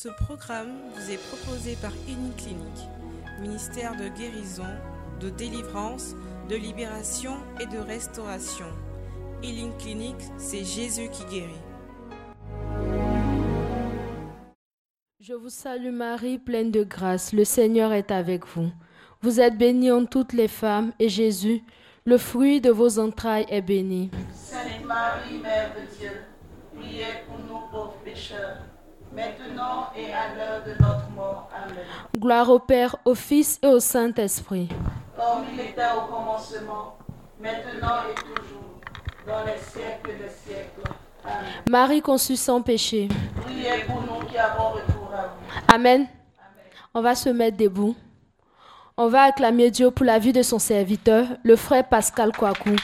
Ce programme vous est proposé par Clinique, ministère de guérison, de délivrance, de libération et de restauration. Healing Clinic, c'est Jésus qui guérit. Je vous salue Marie, pleine de grâce, le Seigneur est avec vous. Vous êtes bénie en toutes les femmes, et Jésus, le fruit de vos entrailles, est béni. Sainte Marie, Mère de Dieu, priez pour nous pauvres pécheurs, maintenant et à l'heure de notre mort. Amen. Gloire au Père, au Fils et au Saint-Esprit. Comme il était au commencement, maintenant et toujours, dans les siècles des siècles. Amen. Marie conçue sans péché. Priez pour nous qui avons recours à vous. Amen. On va se mettre debout. On va acclamer Dieu pour la vie de son serviteur, le frère Pascal Kouakou.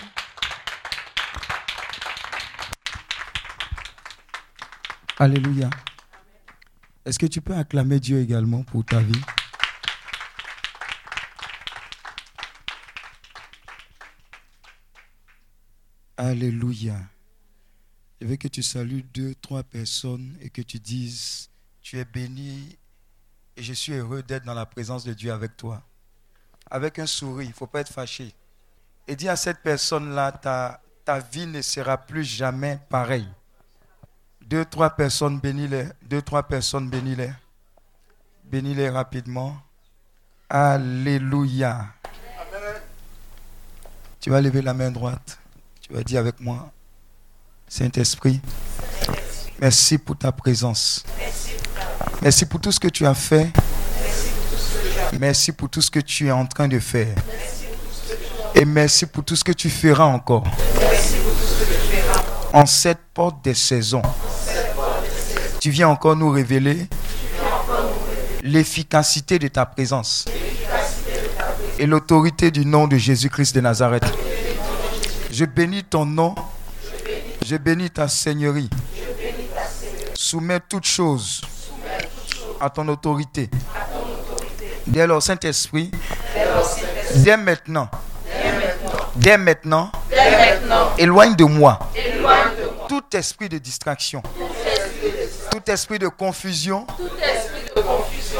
Alléluia. Est-ce que tu peux acclamer Dieu également pour ta vie? Alléluia. Je veux que tu salues deux, trois personnes et que tu dises, tu es béni et je suis heureux d'être dans la présence de Dieu avec toi avec un sourire, il ne faut pas être fâché. Et dis à cette personne-là, ta, ta vie ne sera plus jamais pareille. Deux, trois personnes, bénis-les. Deux, trois personnes, bénis-les. Bénis-les rapidement. Alléluia. Tu vas lever la main droite. Tu vas dire avec moi, Saint-Esprit, merci pour ta présence. Merci pour tout ce que tu as fait Merci pour tout ce que tu es en train de faire. Et merci pour tout ce que tu feras encore. En cette porte des saisons, tu viens encore nous révéler l'efficacité de ta présence et l'autorité du nom de Jésus-Christ de Nazareth. Je bénis ton nom, je bénis ta seigneurie. Soumets toutes choses à ton autorité. Dès alors, Saint-Esprit, dès maintenant, dès maintenant, éloigne de moi tout esprit de distraction, tout esprit de confusion,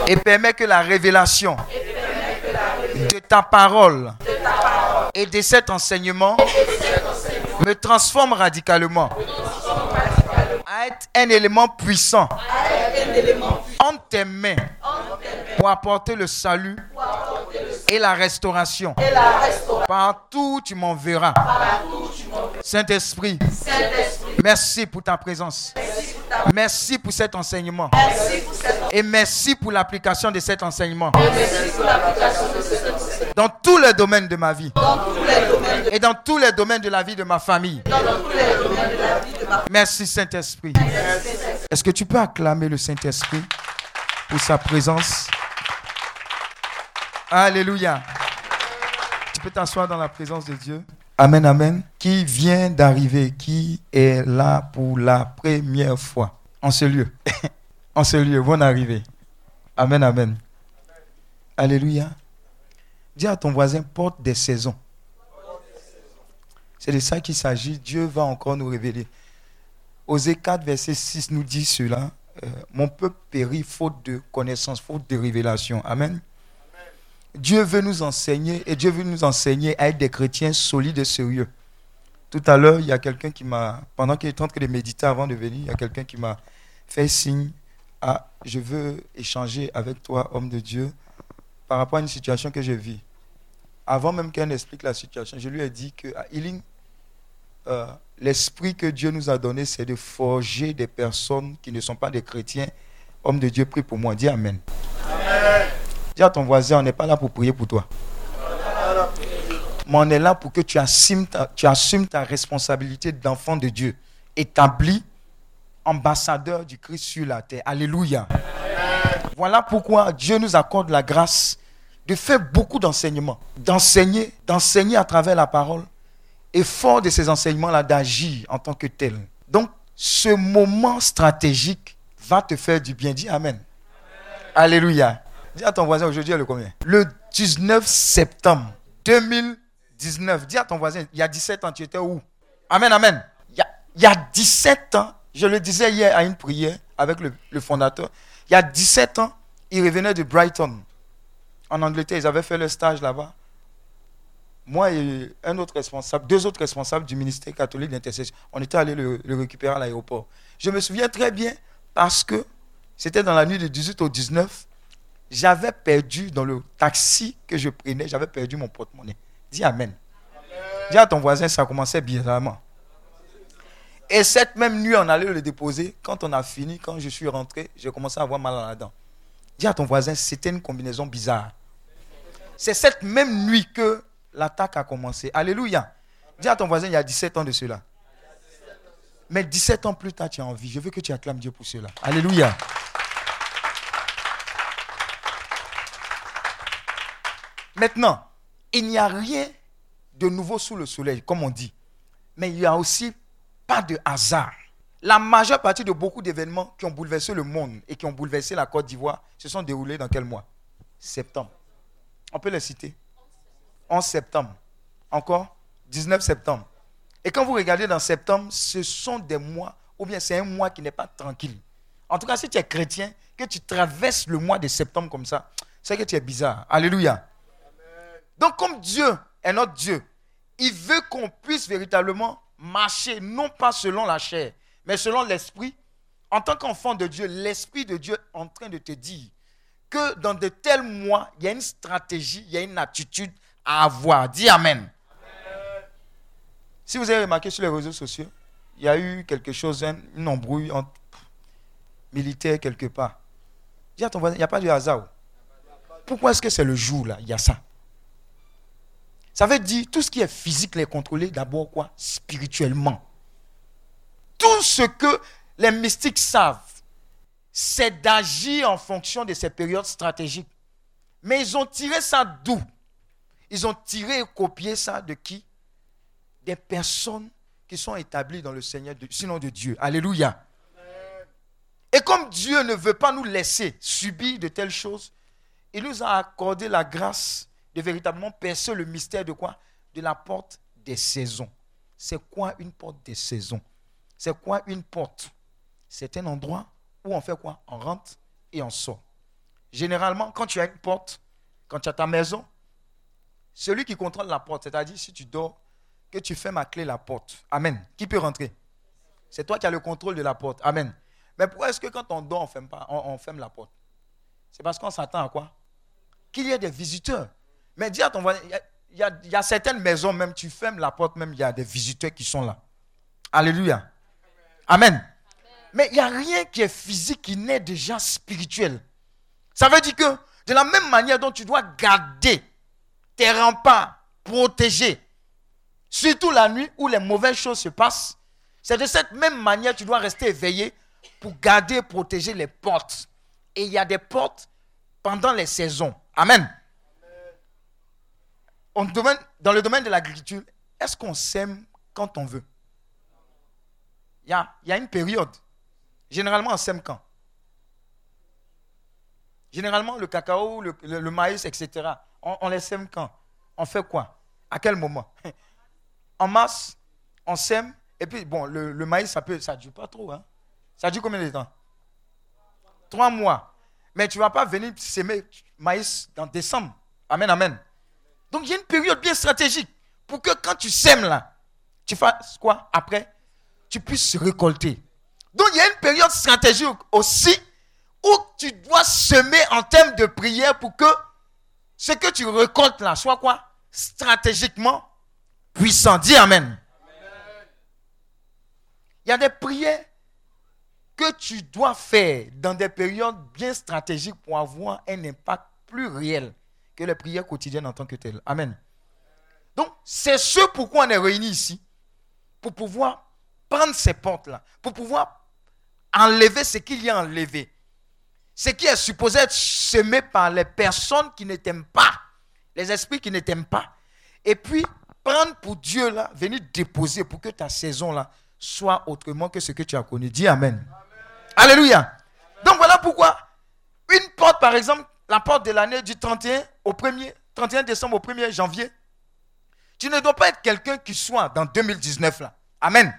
et permets que la révélation de ta parole et de cet enseignement me transforme radicalement à être un élément puissant en tes mains pour apporter le salut et la restauration. Partout tu m'enverras. Saint-Esprit, merci pour ta présence. Merci pour cet enseignement. Et merci pour l'application de cet enseignement. Dans tous les domaines de ma vie. Et dans tous les domaines de la vie de ma famille. Merci Saint-Esprit. Est-ce que tu peux acclamer le Saint-Esprit pour sa présence? Alléluia. Tu peux t'asseoir dans la présence de Dieu. Amen, amen. Qui vient d'arriver, qui est là pour la première fois en ce lieu. en ce lieu, bonne arrivée. Amen, amen. Alléluia. Dis à ton voisin, porte des saisons. C'est de ça qu'il s'agit. Dieu va encore nous révéler. Osée 4, verset 6 nous dit cela. Euh, mon peuple périt faute de connaissance, faute de révélation. Amen. Dieu veut nous enseigner et Dieu veut nous enseigner à être des chrétiens solides et sérieux. Tout à l'heure, il y a quelqu'un qui m'a, pendant qu'il était en train de méditer avant de venir, il y a quelqu'un qui m'a fait signe à je veux échanger avec toi, homme de Dieu, par rapport à une situation que je vis. Avant même qu'elle explique la situation, je lui ai dit que à Healing, euh, l'esprit que Dieu nous a donné, c'est de forger des personnes qui ne sont pas des chrétiens. Homme de Dieu, prie pour moi. Dis Amen. Amen. Dis à ton voisin, on n'est pas là pour prier pour toi. Mais on est là pour que tu assumes ta, responsabilité d'enfant de Dieu, établi ambassadeur du Christ sur la terre. Alléluia. Voilà pourquoi Dieu nous accorde la grâce de faire beaucoup d'enseignements, d'enseigner, d'enseigner à travers la parole, et fort de ces enseignements-là, d'agir en tant que tel. Donc, ce moment stratégique va te faire du bien. Dis Amen. Alléluia. Dis à ton voisin, aujourd'hui, le combien? Le 19 septembre 2019. Dis à ton voisin, il y a 17 ans, tu étais où? Amen, amen. Il y, a, il y a 17 ans, je le disais hier à une prière, avec le, fondateur. Il y a 17 ans, il revenait de Brighton, en Angleterre. Ils avaient fait le stage là-bas. Moi et un autre responsable, deux autres responsables du ministère catholique d'intercession, on était allés le, le récupérer à l'aéroport. Je me souviens très bien parce que c'était dans la nuit du 18 au 19. J'avais perdu dans le taxi que je prenais, j'avais perdu mon porte-monnaie. Dis Amen. Dis à ton voisin, ça commençait bizarrement. Et cette même nuit, on allait le déposer. Quand on a fini, quand je suis rentré, j'ai commencé à avoir mal à la dent. Dis à ton voisin, c'était une combinaison bizarre. C'est cette même nuit que l'attaque a commencé. Alléluia. Dis à ton voisin, il y a 17 ans de cela. Mais 17 ans plus tard, tu as envie. Je veux que tu acclames Dieu pour cela. Alléluia. Maintenant, il n'y a rien de nouveau sous le soleil, comme on dit. Mais il n'y a aussi pas de hasard. La majeure partie de beaucoup d'événements qui ont bouleversé le monde et qui ont bouleversé la Côte d'Ivoire se sont déroulés dans quel mois? Septembre. On peut les citer. 11 septembre. Encore? 19 septembre. Et quand vous regardez dans septembre, ce sont des mois, ou bien c'est un mois qui n'est pas tranquille. En tout cas, si tu es chrétien, que tu traverses le mois de septembre comme ça, c'est que tu es bizarre. Alléluia. Donc comme Dieu est notre Dieu, il veut qu'on puisse véritablement marcher, non pas selon la chair, mais selon l'esprit. En tant qu'enfant de Dieu, l'esprit de Dieu est en train de te dire que dans de tels mois, il y a une stratégie, il y a une attitude à avoir. Dis Amen. Si vous avez remarqué sur les réseaux sociaux, il y a eu quelque chose, une embrouille entre militaires quelque part. Dis à ton voisin, il n'y a pas de hasard. Pourquoi est-ce que c'est le jour là? Il y a ça. Ça veut dire tout ce qui est physique est contrôlé d'abord quoi? Spirituellement. Tout ce que les mystiques savent, c'est d'agir en fonction de ces périodes stratégiques. Mais ils ont tiré ça d'où? Ils ont tiré et copié ça de qui? Des personnes qui sont établies dans le Seigneur, sinon de Dieu. Alléluia. Et comme Dieu ne veut pas nous laisser subir de telles choses, il nous a accordé la grâce de véritablement percer le mystère de quoi? De la porte des saisons. C'est quoi une porte des saisons? C'est quoi une porte? C'est un endroit où on fait quoi? On rentre et on sort. Généralement, quand tu as une porte, quand tu as ta maison, celui qui contrôle la porte, c'est-à-dire si tu dors, que tu fermes à clé la porte. Amen. Qui peut rentrer? C'est toi qui as le contrôle de la porte. Amen. Mais pourquoi est-ce que quand on dort, on ferme, pas, on ferme la porte? C'est parce qu'on s'attend à quoi? Qu'il y ait des visiteurs. Mais dis à ton voisin, il y, a, certaines maisons, même tu fermes la porte, même il y a des visiteurs qui sont là. Alléluia. Amen. Mais il n'y a rien qui est physique qui n'est déjà spirituel. Ça veut dire que de la même manière dont tu dois garder tes remparts protégés, surtout la nuit où les mauvaises choses se passent, c'est de cette même manière que tu dois rester éveillé pour garder et protéger les portes. Et il y a des portes pendant les saisons. Amen dans le domaine de l'agriculture, est-ce qu'on sème quand on veut? Il y, a, une période. Généralement, on sème quand? Généralement, le cacao, le, maïs, etc. On, les sème quand? On fait quoi? À quel moment? En mars, on sème. Et puis, bon, le, maïs, ça ne ça dure pas trop. Hein? Ça dure combien de temps? Trois mois. Mais tu ne vas pas venir s'aimer maïs dans décembre. Amen, amen. Donc il y a une période bien stratégique pour que quand tu sèmes là, tu fasses quoi après? Tu puisses récolter. Donc il y a une période stratégique aussi où tu dois semer en termes de prière pour que ce que tu récoltes là soit quoi? Stratégiquement puissant. Dis Amen. Il y a des prières que tu dois faire dans des périodes bien stratégiques pour avoir un impact plus réel que les prières quotidiennes en tant que telles. Amen. Donc, c'est ce pourquoi on est réunis ici. Pour pouvoir prendre ces portes-là. Pour pouvoir enlever ce qu'il y a enlevé. Ce qui est supposé être semé par les personnes qui ne t'aiment pas. Les esprits qui ne t'aiment pas. Et puis, prendre pour Dieu, là, venir déposer pour que ta saison, là, soit autrement que ce que tu as connu. Dis Amen. Alléluia. Donc, voilà pourquoi une porte, par exemple, la porte de l'année du 31 au 1er, 31 décembre au 1er janvier, tu ne dois pas être quelqu'un qui soit dans 2019 là. Amen.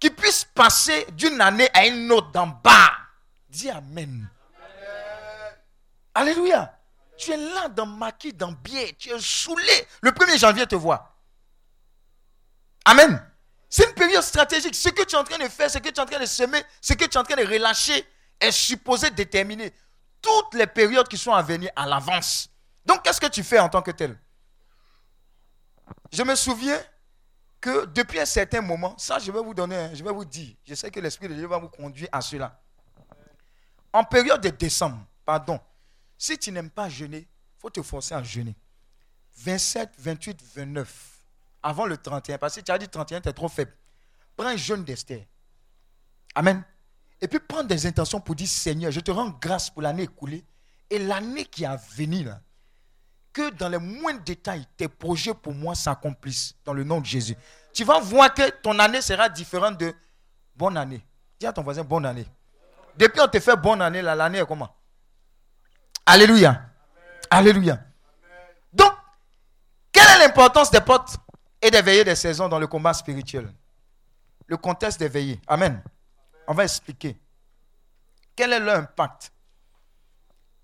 qui puisse passer d'une année à une autre d'en bas. Dis Amen. Alléluia. Tu es là dans maquis, dans biais, tu es saoulé. Le 1er janvier te voit. Amen. C'est une période stratégique. Ce que tu es en train de faire, ce que tu es en train de semer, ce que tu es en train de relâcher est supposé déterminer toutes les périodes qui sont à venir à l'avance. Donc, qu'est-ce que tu fais en tant que tel? Je me souviens que depuis un certain moment, ça je vais vous donner, je vais vous dire, je sais que l'Esprit de Dieu va vous conduire à cela. En période de décembre, pardon, si tu n'aimes pas jeûner, il faut te forcer à jeûner. 27, 28, 29, avant le 31, parce que tu as dit 31, tu es trop faible. Prends un jeûne d'Esther. Amen. Et puis prends des intentions pour dire Seigneur, je te rends grâce pour l'année écoulée et l'année qui a venu là que dans les moindres détails, tes projets pour moi s'accomplissent dans le nom de Jésus. Tu vas voir que ton année sera différente de bonne année. Dis à ton voisin bonne année. Depuis on te fait bonne année, l'année est comment? Alléluia. Alléluia. Donc, quelle est l'importance des potes et des veillées des saisons dans le combat spirituel? Le contexte des veillées. Amen. On va expliquer. Quel est leur impact?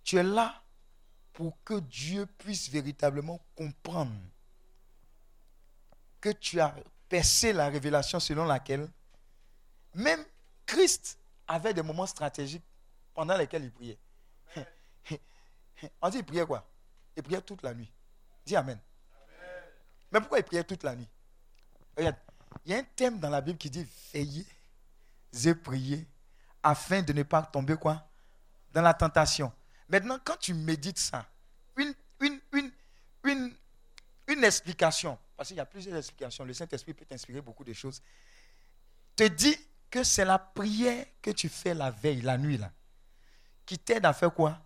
Tu es là pour que Dieu puisse véritablement comprendre que tu as percé la révélation selon laquelle même Christ avait des moments stratégiques pendant lesquels il priait. On dit il priait quoi? Il priait toute la nuit. Dis Amen. Mais pourquoi il priait toute la nuit? Regarde, il y a un thème dans la Bible qui dit veillez et priez afin de ne pas tomber quoi? Dans la tentation. Maintenant, quand tu médites ça, une, une, une, une, une explication, parce qu'il y a plusieurs explications, le Saint-Esprit peut t'inspirer beaucoup de choses, te dit que c'est la prière que tu fais la veille, la nuit, là, qui t'aide à faire quoi?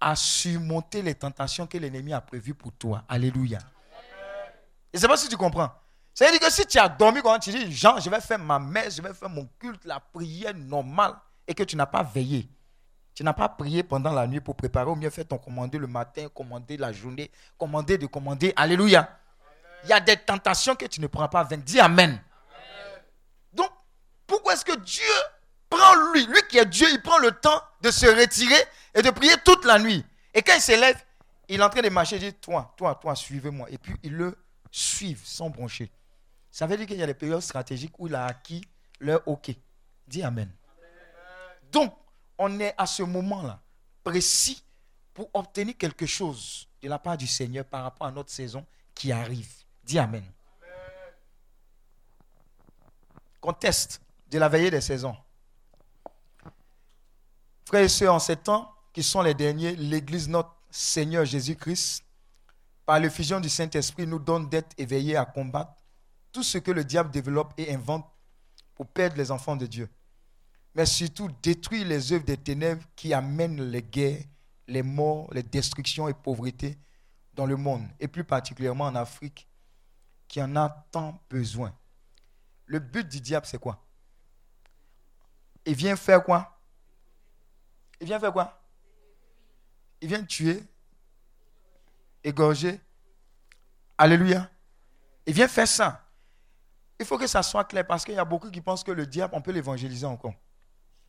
À surmonter les tentations que l'ennemi a prévues pour toi. Alléluia. Je ne sais pas si tu comprends. C'est-à-dire que si tu as dormi quand tu dis, Jean, je vais faire ma messe, je vais faire mon culte, la prière normale, et que tu n'as pas veillé, tu n'as pas prié pendant la nuit pour préparer au mieux faire ton commandé le matin, commander la journée, commander de commander. Alléluia. Il y a des tentations que tu ne prends pas. Dis Amen. Donc, pourquoi est-ce que Dieu prend lui, lui qui est Dieu, il prend le temps de se retirer et de prier toute la nuit? Et quand il s'élève, il est en train de marcher, il dit, toi, toi, toi, suivez-moi. Et puis, il le suit sans broncher. Ça veut dire qu'il y a des périodes stratégiques où il a acquis leur OK. Dis Amen. Donc, on est à ce moment-là précis pour obtenir quelque chose de la part du Seigneur par rapport à notre saison qui arrive. Dis Amen. Conteste de la veillée des saisons. Frères et sœurs, en ces temps qui sont les derniers, l'Église, notre Seigneur Jésus-Christ, par l'effusion du Saint-Esprit, nous donne d'être éveillés à combattre tout ce que le diable développe et invente pour perdre les enfants de Dieu mais surtout détruire les œuvres des ténèbres qui amènent les guerres, les morts, les destructions et pauvreté dans le monde, et plus particulièrement en Afrique, qui en a tant besoin. Le but du diable, c'est quoi? Il vient faire quoi? Il vient faire quoi? Il vient tuer, égorger. Alléluia. Il vient faire ça. Il faut que ça soit clair parce qu'il y a beaucoup qui pensent que le diable, on peut l'évangéliser encore.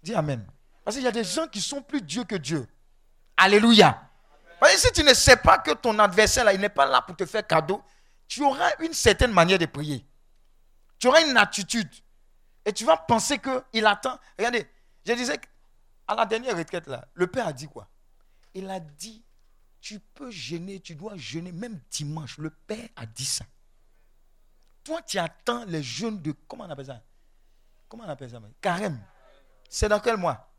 Dis Amen. Parce qu'il y a des gens qui sont plus Dieu que Dieu. Alléluia. Parce que si tu ne sais pas que ton adversaire, là, il n'est pas là pour te faire cadeau, tu auras une certaine manière de prier. Tu auras une attitude. Et tu vas penser qu'il attend. Regardez, je disais à la dernière retraite, là, le Père a dit quoi? Il a dit, tu peux gêner, tu dois jeûner, même dimanche. Le Père a dit ça. Toi, tu attends les jeûnes de, comment on appelle ça? Comment on appelle ça Carême. C'est dans quel mois?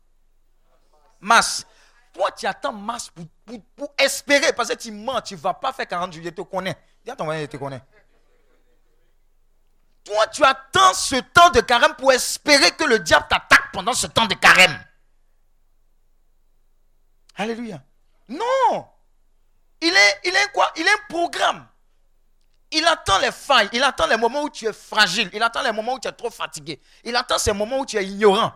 Mars. Toi, tu attends mars pour, espérer, parce que tu mens, tu ne vas pas faire 40 jours, je te connais. Dis à ton voisin, je te connais. Toi, tu attends ce temps de carême pour espérer que le diable t'attaque pendant ce temps de carême. Alléluia. Non. Il est, il est quoi? Il est un programme. Il attend les failles. Il attend les moments où tu es fragile. Il attend les moments où tu es trop fatigué. Il attend ces moments où tu es ignorant.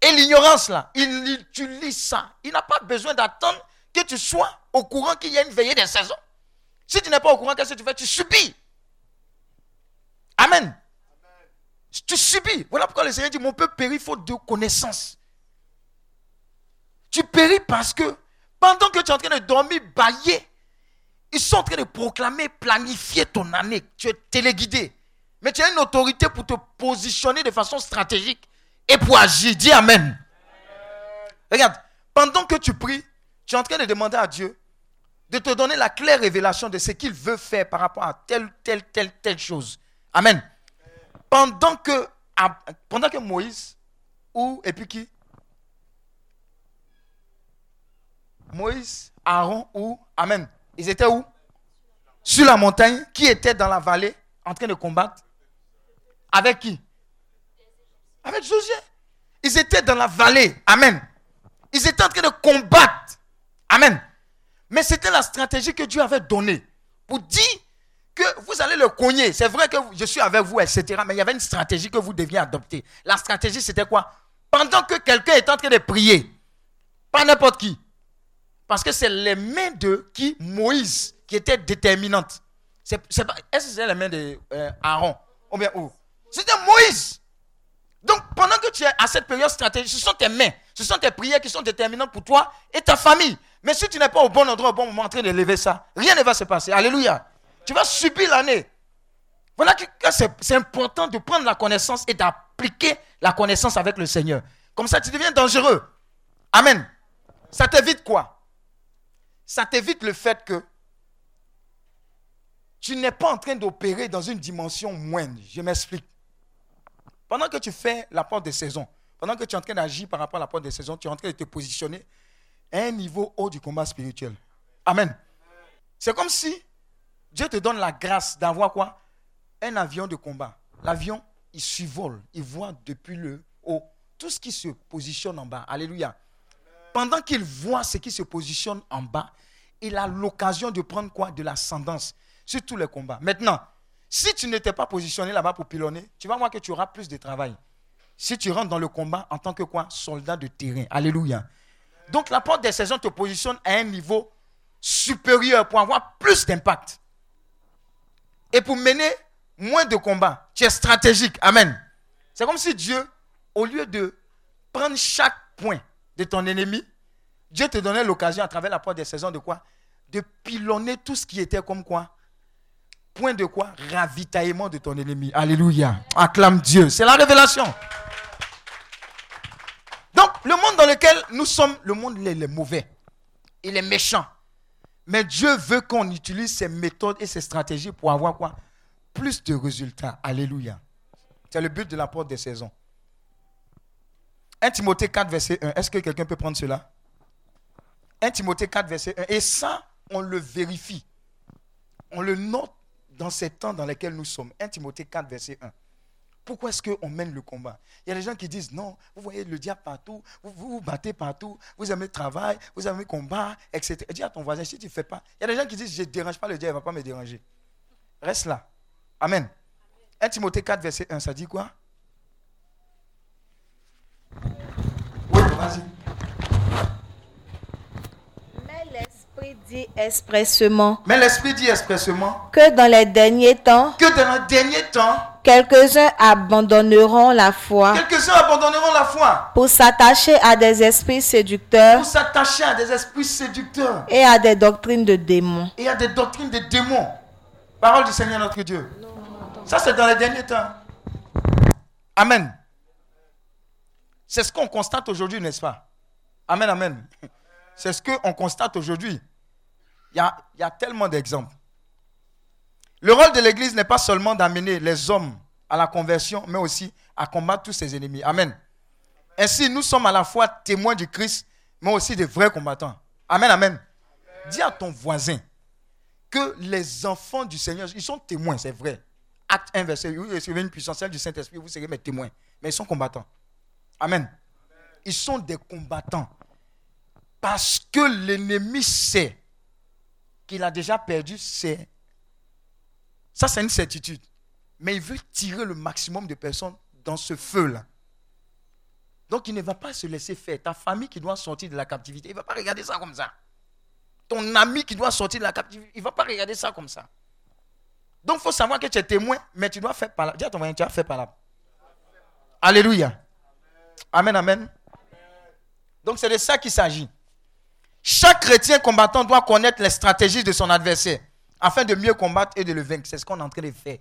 Et l'ignorance, là, il utilise ça. Il n'a pas besoin d'attendre que tu sois au courant qu'il y a une veillée des saisons. Si tu n'es pas au courant, qu'est-ce que tu fais? Tu subis. Amen. Tu subis. Voilà pourquoi le Seigneur dit, mon peuple périt faute de connaissance. Tu péris parce que pendant que tu es en train de dormir, bailler, ils sont en train de proclamer, planifier ton année. Tu es téléguidé. Mais tu as une autorité pour te positionner de façon stratégique et pour agir. Dis Amen. Regarde, pendant que tu pries, tu es en train de demander à Dieu de te donner la claire révélation de ce qu'il veut faire par rapport à telle, telle, telle, telle chose. Amen. Pendant que, pendant que Moïse, ou, et puis qui? Moïse, Aaron, ou, Amen. Ils étaient où? Sur la montagne. Qui était dans la vallée en train de combattre? Avec qui? Avec Josué. Ils étaient dans la vallée. Amen. Ils étaient en train de combattre. Amen. Mais c'était la stratégie que Dieu avait donnée pour dire que vous allez le cogner. C'est vrai que je suis avec vous, etc. Mais il y avait une stratégie que vous deviez adopter. La stratégie, c'était quoi? Pendant que quelqu'un est en train de prier, pas n'importe qui, parce que c'est les mains de qui Moïse qui étaient déterminantes. est-ce que c'est les mains de euh, Ou bien où? C'était Moïse. Donc pendant que tu es à cette période stratégique, ce sont tes mains, ce sont tes prières qui sont déterminantes pour toi et ta famille. Mais si tu n'es pas au bon endroit, au bon moment en train de lever ça, rien ne va se passer. Alléluia. Tu vas subir l'année. Voilà que c'est important de prendre la connaissance et d'appliquer la connaissance avec le Seigneur. Comme ça, tu deviens dangereux. Amen. Ça t'évite quoi? Ça t'évite le fait que tu n'es pas en train d'opérer dans une dimension moindre. Je m'explique. Pendant que tu fais la porte des saisons, pendant que tu es en train d'agir par rapport à la porte des saisons, tu es en train de te positionner à un niveau haut du combat spirituel. Amen. C'est comme si Dieu te donne la grâce d'avoir quoi? Un avion de combat. L'avion, il survole, il voit depuis le haut tout ce qui se positionne en bas. Alléluia pendant qu'il voit ce qui se positionne en bas, il a l'occasion de prendre quoi? De l'ascendance sur tous les combats. Maintenant, si tu n'étais pas positionné là-bas pour pilonner, tu vas voir que tu auras plus de travail. Si tu rentres dans le combat en tant que quoi? Soldat de terrain. Alléluia. Donc la porte des saisons te positionne à un niveau supérieur pour avoir plus d'impact. Et pour mener moins de combats, tu es stratégique. Amen. C'est comme si Dieu, au lieu de prendre chaque point de ton ennemi, Dieu te donnait l'occasion à travers la porte des saisons de quoi? De pilonner tout ce qui était comme quoi? Point de quoi? Ravitaillement de ton ennemi. Alléluia. Acclame Dieu. C'est la révélation. Donc, le monde dans lequel nous sommes, le monde il est mauvais. Il est méchant. Mais Dieu veut qu'on utilise ses méthodes et ses stratégies pour avoir quoi? Plus de résultats. Alléluia. C'est le but de la porte des saisons. 1 Timothée 4, verset 1. Est-ce que quelqu'un peut prendre cela? 1 Timothée 4, verset 1. Et ça, on le vérifie. On le note dans ces temps dans lesquels nous sommes. 1 Timothée 4, verset 1. Pourquoi est-ce qu'on mène le combat? Il y a des gens qui disent non, vous voyez le diable partout, vous vous, battez partout, vous aimez le travail, vous aimez le combat, etc. Dis à ton voisin, si tu ne fais pas. Il y a des gens qui disent je ne dérange pas le diable, il ne va pas me déranger. Reste là. Amen. 1 Timothée 4, verset 1, ça dit quoi? Mais l'Esprit dit expressement. Mais l'Esprit dit expressement. Que dans les derniers temps. Que dans les derniers temps. Quelques-uns abandonneront la foi. Quelques-uns abandonneront la foi. Pour s'attacher à des esprits séducteurs. Pour s'attacher à des esprits séducteurs. Et à des doctrines de démons. Et à des doctrines de démons. Parole du Seigneur notre Dieu. Ça, c'est dans les derniers temps. Amen. C'est ce qu'on constate aujourd'hui, n'est-ce pas? Amen, amen. C'est ce qu'on constate aujourd'hui. Il y a, y a tellement d'exemples. Le rôle de l'Église n'est pas seulement d'amener les hommes à la conversion, mais aussi à combattre tous ses ennemis. Amen. Ainsi, nous sommes à la fois témoins du Christ, mais aussi des vrais combattants. Amen, amen. Dis à ton voisin que les enfants du Seigneur, ils sont témoins, c'est vrai. Acte 1, verset 8, vous recevez une puissance du Saint-Esprit, vous serez mes témoins. Mais ils sont combattants. Amen. Ils sont des combattants. Parce que l'ennemi sait qu'il a déjà perdu c'est Ça, c'est une certitude. Mais il veut tirer le maximum de personnes dans ce feu-là. Donc, il ne va pas se laisser faire. Ta famille qui doit sortir de la captivité, il ne va pas regarder ça comme ça. Ton ami qui doit sortir de la captivité, il ne va pas regarder ça comme ça. Donc, il faut savoir que tu es témoin, mais tu dois faire par là. Dis à ton voisin, tu as fait par là. Alléluia. Amen, amen. Donc c'est de ça qu'il s'agit. Chaque chrétien combattant doit connaître les stratégies de son adversaire afin de mieux combattre et de le vaincre. C'est ce qu'on est en train de faire.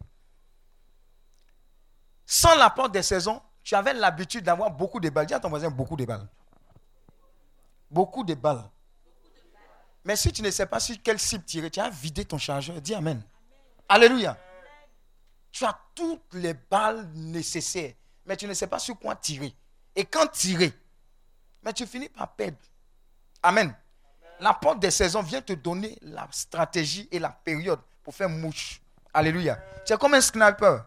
Sans l'apport des saisons, tu avais l'habitude d'avoir beaucoup de balles. Dis à ton voisin beaucoup de balles. Beaucoup de balles. Mais si tu ne sais pas sur quelle cible tirer, tu as vidé ton chargeur. Dis Amen. Alléluia. Tu as toutes les balles nécessaires, mais tu ne sais pas sur quoi tirer. Et quand tirer, mais tu finis par perdre. Amen. La porte des saisons vient te donner la stratégie et la période pour faire mouche. Alléluia. Es comme un sniper.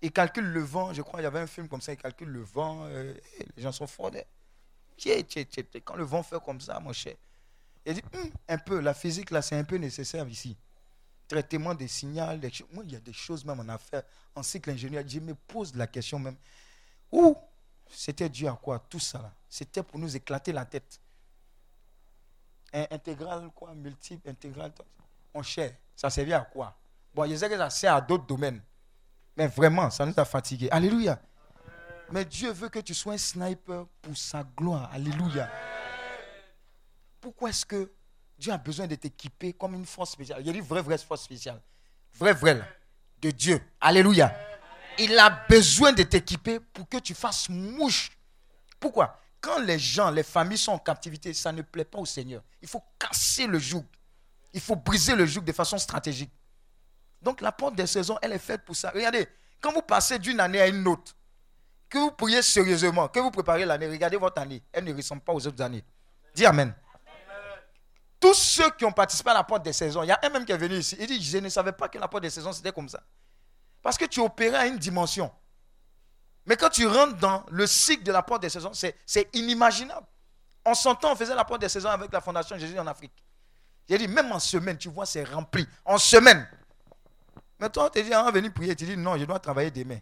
Il calcule le vent. Je crois qu'il y avait un film comme ça. Il calcule le vent. euh, les gens sont forts. Quand le vent fait comme ça, mon cher. Il dit, Hum, un peu, la physique, là, c'est un peu nécessaire ici. Traitement des signaux. Moi, il y a des choses même en affaires, en cycle ingénieur. Je me pose la question même. Où c'était dû à quoi tout ça là? C'était pour nous éclater la tête. Intégral, quoi, multiple, intégral, on cher. Ça servait à quoi? Bon, je sais que ça sert à d'autres domaines. Mais vraiment, ça nous a fatigués. Alléluia. Mais Dieu veut que tu sois un sniper pour sa gloire. Alléluia. Pourquoi est-ce que Dieu a besoin de t'équiper comme une force spéciale? Il y a une vraie, vraie force spéciale. Vraie, vraie, de Dieu. Alléluia. Il a besoin de t'équiper pour que tu fasses mouche. Pourquoi? Quand les gens, les familles sont en captivité, ça ne plaît pas au Seigneur. Il faut casser le joug. Il faut briser le joug de façon stratégique. Donc la porte des saisons, elle est faite pour ça. Regardez, quand vous passez d'une année à une autre, que vous priez sérieusement, que vous préparez l'année, regardez votre année. Elle ne ressemble pas aux autres années. Dis Amen. Tous ceux qui ont participé à la porte des saisons, il y a un même qui est venu ici. Il dit, je ne savais pas que la porte des saisons, c'était comme ça. Parce que tu opérais à une dimension. Mais quand tu rentres dans le cycle de la porte des saisons, c'est inimaginable. En son temps, on faisait la porte des saisons avec la Fondation Jésus en Afrique. J'ai dit, même en semaine, tu vois, c'est rempli. En semaine. Mais toi, on te dit, on va venir prier. Tu dis, non, je dois travailler demain.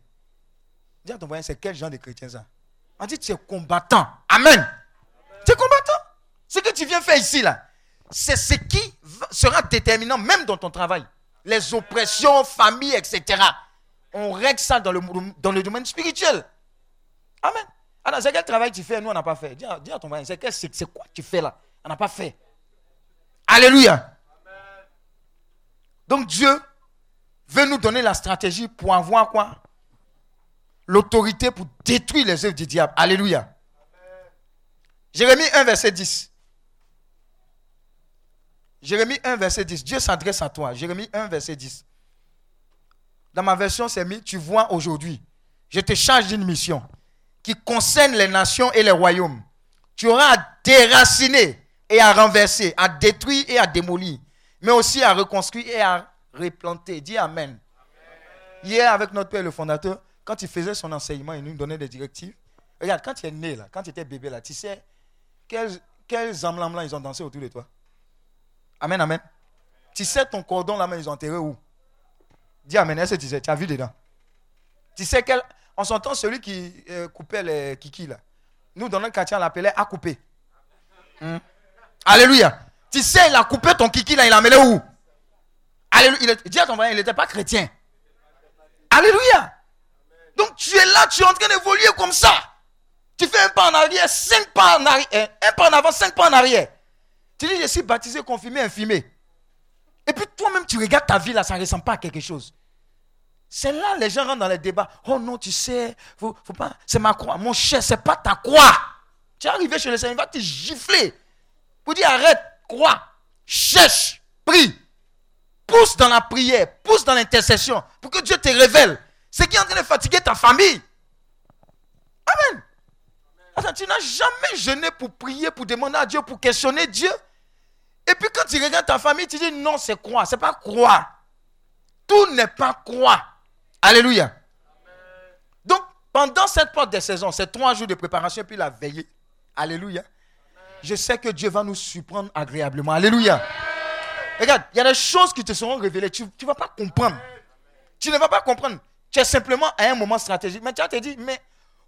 Dis à ton voisin, c'est quel genre de chrétien ça? On dit, tu es combattant. Amen. Tu es combattant. Ce que tu viens faire ici, là, c'est ce qui sera déterminant même dans ton travail. Les oppressions, famille, etc. On règle ça dans le, dans le domaine spirituel. Amen. Alors, c'est quel travail tu fais? Nous, on n'a pas fait. Dis dis à ton voisin, c'est c'est quoi tu fais là? On n'a pas fait. Alléluia. Donc, Dieu veut nous donner la stratégie pour avoir quoi? L'autorité pour détruire les œuvres du diable. Alléluia. Jérémie 1, verset 10. Jérémie 1, verset 10. Dieu s'adresse à toi. Jérémie 1, verset 10. Dans ma version, c'est mis, tu vois aujourd'hui, je te charge d'une mission qui concerne les nations et les royaumes. Tu auras à déraciner et à renverser, à détruire et à démolir, mais aussi à reconstruire et à replanter. Dis Amen. Hier, avec notre père, le fondateur, quand il faisait son enseignement, il nous donnait des directives. Regarde, quand tu es né, là, quand tu étais bébé, là, tu sais quels, là ils ont dansé autour de toi. Amen, amen. Tu sais ton cordon là, mais ils ont enterré où? Dis Amen, est-ce que tu sais Tu as vu dedans Tu sais quel. En son temps, celui qui euh, coupait les kikis là, nous dans notre quartier, on l'appelait à couper. Hmm. Alléluia. Tu sais, il a coupé ton kiki là, il l'a amené où? Alléluia. Dis à ton voisin, il n'était pas chrétien. Alléluia. Donc tu es là, tu es en train d'évoluer comme ça. Tu fais un pas en arrière, cinq pas en arrière, un pas en avant, cinq pas en arrière. Tu dis, je suis baptisé, confirmé, infirmé. Et puis toi-même, tu regardes ta vie là, ça ne ressemble pas à quelque chose. C'est là les gens rentrent dans les débats. Oh non, tu sais, faut, pas, c'est ma croix. Mon cher, c'est pas ta croix. Tu es arrivé chez le Seigneur, il va te gifler. Pour dire arrête, crois, cherche, prie. Pousse dans la prière, pousse dans l'intercession pour que Dieu te révèle ce qui est en train de fatiguer ta famille. Amen. Tu n'as jamais jeûné pour prier, pour demander à Dieu, pour questionner Dieu. Et puis quand tu regardes ta famille, tu dis non, c'est croix. C'est pas croix. Tout n'est pas croix. Alléluia. Donc, pendant cette porte des saisons, ces trois jours de préparation, puis la veillée. Alléluia. Je sais que Dieu va nous surprendre agréablement. Alléluia. Regarde, il y a des choses qui te seront révélées. Tu ne vas pas comprendre. Tu ne vas pas comprendre. Tu es simplement à un moment stratégique. Mais tu vas te dire, mais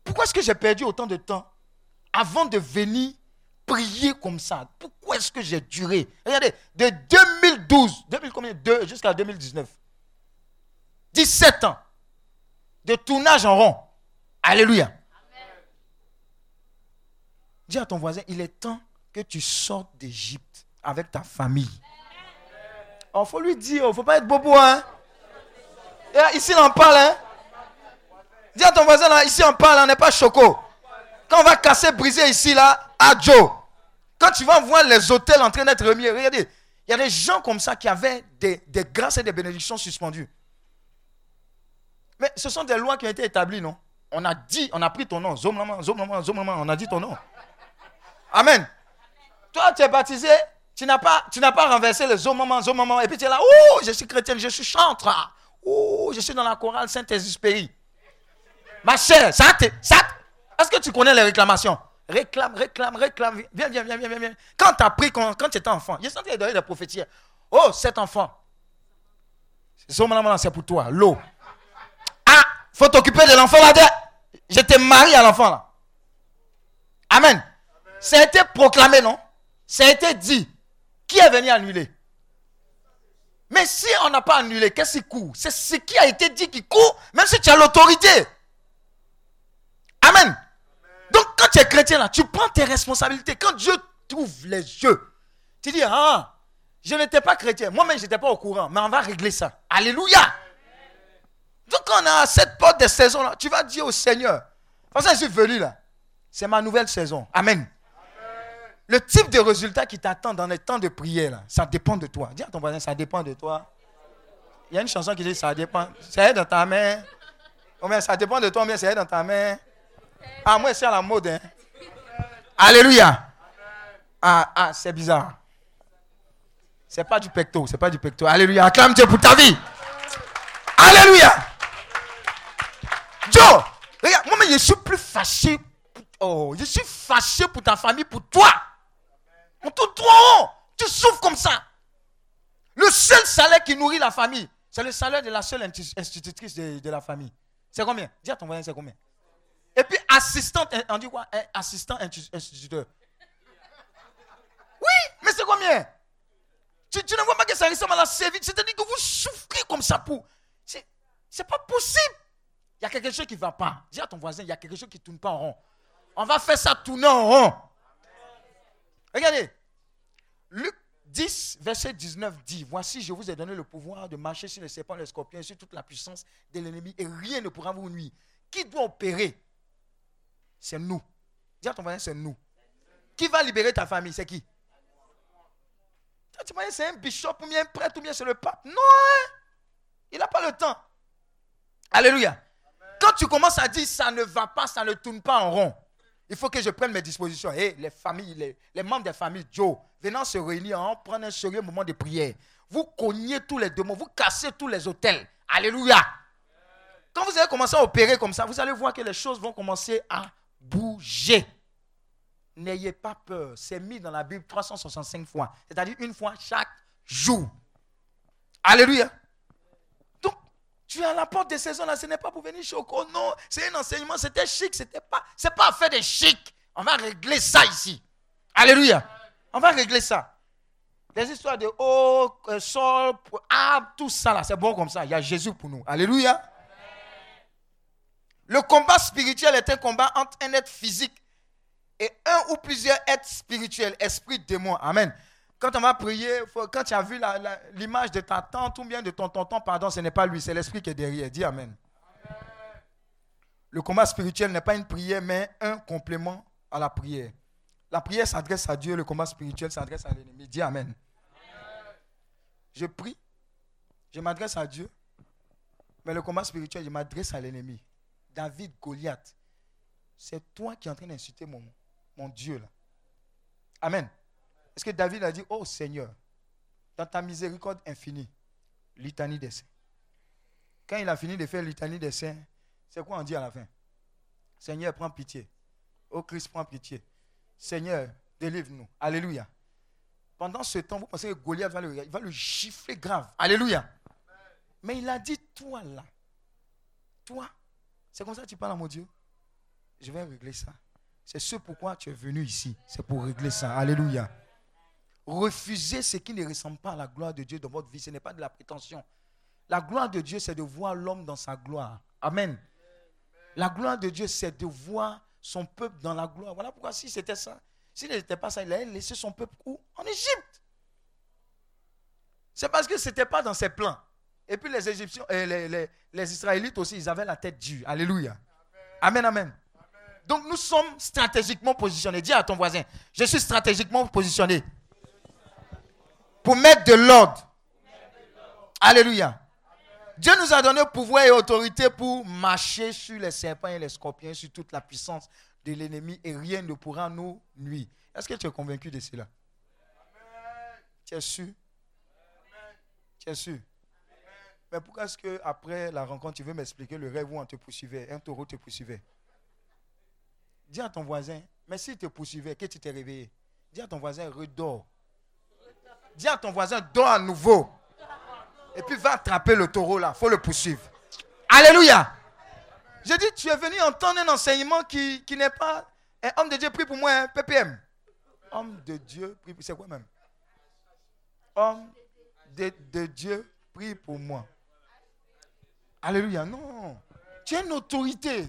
pourquoi est-ce que j'ai perdu autant de temps avant de venir prier comme ça? Pourquoi est-ce que j'ai duré? Regardez, de 2012, 2000 combien? Jusqu'à 2019. 17 ans de tournage en rond. Alléluia. Dis à ton voisin, il est temps que tu sortes d'Égypte avec ta famille. Il faut lui dire, il ne faut pas être bobo. Hein? Et ici, on en parle. Hein? Dis à ton voisin, là, ici, on parle, on n'est pas choco. Quand on va casser, briser ici, là, Joe. Quand tu vas voir les hôtels en train d'être remis, regardez, il y a des gens comme ça qui avaient des, grâces et des bénédictions suspendues. Mais ce sont des lois qui ont été établies, non? On a dit, on a pris ton nom, Zomlama, Zomlama, Zomlama, on a dit ton nom. Amen. Toi, tu es baptisé, tu n'as pas, tu n'as pas renversé le Zomlama, Zomlama, et puis tu es là, oh, je suis chrétienne, je suis chantre, oh, je suis dans la chorale Saint-Exupéry. Ma chère, ça, ça, est-ce que tu connais les réclamations? Réclame, réclame, réclame. Viens, viens, viens, viens, viens. Quand tu as pris, quand, quand tu étais enfant, j'ai senti donner des prophéties. Oh, cet enfant. C'est pour toi, l'eau. Ah, faut t'occuper de l'enfant là-dedans. Je t'ai marié à l'enfant là. Amen. Ça a été proclamé, non? Ça a été dit. Qui est venu annuler? Mais si on n'a pas annulé, qu'est-ce qui court? C'est ce qui a été dit qui court, même si tu as l'autorité. Amen. Donc quand tu es chrétien là, tu prends tes responsabilités. Quand Dieu t'ouvre les yeux, tu dis, ah, je n'étais pas chrétien. Moi-même, je n'étais pas au courant. Mais on va régler ça. Alléluia. Donc quand on a cette porte de saison là, tu vas dire au Seigneur, parce que je suis venu là, c'est ma nouvelle saison. Amen. Le type de résultat qui t'attend dans les temps de prière, là, ça dépend de toi. Dis à ton voisin, ça dépend de toi. Il y a une chanson qui dit, ça dépend. C'est dans ta main. Ou bien ça dépend de toi, mais c'est dans ta main. Ah, moi, c'est à la mode. Hein. Alléluia. Ah, ah c'est bizarre. C'est pas du pecto, c'est pas du pecto. Alléluia. Acclame Dieu pour ta vie. Alléluia. Joe, regarde, moi, je suis plus fâché. Oh, je suis fâché pour ta famille, pour toi. On te trouve. Tu souffres comme ça. Le seul salaire qui nourrit la famille, c'est le salaire de la seule institutrice de, de la famille. C'est combien? Dis à ton voisin, c'est combien? Et puis, assistant, on dit quoi? Assistant instituteur. Oui, mais c'est combien? Tu, ne vois pas que ça ressemble à la service. C'est-à-dire que vous souffrez comme ça pour. C'est pas possible. Il y a quelque chose qui ne va pas. Dis à ton voisin, il y a quelque chose qui ne tourne pas en rond. On va faire ça tourner en rond. Regardez. Luc 10, verset 19 dit Voici, je vous ai donné le pouvoir de marcher sur les serpents, les scorpions, sur toute la puissance de l'ennemi, et rien ne pourra vous nuire. Qui doit opérer? C'est nous. Dis à ton voisin, c'est nous. Qui va libérer ta famille C'est qui? Tu c'est un bishop ou bien un prêtre ou bien c'est le pape. Non, hein? il n'a pas le temps. Alléluia. Quand tu commences à dire ça ne va pas, ça ne tourne pas en rond, il faut que je prenne mes dispositions. Et les familles, les, membres des familles, Joe, venant se réunir, on prend un sérieux moment de prière. Vous cognez tous les démons, vous cassez tous les hôtels. Alléluia. Quand vous allez commencer à opérer comme ça, vous allez voir que les choses vont commencer à bougez. N'ayez pas peur. C'est mis dans la Bible 365 fois. C'est-à-dire une fois chaque jour. Alléluia. Donc, tu es à la porte des saisons là. Ce n'est pas pour venir choco. Non, c'est un enseignement. C'était chic. C'était pas, c'est pas fait de chic. On va régler ça ici. Alléluia. On va régler ça. Les histoires de oh, sol, ah, tout ça là, c'est bon comme ça. Il y a Jésus pour nous. Alléluia. Le combat spirituel est un combat entre un être physique et un ou plusieurs êtres spirituels, esprit, démon. Amen. Quand on va prier, quand tu as vu l'image de ta tante ou bien de ton tonton, pardon, ce n'est pas lui, c'est l'esprit qui est derrière. Dis Amen. Le combat spirituel n'est pas une prière, mais un complément à la prière. La prière s'adresse à Dieu, le combat spirituel s'adresse à l'ennemi. Dis Amen. Je prie, je m'adresse à Dieu, mais le combat spirituel, je m'adresse à l'ennemi. David, Goliath, c'est toi qui es en train d'insulter mon, mon Dieu là. Amen. Est-ce que David a dit, oh Seigneur, dans ta miséricorde infinie, litanie des saints. Quand il a fini de faire litanie des saints, c'est quoi on dit à la fin? Seigneur, prends pitié. Oh Christ, prends pitié. Seigneur, délivre-nous. Alléluia. Pendant ce temps, vous pensez que Goliath va le, va le gifler grave. Alléluia. Mais il a dit, toi là, toi, c'est comme ça que tu parles à mon Dieu. Je vais régler ça. C'est ce pourquoi tu es venu ici. C'est pour régler ça. Alléluia. Refuser ce qui ne ressemble pas à la gloire de Dieu dans votre vie. Ce n'est pas de la prétention. La gloire de Dieu, c'est de voir l'homme dans sa gloire. Amen. La gloire de Dieu, c'est de voir son peuple dans la gloire. Voilà pourquoi si c'était ça, s'il n'était pas ça, il allait laisser son peuple où? En Égypte. C'est parce que ce n'était pas dans ses plans. Et puis les Égyptiens, euh, les, Israélites aussi, ils avaient la tête dure. Alléluia. Amen, amen. Donc nous sommes stratégiquement positionnés. Dis à ton voisin, je suis stratégiquement positionné pour mettre de l'ordre. Alléluia. Dieu nous a donné pouvoir et autorité pour marcher sur les serpents et les scorpions, sur toute la puissance de l'ennemi et rien ne pourra nous nuire. Est-ce que tu es convaincu de cela? Tu es sûr? Tu es sûr? Mais pourquoi est-ce que après la rencontre, tu veux m'expliquer le rêve où on te poursuivait, un taureau te poursuivait? Dis à ton voisin, mais s'il te poursuivait, que tu t'es réveillé, dis à ton voisin, redors. Dis à ton voisin, dors à nouveau. Et puis va attraper le taureau là, faut le poursuivre. Alléluia. Je dis, tu es venu entendre un enseignement qui, qui n'est pas un homme de Dieu, prie pour moi, PPM. Homme de Dieu, prie pour C'est quoi même? Homme de Dieu, prie pour moi. Alléluia. Non. Tu as une autorité.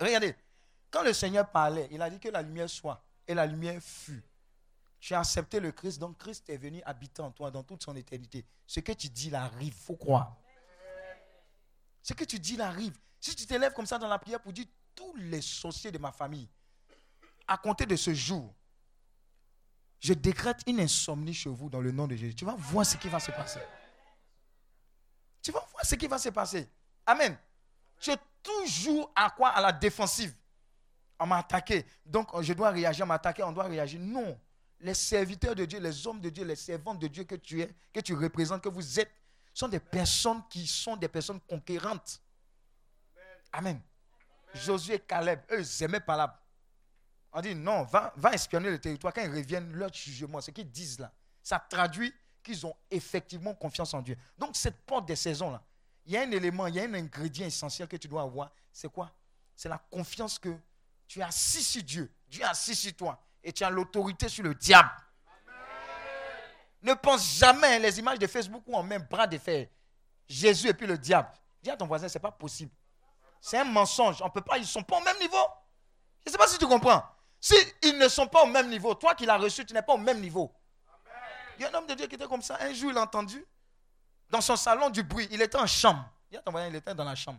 Regardez, quand le Seigneur parlait, il a dit que la lumière soit. Et la lumière fut. Tu as accepté le Christ, donc Christ est venu habiter en toi dans toute son éternité. Ce que tu dis, il arrive, faut croire. Ce que tu dis, il arrive. Si tu t'élèves comme ça dans la prière pour dire tous les sorciers de ma famille, à compter de ce jour, je décrète une insomnie chez vous dans le nom de Jésus. Tu vas voir ce qui va se passer. Tu vas voir ce qui va se passer. Amen. Tu es toujours à quoi À la défensive. On m'a attaqué. Donc je dois réagir, on m'a attaqué, on doit réagir. Non. Les serviteurs de Dieu, les hommes de Dieu, les servantes de Dieu que tu es, que tu représentes, que vous êtes, sont des personnes qui sont des personnes conquérantes. Amen. Josué et Caleb, eux, ils aimaient là. On dit non, va espionner le territoire. Quand ils reviennent, leur jugement, ce qu'ils disent là, ça traduit qu'ils ont effectivement confiance en Dieu. Donc, cette porte des saisons là, il y a un élément, il y a un ingrédient essentiel que tu dois avoir. C'est quoi? C'est la confiance que tu es assis sur Dieu. Dieu est assis sur toi. Et tu as l'autorité sur le diable. Ne pense jamais les images de Facebook où on met un bras de fer. Jésus et puis le diable. Dis à ton voisin, ce n'est pas possible. C'est un mensonge. On peut pas, ils ne sont pas au même niveau. Je ne sais pas si tu comprends. Si ils ne sont pas au même niveau, toi qui l'as reçu, tu n'es pas au même niveau. Il y a un homme de Dieu qui était comme ça. Un jour, il a entendu dans son salon du bruit. Il était en chambre. Voisin, il était dans la chambre.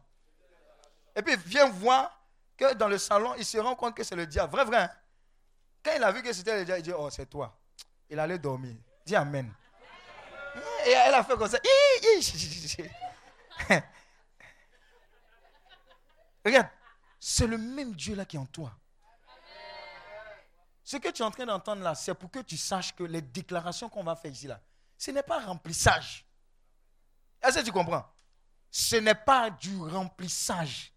Et puis, il vient voir que dans le salon, il se rend compte que c'est le diable. Vrai, vrai. hein? Quand il a vu que c'était le diable, il dit Oh, c'est toi. Il allait dormir. Dis Amen. Et elle a fait comme ça. Regarde, c'est le même Dieu là qui est en toi. Ce que tu es en train d'entendre là, c'est pour que tu saches que les déclarations qu'on va faire ici là, ce n'est pas remplissage. Est-ce que tu comprends? Ce n'est pas du remplissage.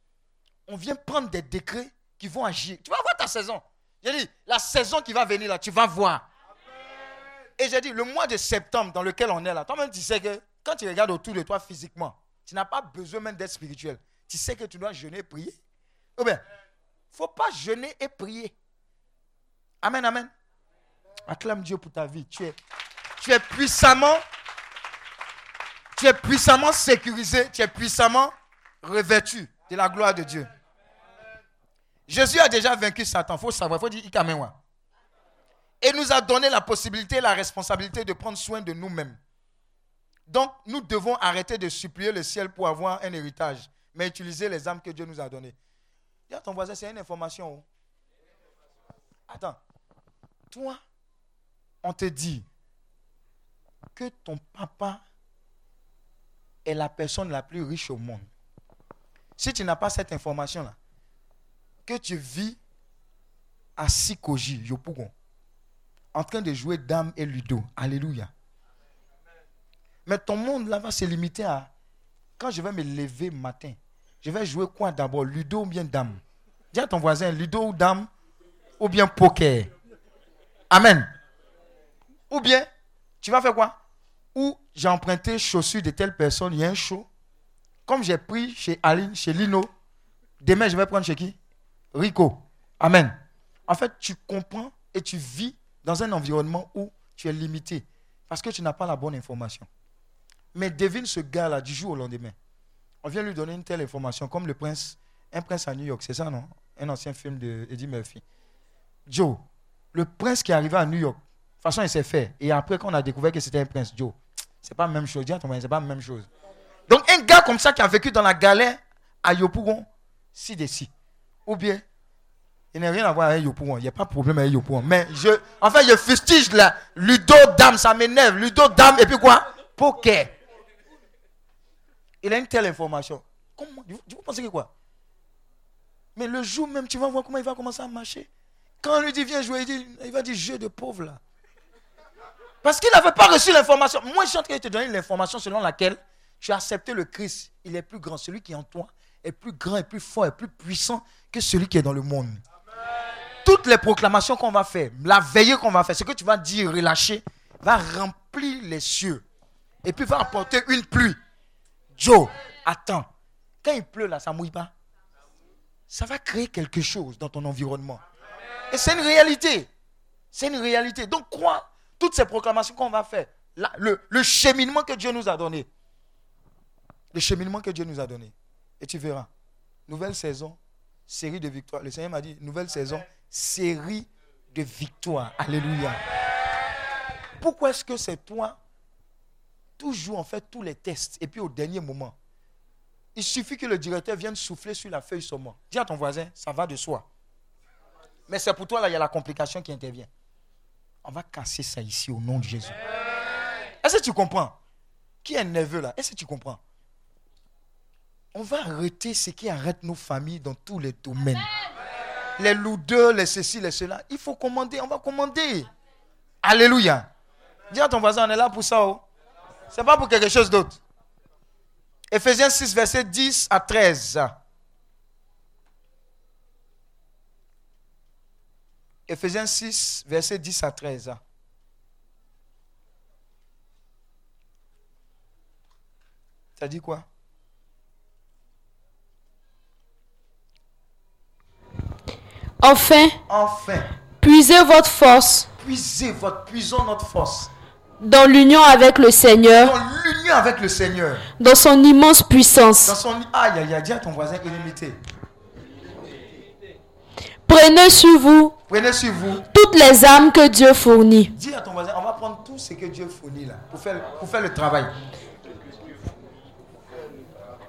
On vient prendre des décrets qui vont agir. Tu vas voir ta saison. J'ai dit, la saison qui va venir là, tu vas voir. Et j'ai dit, le mois de septembre dans lequel on est là, toi-même tu sais que quand tu regardes autour de toi physiquement, tu n'as pas besoin même d'être spirituel. Tu sais que tu dois jeûner et prier. Ou bien, il ne faut pas jeûner et prier. Amen, amen. Acclame Dieu pour ta vie. Tu es, tu es puissamment, tu es puissamment sécurisé, tu es puissamment revêtu de la gloire de Dieu. Jésus a déjà vaincu Satan. Il faut savoir, il faut dire Ikamewa. Et nous a donné la possibilité la responsabilité de prendre soin de nous-mêmes. Donc, nous devons arrêter de supplier le ciel pour avoir un héritage, mais utiliser les âmes que Dieu nous a données. Dis à ton voisin, c'est une information. oh. Attends. Toi, on te dit que ton papa est la personne la plus riche au monde. Si tu n'as pas cette information-là, que tu vis à Sikoji, Yopougon, en train de jouer dame et ludo. Alléluia. Mais ton monde là va se limiter à quand je vais me lever matin, je vais jouer quoi d'abord, ludo ou bien dame? Dis à ton voisin, ludo ou dame? Ou bien poker? Amen. Ou bien, tu vas faire quoi? Ou j'ai emprunté chaussures de telle personne, il y a un show. Comme j'ai pris chez Aline, chez Lino, demain je vais prendre chez qui? Rico. Amen. En fait, tu comprends et tu vis dans un environnement où tu es limité parce que tu n'as pas la bonne information. Mais devine ce gars-là du jour au lendemain. On vient lui donner une telle information, comme le prince, un prince à New York, c'est ça, non? Un ancien film de Eddie Murphy. Joe, le prince qui est arrivé à New York, de toute façon, il s'est fait. Et après qu'on a découvert que c'était un prince, Joe, c'est pas la même chose. C'est pas la même chose. Donc, un gars comme ça qui a vécu dans la galère à Yopougon, si des si. Ou bien, il n'a rien à voir avec Yopougon. Il n'y a pas de problème avec Yopougon. Mais je, en fait, je fustige là. Ludo, dame, ça m'énerve. Ludo, dame, et puis quoi? Poker. Il a une telle information. Comment? Vous pensez que quoi? Mais le jour même, tu vas voir comment il va commencer à marcher. Quand on lui dit viens jouer, il, dit, il va dire jeu de pauvre là. Parce qu'il n'avait pas reçu l'information. Moi, je suis en train de te donner l'information selon laquelle tu as accepté le Christ. Il est plus grand. Celui qui est en toi est plus grand, est plus fort, est plus puissant que celui qui est dans le monde. Toutes les proclamations qu'on va faire, la veillée qu'on va faire, ce que tu vas dire, relâcher, va remplir les cieux. Et puis va apporter une pluie. Joe, attends. Quand il pleut là, ça mouille pas. Ça va créer quelque chose dans ton environnement. Et c'est une réalité. C'est une réalité. Donc crois toutes ces proclamations qu'on va faire. le, cheminement que Dieu nous a donné. Le cheminement que Dieu nous a donné. Et tu verras. Nouvelle saison, série de victoires. Le Seigneur m'a dit, nouvelle saison, série de victoires. Alléluia. Pourquoi est-ce que c'est toi toujours en fait tous les tests et puis au dernier moment, il suffit que le directeur vienne souffler sur la feuille seulement. Dis à ton voisin, ça va de soi. Mais c'est pour toi là, il y a la complication qui intervient. On va casser ça ici au nom de Jésus. Est-ce que tu comprends? Qui est nerveux là? Est-ce que tu comprends? On va arrêter ce qui arrête nos familles dans tous les domaines. Les lourdeurs, les ceci, les cela. Il faut commander, on va commander. Alléluia. Dis à ton voisin, on est là pour ça. Oh. Ce n'est pas pour quelque chose d'autre. Ephésiens 6, verset 10 à 13. Ephésiens 6, verset 10 à 13. Ça dit quoi? Enfin, Enfin, puisez votre force puisez votre, puisons notre force dans l'union avec le Seigneur, dans l'union avec le Seigneur. dans son immense Dans puissance. son. Aïe, aïe, aïe, dis à ton voisin illimité. Prenez sur vous Prenez sur vous. toutes les âmes que Dieu fournit, Dis à ton voisin, on va prendre tout ce que Dieu fournit là pour faire, pour faire le travail.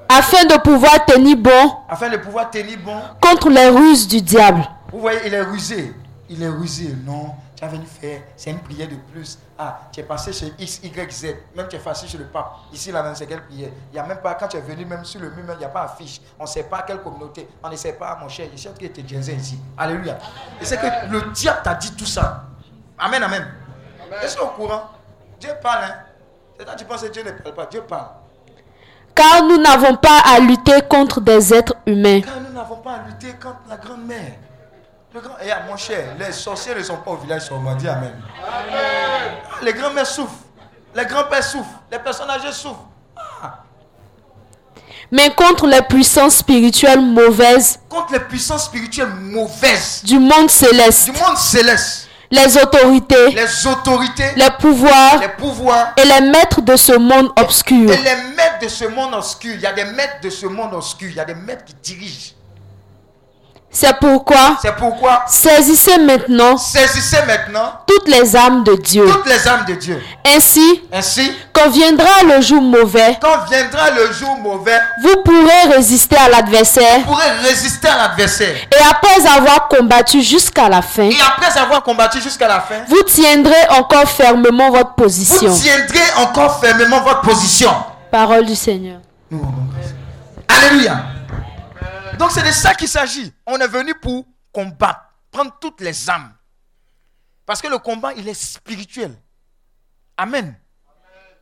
afin de pouvoir tenir bon Afin de pouvoir tenir bon. contre les ruses du diable. Vous voyez, il est rusé. Il est rusé. Non, tu as venu faire, c'est une prière de plus. Ah, tu es passé chez X, Y, Z. Même tu es passé chez le pape. Ici, là, dans c'est quelle prière. Il n'y a même pas, quand tu es venu, même sur le mur, il n'y a pas affiche. On ne sait pas quelle communauté. On ne sait pas, mon cher. Je sais que tu es ici. Alléluia. Et c'est que le diable t'a dit tout ça. Amen, amen. Est-ce que au courant? Dieu parle, hein. C'est toi, tu penses que Dieu ne parle pas. Dieu parle. Car nous n'avons pas à lutter contre des êtres humains, Car nous n'avons pas à lutter contre la grand-mère. Le grand... Eh, mon cher, les sorciers ne sont pas au village seulement. Dis Amen. Ah, Les grands-mères souffrent. Les grands-pères souffrent. Les personnes âgées souffrent. Ah, mais contre les puissances spirituelles mauvaises contre les puissances spirituelles mauvaises du monde céleste, du monde céleste, les autorités, les autorités, les pouvoirs les pouvoirs et les maîtres de ce monde obscur. et les maîtres de ce monde obscur. Il y a des maîtres de ce monde obscur. Il y a des maîtres qui dirigent. C'est pourquoi C'est pourquoi saisissez maintenant saisissez maintenant toutes les âmes de Dieu. toutes les âmes de Dieu. Ainsi, Ainsi, quand viendra le jour mauvais, quand viendra le jour mauvais, vous pourrez résister à l'adversaire vous pourrez résister à l'adversaire. et après avoir combattu jusqu'à la fin, Et après avoir combattu jusqu'à la fin, vous tiendrez encore fermement votre position. vous tiendrez encore fermement votre position. Parole du Seigneur. Nous. Alléluia. Donc c'est de ça qu'il s'agit. On est venu pour combattre, prendre toutes les âmes. Parce que le combat, il est spirituel. Amen.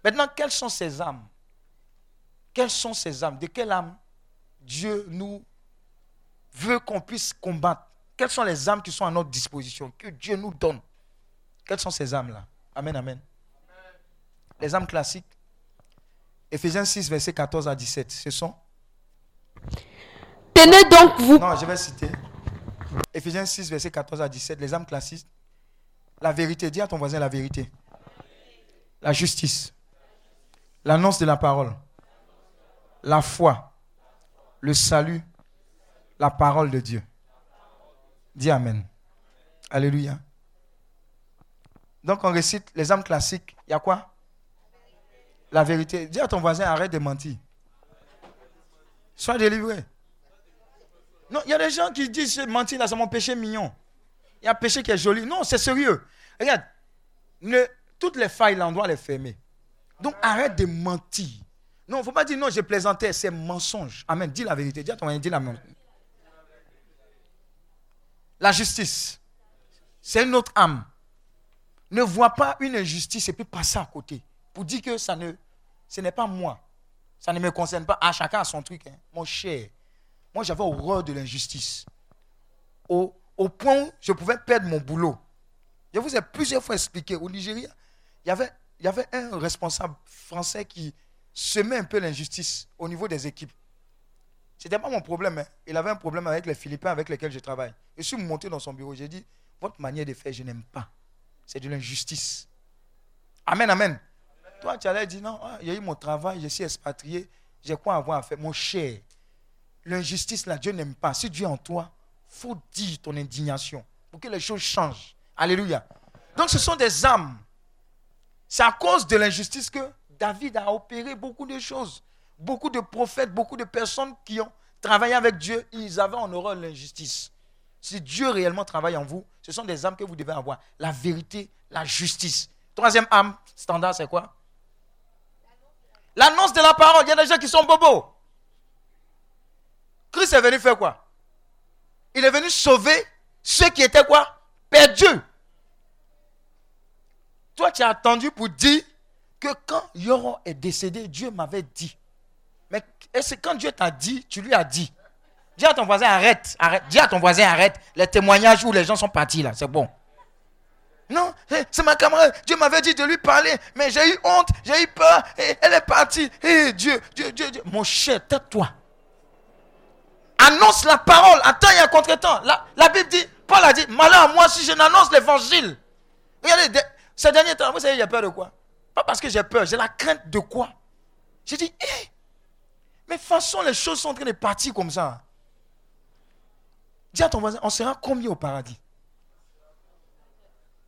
Maintenant, quelles sont ces âmes Quelles sont ces âmes De quelle âme Dieu nous veut qu'on puisse combattre? Quelles sont les âmes qui sont à notre disposition, que Dieu nous donne? Quelles sont ces âmes-là Amen, amen. Les âmes classiques. Éphésiens 6, versets 14 à 17. Ce sont Tenez donc vous Non, je vais citer. Éphésiens 6, verset 14 à 17. Les âmes classiques. La vérité. Dis à ton voisin la vérité. La justice. L'annonce de la parole. La foi. le salut, la parole de Dieu. Dis Amen. Alléluia. Donc on récite les âmes classiques. Il y a quoi? La vérité. Dis à ton voisin, arrête de mentir. Sois délivré. Non, il y a des gens qui disent mentir là, c'est mon péché mignon. Il y a un péché qui est joli. Non, c'est sérieux. Regarde, toutes les failles là, on doit les fermer. Donc arrête de mentir. Non, il ne faut pas dire non, j'ai plaisanté, c'est mensonge. Amen. Dis la vérité. Dis à ton dis la vérité. La justice, c'est une autre âme. Ne vois pas une injustice et puis passer à côté pour dire que ça ne, ce n'est pas moi. Ça ne me concerne pas. Ah, chacun a son truc. Hein. Mon cher, moi j'avais horreur de l'injustice. Au, point où je pouvais perdre mon boulot. Je vous ai plusieurs fois expliqué. Au Nigeria, il y avait, un responsable français qui semait un peu l'injustice au niveau des équipes. Ce n'était pas mon problème. Hein. Il avait un problème avec les Philippins avec lesquels je travaille. Je suis monté dans son bureau. J'ai dit, votre manière de faire, je n'aime pas. C'est de l'injustice. Amen, amen. Toi, tu allais dire, non, il y a eu mon travail, je suis expatrié, j'ai quoi avoir à faire? Mon cher, l'injustice, là, Dieu n'aime pas. Si Dieu est en toi, faut dire ton indignation pour que les choses changent. Alléluia. Donc, ce sont des âmes. C'est à cause de l'injustice que David a opéré beaucoup de choses. Beaucoup de prophètes, beaucoup de personnes qui ont travaillé avec Dieu, ils avaient en horreur l'injustice. Si Dieu réellement travaille en vous, ce sont des âmes que vous devez avoir. La vérité, la justice. Troisième âme standard, c'est quoi? L'annonce de la parole. Il y a des gens qui sont bobos. Christ est venu faire quoi? Il est venu sauver ceux qui étaient quoi? Perdus. Toi, tu as attendu pour dire que quand Yoron est décédé, Dieu m'avait dit. Mais est-ce quand Dieu t'a dit, tu lui as dit? Dis à ton voisin, arrête, arrête. Dis à ton voisin, arrête. Les témoignages où les gens sont partis là, c'est bon. Non, eh, c'est ma camarade. Dieu m'avait dit de lui parler, mais j'ai eu honte, j'ai eu peur, et elle est partie. Et eh, Dieu, Dieu, Dieu, Dieu. Mon cher, tais-toi. Annonce la parole. Attends, il y a un contre-temps. La, la, Bible dit, Paul a dit, malheur à moi si je n'annonce l'évangile. Regardez, ces derniers temps, vous savez, j'ai peur de quoi? Pas parce que j'ai peur, j'ai la crainte de quoi? J'ai dit, hé, eh, mais façon, les choses sont en train de partir comme ça. Dis à ton voisin, on sera combien au paradis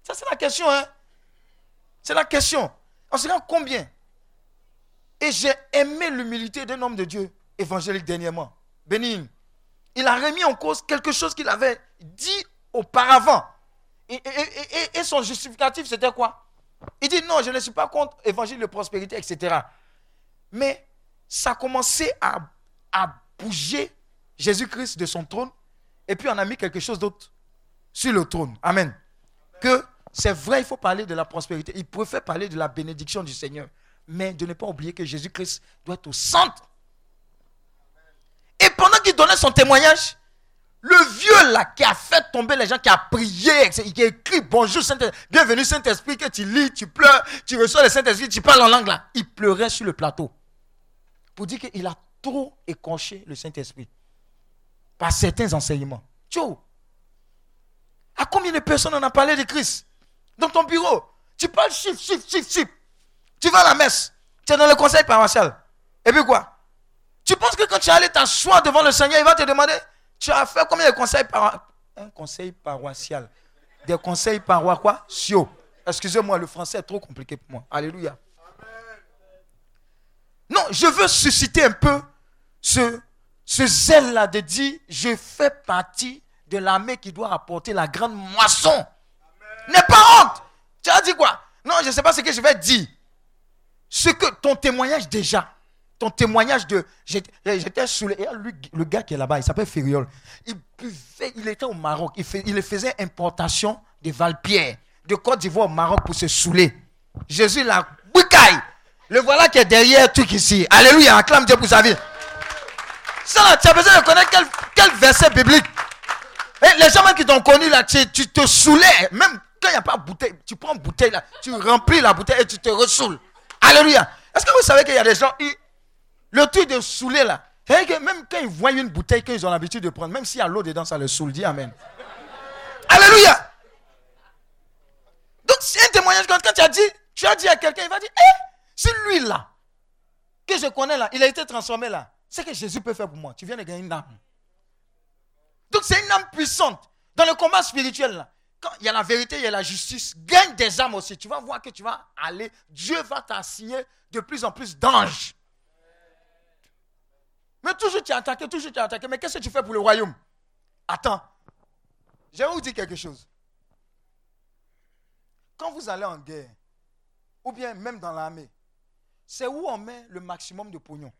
Ça, c'est la question, hein? C'est la question. On sera combien? Et j'ai aimé l'humilité d'un homme de Dieu évangélique dernièrement. Bénin. Il a remis en cause quelque chose qu'il avait dit auparavant. Et, son justificatif, c'était quoi? Il dit non, je ne suis pas contre évangile de prospérité, etc. Mais ça a commencé à, à bouger Jésus-Christ de son trône et puis on a mis quelque chose d'autre sur le trône. Amen. Que c'est vrai, il faut parler de la prospérité. Il préfère parler de la bénédiction du Seigneur. Mais de ne pas oublier que Jésus-Christ doit être au centre. Pendant qu'il donnait son témoignage, le vieux là qui a fait tomber les gens, qui a prié, qui a écrit bonjour Saint-Esprit, bienvenue Saint-Esprit, que tu lis, tu pleures, tu reçois le Saint-Esprit, tu parles en langue là. Il pleurait sur le plateau. Pour dire qu'il a trop éconché le Saint-Esprit par certains enseignements. Tchou. À combien de personnes on a parlé de Christ? Dans ton bureau, tu parles chiffre, chiffre, chiffre, chiffre. Tu vas à la messe, tu es dans le conseil paroissial. Et puis quoi? Tu penses que quand tu es allé t'asseoir devant le Seigneur, il va te demander Tu as fait combien de conseils paroissial Un conseil paroissial? Des conseils paroissiaux. Excusez-moi, le français est trop compliqué pour moi. Alléluia. Non, je veux susciter un peu ce, ce zèle-là de dire, je fais partie de l'armée qui doit apporter la grande moisson. N'aie pas honte. Tu as dit quoi? Non, je ne sais pas ce que je vais dire. Ce que ton témoignage déjà, ton témoignage de. J'étais sous le, le gars qui est là-bas, il s'appelle Feriol. Il buvait, il était au Maroc. Il, fait, faisait importation de Valpierre, de Côte d'Ivoire au Maroc pour se saouler. Jésus l'a boucaille. Le voilà qui est derrière tout ici. Alléluia, acclame Dieu pour sa vie. Ça, tu as besoin de connaître quel, verset biblique. Les gens qui t'ont connu là, tu, te saoulais. Même quand il n'y a pas de bouteille, tu prends une bouteille là, tu remplis la bouteille et tu te ressoules. Alléluia. Est-ce que vous savez qu'il y a des gens, le truc de saouler là, même quand ils voient une bouteille qu'ils ont l'habitude de prendre, même s'il y a l'eau dedans, ça le saoule. Dis Amen. Alléluia. Donc c'est un témoignage quand, tu as dit, tu as dit à quelqu'un, il va dire, eh, c'est lui là, que je connais là, il a été transformé là. ce que Jésus peut faire pour moi. Tu viens de gagner une âme. Donc c'est une âme puissante. Dans le combat spirituel, là, quand il y a la vérité, il y a la justice, gagne des âmes aussi. Tu vas voir que tu vas aller, Dieu va t'assigner de plus en plus d'anges. Mais toujours tu es attaqué, toujours tu es attaqué. Mais qu'est-ce que tu fais pour le royaume? Attends. Je vais vous dire quelque chose. Quand vous allez en guerre, ou bien même dans l'armée, c'est où on met le maximum de pognon?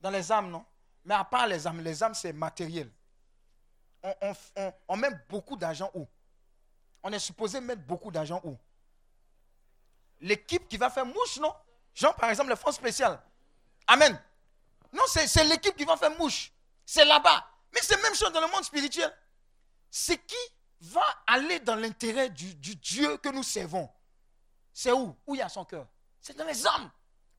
Dans les armes, non? Mais à part les armes, les armes, c'est matériel. On, met beaucoup d'argent où? On est supposé mettre beaucoup d'argent où? L'équipe qui va faire mouche, non? Genre, par exemple, les forces spéciales. Amen. Non, c'est l'équipe qui va faire mouche. C'est là-bas. Mais c'est la même chose dans le monde spirituel. C'est qui va aller dans l'intérêt du, du Dieu que nous servons? C'est où? Où il y a son cœur? C'est dans les hommes.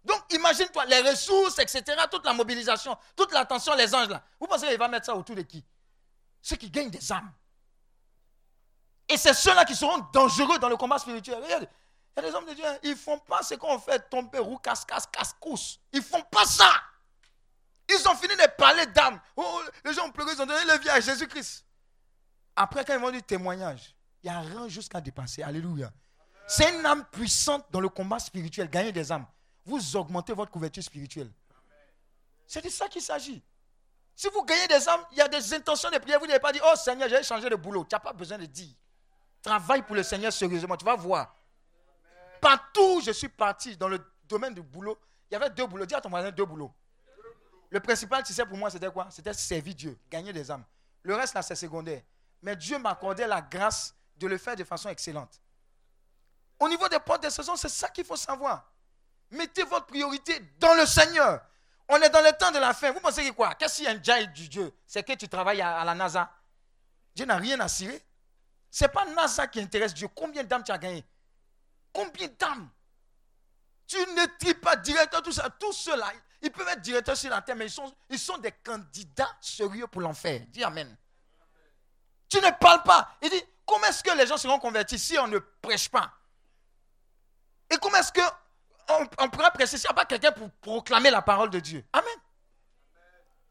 Donc, imagine-toi, les ressources, etc., toute la mobilisation, toute l'attention, les anges là. Vous pensez qu'il va mettre ça autour de qui? Ceux qui gagnent des âmes. Et c'est ceux-là qui seront dangereux dans le combat spirituel. Regardez, il y a des hommes de Dieu, hein, ils ne font pas ce qu'on fait tomber roux, casse, casse, casse, cousse. Ils ne font pas ça. Ils ont fini de parler d'âme. Oh, les gens ont pleuré, ils ont donné leur vie à Jésus-Christ. Après, quand ils vont du témoignage, il y a rien jusqu'à dépasser. Alléluia. C'est une âme puissante dans le combat spirituel, gagner des âmes. Vous augmentez votre couverture spirituelle. C'est de ça qu'il s'agit. Si vous gagnez des âmes, il y a des intentions de prière. Vous n'avez pas dit, oh Seigneur, j'ai changé de boulot. Tu n'as pas besoin de dire. Travaille pour le Seigneur sérieusement. Tu vas voir. Partout où je suis parti dans le domaine du boulot, il y avait deux boulots. Dis à ton voisin deux boulots. Le principal, tu sais, pour moi, c'était quoi? C'était servir Dieu, gagner des âmes. Le reste, là, c'est secondaire. Mais Dieu m'accordait la grâce de le faire de façon excellente. Au niveau des portes de saison, c'est ça qu'il faut savoir. Mettez votre priorité dans le Seigneur. On est dans le temps de la fin. Vous pensez que quoi? Qu'est-ce qu'il y a un du Dieu? C'est que tu travailles à, la NASA. Dieu n'a rien à cirer. Ce n'est pas NASA qui intéresse Dieu. Combien d'âmes tu as gagné Combien d'âmes? Tu ne tries pas directeur, tout ça. Tous ceux-là, ils peuvent être directeurs sur la terre, mais ils sont, ils sont des candidats sérieux pour l'enfer. Dis Amen. Tu ne parles pas. Il dit, comment est-ce que les gens seront convertis si on ne prêche pas? Et comment est-ce que on, pourra prêcher s'il n'y a pas quelqu'un pour proclamer la parole de Dieu? Amen.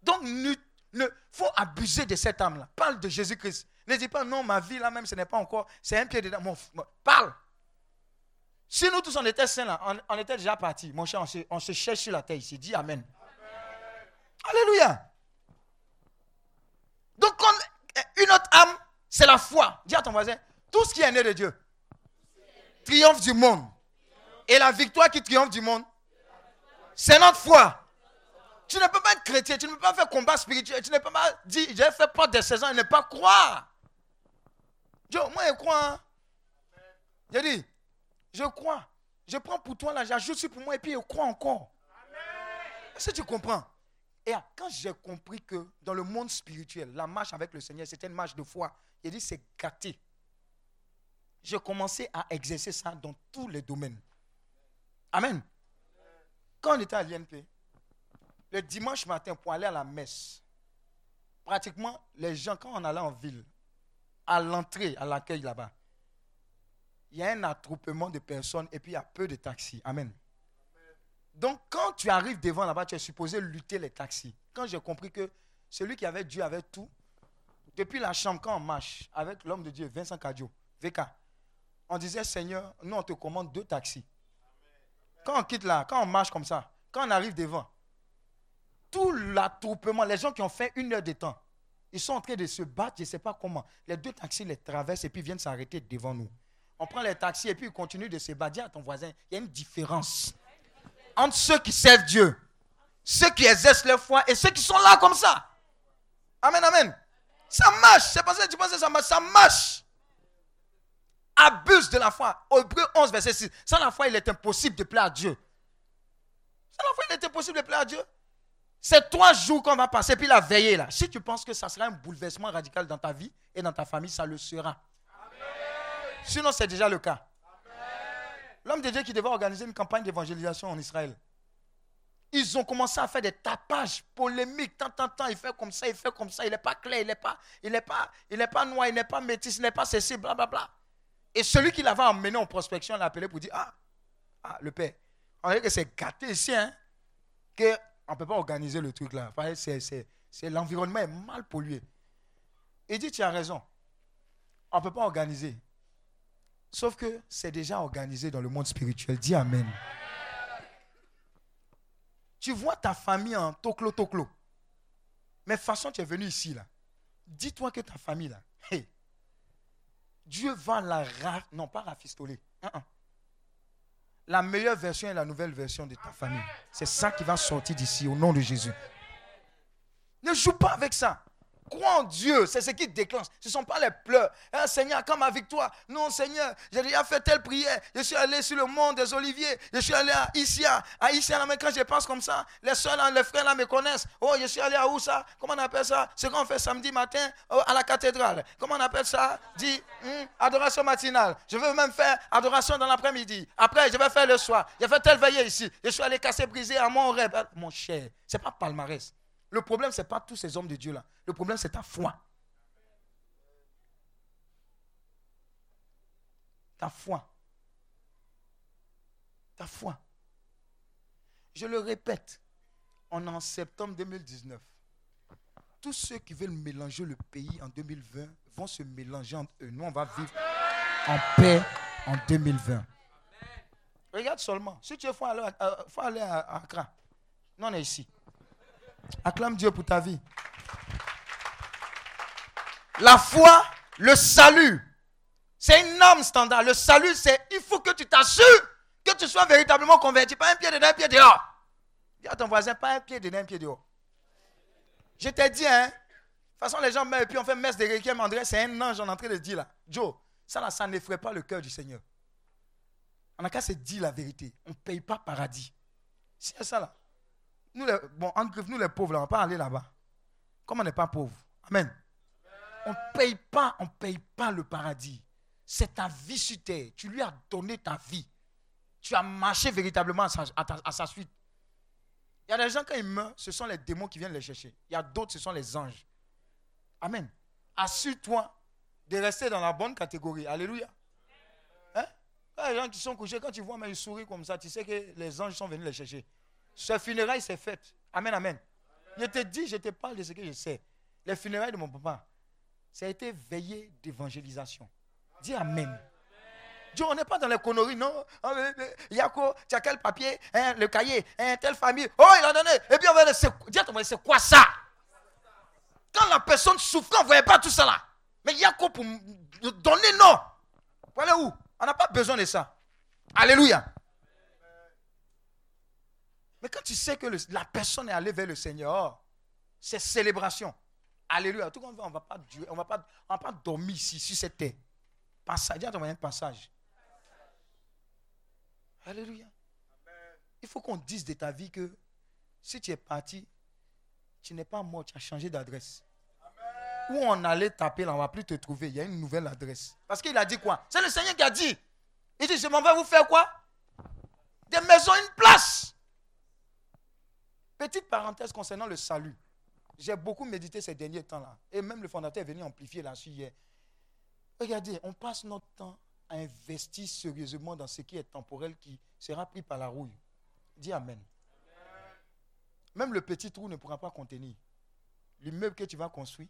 Donc, il faut abuser de cette âme-là. Parle de Jésus-Christ. Ne dis pas, non, ma vie là même, ce n'est pas encore, c'est un pied dedans. Parle. Si nous tous on était saints là, on, on était déjà partis. Mon cher, on se, on se cherche sur la terre ici. Dis Amen. Alléluia. Donc, on- une autre âme, c'est la foi. Dis à ton voisin, tout ce qui est né de Dieu triomphe du monde. Et la victoire qui triomphe du monde, c'est notre foi. Tu ne peux pas être chrétien, tu ne peux pas faire combat spirituel, tu ne peux pas dire j'ai fait porte des saisons et ne pas croire. Dieu, moi je crois. hein. J'ai dit, je crois. Je prends pour toi là, j'ajoute pour moi et puis je crois encore. Est-ce que tu comprends? Et quand j'ai compris que dans le monde spirituel, la marche avec le Seigneur, c'était une marche de foi, j'ai dit c'est gâté. J'ai commencé à exercer ça dans tous les domaines. Amen. Quand on était à l'INP, le dimanche matin pour aller à la messe, pratiquement les gens, quand on allait en ville, à l'entrée, à l'accueil là-bas, il y a un attroupement de personnes et puis il y a peu de taxis. Amen. Donc quand tu arrives devant là-bas, tu es supposé lutter les taxis. Quand j'ai compris que celui qui avait Dieu avait tout, depuis la chambre, quand on marche avec l'homme de Dieu, Vincent Cadio, VK, on disait Seigneur, nous on te commande deux taxis. Quand on quitte là, quand on marche comme ça, quand on arrive devant, tout l'attroupement, les gens qui ont fait une heure de temps, ils sont en train de se battre, je ne sais pas comment. Les deux taxis les traversent et puis viennent s'arrêter devant nous. On prend les taxis et puis ils continuent de se. Dis à ton voisin, il y a une différence entre ceux qui servent Dieu, ceux qui exercent leur foi et ceux qui sont là comme ça. Amen, amen. Ça marche. C'est ça que tu penses que ça marche. Ça marche. Abuse de la foi. Hébreu 11, verset 6. Sans la foi, il est impossible de plaire à Dieu. Sans la foi, il est impossible de plaire à Dieu. C'est trois jours qu'on va passer, puis la veillée là. Si tu penses que ça sera un bouleversement radical dans ta vie et dans ta famille, ça le sera. Sinon, c'est déjà le cas. L'homme de Dieu qui devait organiser une campagne d'évangélisation en Israël. Ils ont commencé à faire des tapages polémiques. Tant, tant, tant, il fait comme ça, il fait comme ça. Il n'est pas clair, il n'est pas, pas, pas noir, il n'est pas métis, il n'est pas ceci, bla, bla, bla. Et celui qui l'avait emmené en prospection l'a appelé pour dire Ah, ah le père, on dirait que c'est gâté ici, hein. Que on ne peut pas organiser le truc là. C'est- L'environnement est mal pollué. Il dit, tu as raison. On ne peut pas organiser. Sauf que c'est déjà organisé dans le monde spirituel. Dis Amen. Tu vois ta famille en toclo-toclo. Mais de façon, tu es venu ici là. Dis-toi que ta famille là, Dieu va la ra- non pas rafistoler. La meilleure version est la nouvelle version de ta famille. C'est ça qui va sortir d'ici au nom de Jésus. Ne joue pas avec ça. Crois en Dieu, c'est ce qui déclenche. Ce ne sont pas les pleurs. Hein, Seigneur, quand ma victoire. Non, Seigneur, j'ai déjà fait telle prière. Je suis allé sur le mont des Oliviers. Je suis allé à Isia. À Isia, là, mais quand je passe comme ça, les soeurs, les frères là me connaissent. Oh, je suis allé à où ça? Comment on appelle ça? Ce qu'on fait samedi matin oh, à la cathédrale. Comment on appelle ça? Dit hum, adoration matinale. Je veux même faire adoration dans l'après-midi. Après, je vais faire le soir. Je vais telle veillée ici. Je suis allé casser, briser à mon rêve. Mon cher, ce n'est pas palmarès. Le problème, ce n'est pas tous ces hommes de Dieu là. Le problème, c'est ta foi. Ta foi. Ta foi. Je le répète, en septembre 2019. Tous ceux qui veulent mélanger le pays en 2020 vont se mélanger entre eux. Nous, on va vivre en paix en 2020. Regarde seulement. Si tu veux, euh, aller à Accra. Nous, on est ici. Acclame Dieu pour ta vie. La foi, le salut, c'est une norme standard. Le salut, c'est il faut que tu t'assures que tu sois véritablement converti. Pas un pied dedans, un pied dehors. Dis à ton voisin, pas un pied dedans, un pied dehors. Je t'ai dit, hein. De toute façon, les gens meurent et puis on fait messe de Requiem André, c'est un ange en train de dire là. Joe, ça là, ça n'effraie pas le cœur du Seigneur. N'a qu'à se dire la vérité. On ne paye pas paradis. C'est ça là. Nous, les, nous les pauvres, là, on ne va pas aller là-bas. Comme on n'est pas pauvres. Amen. On ne paye pas, on paye pas le paradis. C'est ta vie sur terre. Tu lui as donné ta vie. Tu as marché véritablement à sa, suite. Il y a des gens, quand ils meurent, ce sont les démons qui viennent les chercher. Il y a d'autres, ce sont les anges. Amen. Assure-toi de rester dans la bonne catégorie. Alléluia. Hein? Les gens qui sont couchés, quand tu vois mais ils sourient comme ça, tu sais que les anges sont venus les chercher. Ce funérail, c'est fait. Amen, amen. Je te dis, je te parle de ce que je sais. Les funérailles de mon papa, ça a été veillé d'évangélisation. Dis Amen. Dieu, on n'est pas dans les conneries, non? Ah, Yako, tu as quel papier? Hein, Le cahier? Hein, Telle famille? Oh, il a donné. Et puis on va dire, c'est- quoi ça? Quand la personne souffre, on ne voyait pas tout ça là. Mais Yako, pour donner, non. Pour aller où? On n'a pas besoin de ça. Alléluia. Mais quand tu sais que la personne est allée vers le Seigneur, c'est célébration. Alléluia. Tout comme on ne va pas va pas, dormir ici, sur cette terre. Passage, dis à ton voisin, passage. Alléluia. Il faut qu'on dise de ta vie que si tu es parti, tu n'es pas mort, tu as changé d'adresse. Où on allait taper, là, on ne va plus te trouver. Il y a une nouvelle adresse. Parce qu'il a dit quoi? C'est le Seigneur qui a dit. Il dit, je m'en vais vous faire quoi? Des maisons, une place. Petite parenthèse concernant le salut. J'ai beaucoup médité ces derniers temps-là. Et même le fondateur est venu amplifier là-dessus hier. Regardez, on passe notre temps à investir sérieusement dans ce qui est temporel qui sera pris par la rouille. Dis Amen. Même le petit trou ne pourra pas contenir. L'immeuble que tu vas construire,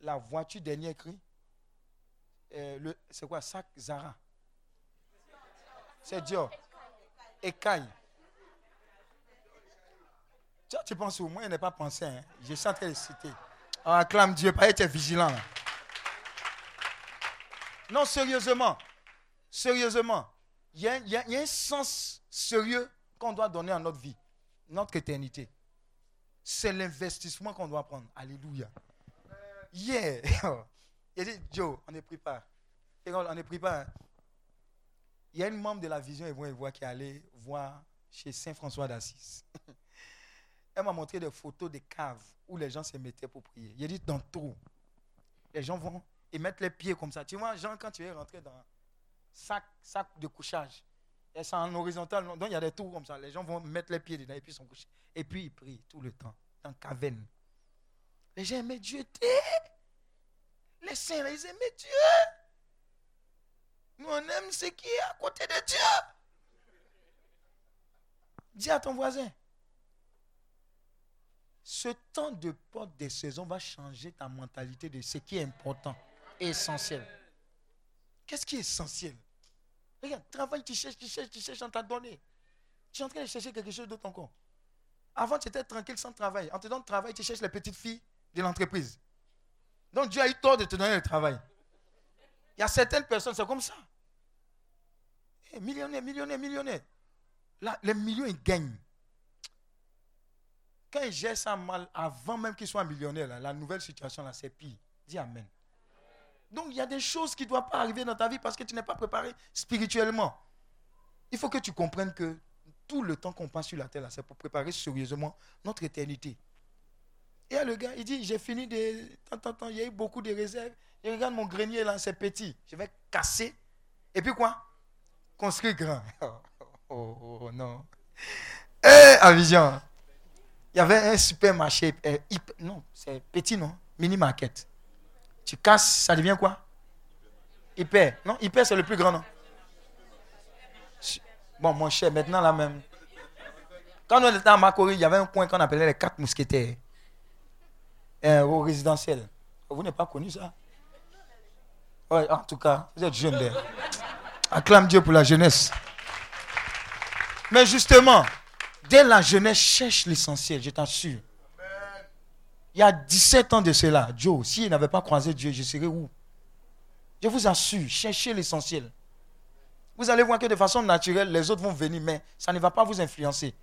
la voiture dernier cri, euh, c'est quoi Sac Zara? C'est Dior. Écaille. Tu, penses où Moi, je n'ai pas pensé. Hein. Je suis en train de citer. On acclame Dieu, tu es vigilant. Non, sérieusement. Sérieusement. Il y, a, un sens sérieux qu'on doit donner à notre vie, notre éternité. C'est l'investissement qu'on doit prendre. Alléluia. Yeah. Il dit, Joe, on est pris pas. On est pris pas. Il y a une membre de la vision et voix qui est allée voir chez Saint François d'Assise. Elle m'a montré des photos des caves où les gens se mettaient pour prier. A dit dans trop. Les gens vont et mettre les pieds comme ça. Tu vois, Jean, quand tu es rentré dans sac, sac de couchage, et c'est en horizontal, donc il y a des trous comme ça. Les gens vont mettre les pieds dedans et puis ils sont couchés. Et puis ils prient tout le temps, dans la caverne. Les gens aimaient Dieu. Les saints, ils aimaient Dieu. Nous, on aime ce qui est à côté de Dieu. Dis à ton voisin, Ce temps de porte des saisons va changer ta mentalité de ce qui est important et essentiel. Qu'est-ce qui est essentiel? Regarde, travail, tu cherches, tu cherches, tu cherches, on t'a donné. Tu es en train de chercher quelque chose d'autre encore. Avant, tu étais tranquille sans travail. En te donnant le travail, tu cherches les petites filles de l'entreprise. Donc Dieu a eu tort de te donner le travail. Il y a certaines personnes, c'est comme ça. Eh, millionnaire, millionnaire, millionnaire. Là, les millions, ils gagnent. Quand ils gèrent ça mal, avant même qu'ils soient millionnaires, là, la nouvelle situation, là, c'est pire. Dis Amen. Donc, il y a des choses qui ne doivent pas arriver dans ta vie parce que tu n'es pas préparé spirituellement. Il faut que tu comprennes que tout le temps qu'on passe sur la terre, c'est pour préparer sérieusement notre éternité. Et là, le gars, il dit, j'ai fini de... Tant, tant, il y a eu beaucoup de réserves. Et regarde mon grenier là, c'est petit. Je vais casser. Et puis quoi? Construire grand. Oh, oh, oh non. Eh, à Vision. Il y avait un supermarché. euh, non, c'est petit, non Mini market. Tu casses, ça devient quoi? Hyper. Non, hyper, c'est le plus grand, non? Bon, mon cher, maintenant là même. Quand on était à Macori, il y avait un coin qu'on appelait les quatre mousquetaires. Euh, au résidentiel. Vous n'avez pas connu ça? Oui, en tout cas, vous êtes jeune. là. Acclame Dieu pour la jeunesse. Mais justement, dès la jeunesse, cherche l'essentiel, je t'assure. Il y a 17 ans de cela, Joe, s'il n'avait pas croisé Dieu, je serais où? Je vous assure, cherchez l'essentiel. Vous allez voir que de façon naturelle, les autres vont venir, mais ça ne va pas vous influencer.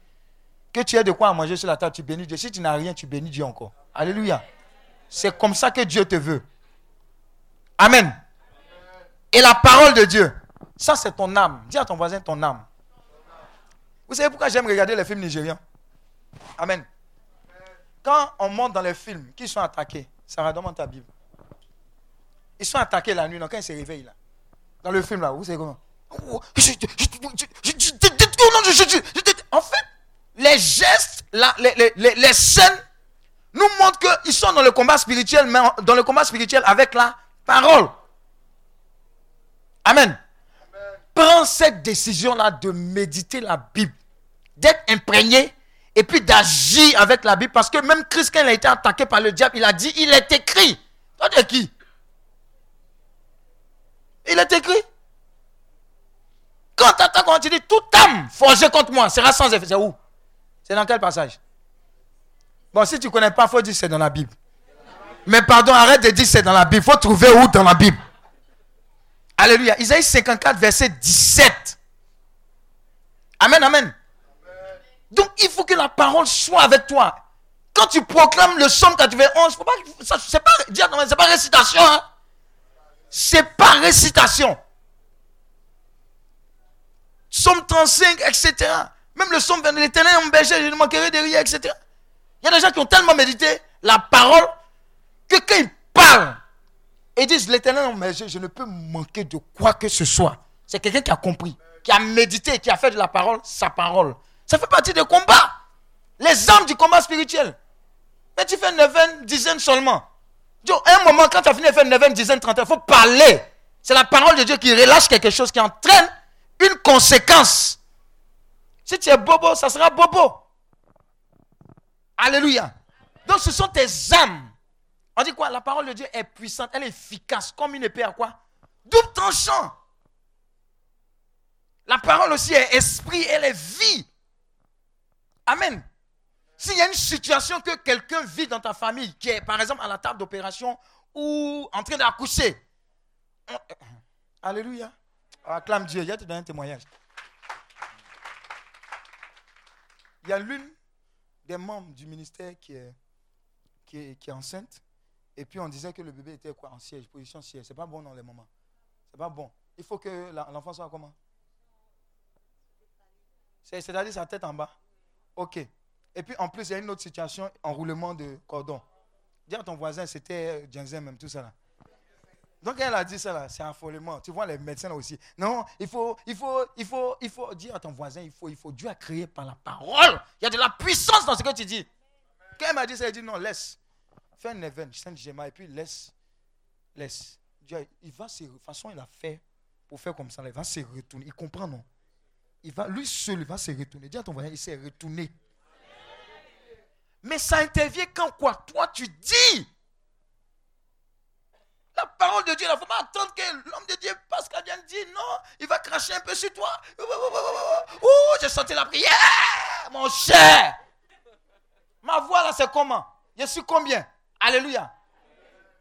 Que tu aies de quoi à manger sur la table, tu bénis Dieu. Si tu n'as rien, tu bénis Dieu encore. Alléluia. C'est comme ça que Dieu te veut. Amen. Et la parole de Dieu, ça c'est ton âme. Dis à ton voisin ton âme. Vous savez pourquoi j'aime regarder les films nigérians? Amen. Quand on monte dans les films, qui sont attaqués, Sarah, demande ta Bible. Ils sont attaqués la nuit, donc quand ils se réveillent là, dans le film là, vous savez comment? En fait, les gestes, la- les, les- les- les scènes nous montrent qu'ils sont dans le combat spirituel, mais dans le combat spirituel avec la parole. Amen. Prends cette décision-là de méditer la Bible, d'être imprégné et puis d'agir avec la Bible. Parce que même Christ, quand il a été attaqué par le diable, il a dit, il est écrit. Toi, t'es qui? Il est écrit. Quand t'attends, quand tu dis, toute âme forgée contre moi sera sans effet. C'est où? C'est dans quel passage? Bon, si tu ne connais pas, faut dire c'est dans la Bible. Mais pardon, arrête de dire c'est dans la Bible. Il faut trouver où dans la Bible? Alléluia. Isaïe 54, verset 17. Amen, amen. Donc, il faut que la parole soit avec toi. Quand tu proclames le psaume 91, faut pas, ça, c'est pas, c'est pas récitation. Hein? C'est pas récitation. Psaume 35, etc. Même le psaume 20, l'éternel mon berger, je ne manquerai de rien, etc. Il y a des gens qui ont tellement médité la parole que quand ils parlent, ils disent l'éternel mon berger, je ne peux manquer de quoi que ce soit. C'est quelqu'un qui a compris, qui a médité, qui a fait de la parole sa parole. Ça fait partie des combats. Les armes du combat spirituel. Mais tu fais neuvaine, dizaine seulement. Dieu, un moment, quand tu as fini de faire neuvaine, dizaine, trentaine, il faut parler. C'est la parole de Dieu qui relâche quelque chose, qui entraîne une conséquence. Si tu es bobo, ça sera bobo. Alléluia. Donc ce sont tes âmes. On dit quoi? La parole de Dieu est puissante, elle est efficace, comme une épée à quoi? Double tranchant. La parole aussi est esprit, elle est vie. Amen. S'il y a une situation que quelqu'un vit dans ta famille, qui est par exemple à la table d'opération ou en train d'accoucher, on- Alléluia. Acclame Dieu, y a te donner un témoignage. Il y a l'une des membres du ministère qui est, enceinte. Et puis on disait que le bébé était quoi En siège, position siège. C'est pas bon dans les moments. C'est pas bon. Il faut que l'enfant soit comment? C'est- C'est-à-dire sa tête en bas. Ok. Et puis en plus, il y a une autre situation, enroulement de cordon. Dis à ton voisin, c'était Jensen même, tout ça là. Donc elle a dit ça là, c'est affolement. Tu vois les médecins là aussi. Non, il faut, il faut, il faut, il faut dire à ton voisin, il faut, il faut. Dieu a créé par la parole. Il y a de la puissance dans ce que tu dis. Quand elle m'a dit ça, elle dit non, laisse. Fais un événement, Saint Gemma, et puis laisse, laisse. Il va de toute façon, il a fait pour faire comme ça, il va se retourner. Il comprend non? Il va, lui seul, il va se retourner. Dis à ton voisin, il s'est retourné. Mais ça intervient quand quoi? Toi, tu dis. La parole de Dieu, il ne faut pas attendre que l'homme de Dieu passe vienne dire non, il va cracher un peu sur toi. Oh, j'ai senti la prière, mon cher. Ma voix là, c'est comment? Je suis combien? Alléluia.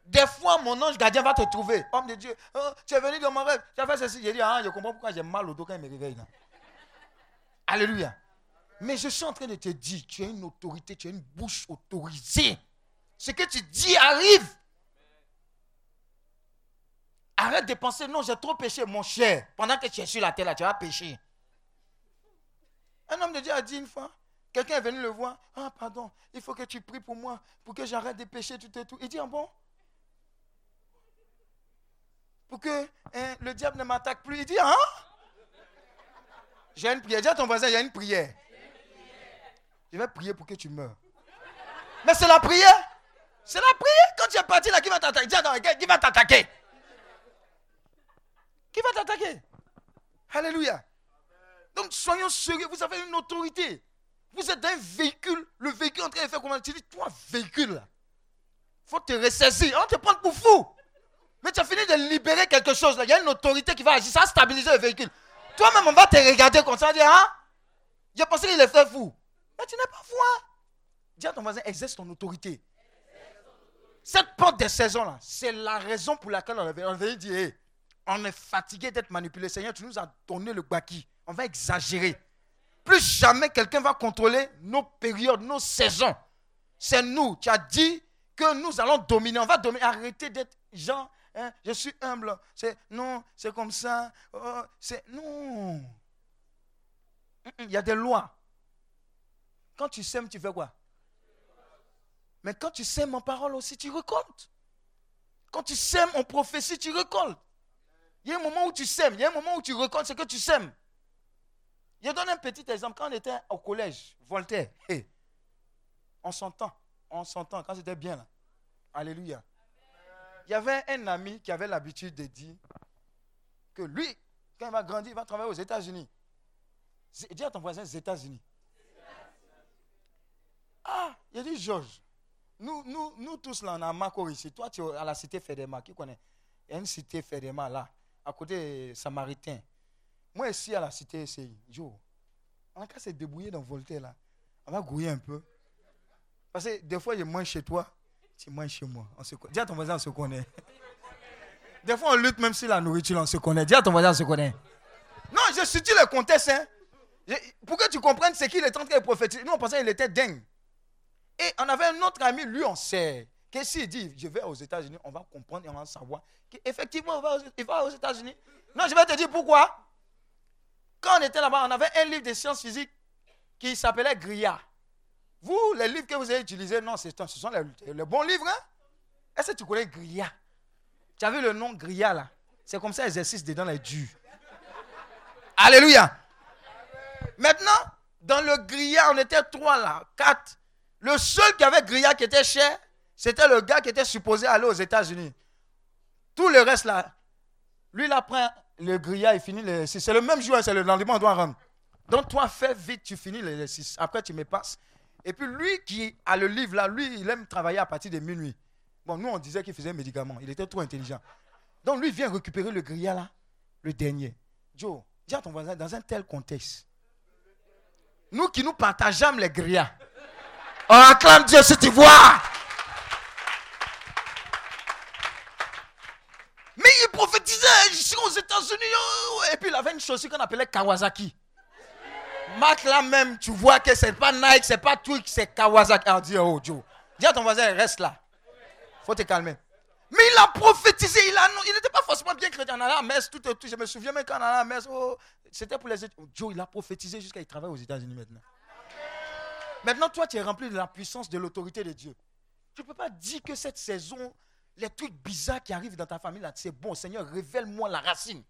Des fois, mon ange gardien va te trouver. Homme de Dieu, oh, tu es venu dans mon rêve, tu as fait ceci. J'ai dit, ah, je comprends pourquoi j'ai mal au dos quand il me réveille. Là. Alléluia. Mais je suis en train de te dire, tu as une autorité, tu as une bouche autorisée. Ce que tu dis arrive. Arrête de penser, non, j'ai trop péché, mon cher. Pendant que tu es sur la terre, là, tu vas pécher. Un homme de Dieu a dit une fois, quelqu'un est venu le voir, ah pardon, il faut que tu pries pour moi, pour que j'arrête de pécher, tout et tout. Il dit, ah bon? Pour que hein, le diable ne m'attaque plus. Il dit, ah J'ai une prière. Dis à ton voisin, il y a une prière. Je vais prier pour que tu meurs. Mais c'est la prière. C'est la prière. Quand tu es parti là, qui va t'attaquer? Qui va t'attaquer? Qui va t'attaquer? Alléluia. Donc soyons sérieux. Vous avez une autorité. Vous êtes un véhicule. Le véhicule en train de faire comment? Tu dis, toi, véhicule là. faut te ressaisir. On te prend pour fou. Mais tu as fini de libérer quelque chose là. Il y a une autorité qui va agir. Ça va stabiliser le véhicule. Toi-même, on va te regarder comme ça. Dire, hein? J'ai pensé qu'il est fait fou. Mais tu n'es pas fou. Hein? Dis à ton voisin, exerce ton autorité. Cette porte des saisons là, c'est la raison pour laquelle on avait, on avait dit, on est fatigué d'être manipulé. Seigneur, tu nous as donné le baki. On va exagérer. Plus jamais quelqu'un va contrôler nos périodes, nos saisons. C'est nous. Tu as dit que nous allons dominer. On va dominer. Arrêtez d'être gens. Hein, je suis humble. C'est non, c'est comme ça. Oh, c'est non. Il y a des lois. Quand tu sèmes, tu fais quoi? Mais quand tu sèmes en parole aussi, tu récoltes. Quand tu sèmes en prophétie, tu récoltes. Il y a un moment où tu sèmes, il y a un moment où tu récoltes ce que tu sèmes. Je donne un petit exemple. Quand on était au collège, Voltaire, on s'entend, on s'entend, quand c'était bien là. Alléluia. Il y avait un ami qui avait l'habitude de dire que lui, quand il va grandir, il va travailler aux États-Unis. Dis à ton voisin, aux États-Unis. Ah, il dit Georges, nous, nous, nous tous là, on a Marco ici. Toi, tu es à la cité Fédéma. Qui connaît? Il y a une cité Fédéma là, à côté Samaritain. Moi, ici, à la cité SCI, Joe, on a qu'à se débrouiller dans Voltaire là. On va grouiller un peu. Parce que des fois, je mange chez toi, tu manges chez moi. On se. Dis à ton voisin, on se connaît. Des fois, on lutte même sur la nourriture, on se connaît. Dis à ton voisin, on se connaît. Non, je suis dit le contexte. Hein. Pour que tu comprennes ce qu'il est en train de prophétiser. Nous, on pensait qu'il était dingue. Et on avait un autre ami, lui, on sait. Que s'il dit, je vais aux États-Unis, on va comprendre et on va savoir qu'effectivement, il va aux États-Unis. Non, je vais te dire pourquoi. Quand on était là-bas, on avait un livre de sciences physiques qui s'appelait Gria. Vous, les livres que vous avez utilisés, non, ce sont les, bons livres. Hein? Est-ce que tu connais Gria? Tu as vu le nom Gria là? C'est comme ça, l'exercice dedans est dur. Alléluia. Maintenant, dans le Gria, on était trois là, quatre. Le seul qui avait Gria qui était cher, c'était le gars qui était supposé aller aux États-Unis. Tout le reste là, lui, il apprend le grillage, il finit l'exercice. C'est le même jour, c'est le lendemain, on doit rendre. Donc, toi, fais vite, tu finis l'exercice. Après, tu me passes. Et puis, lui qui a le livre là, lui, il aime travailler à partir de minuit. Bon, nous, on disait qu'il faisait un médicament. Il était trop intelligent. Donc, lui vient récupérer le grillage là, le dernier. Joe, dis à ton voisin, dans un tel contexte, nous qui nous partageons les grillas, on acclame Dieu si tu. Mais il prophétisait, aux États-Unis. Oh, et puis il avait une chaussure qu'on appelait Kawasaki. Marc là même, tu vois que c'est pas Nike, c'est pas Twix, c'est Kawasaki. On dit, oh Joe, dis à ton voisin, reste là. faut te calmer. Mais il a prophétisé, il n'était pas forcément bien chrétien. On allait à messe, tout, tout, je me souviens même quand on allait à messe, oh, c'était pour les Joe, il a prophétisé jusqu'à il travaille aux États-Unis maintenant. Maintenant, toi, tu es rempli de la puissance de l'autorité de Dieu. Tu ne peux pas dire que cette saison, les trucs bizarres qui arrivent dans ta famille, là, c'est bon, Seigneur, révèle-moi la racine.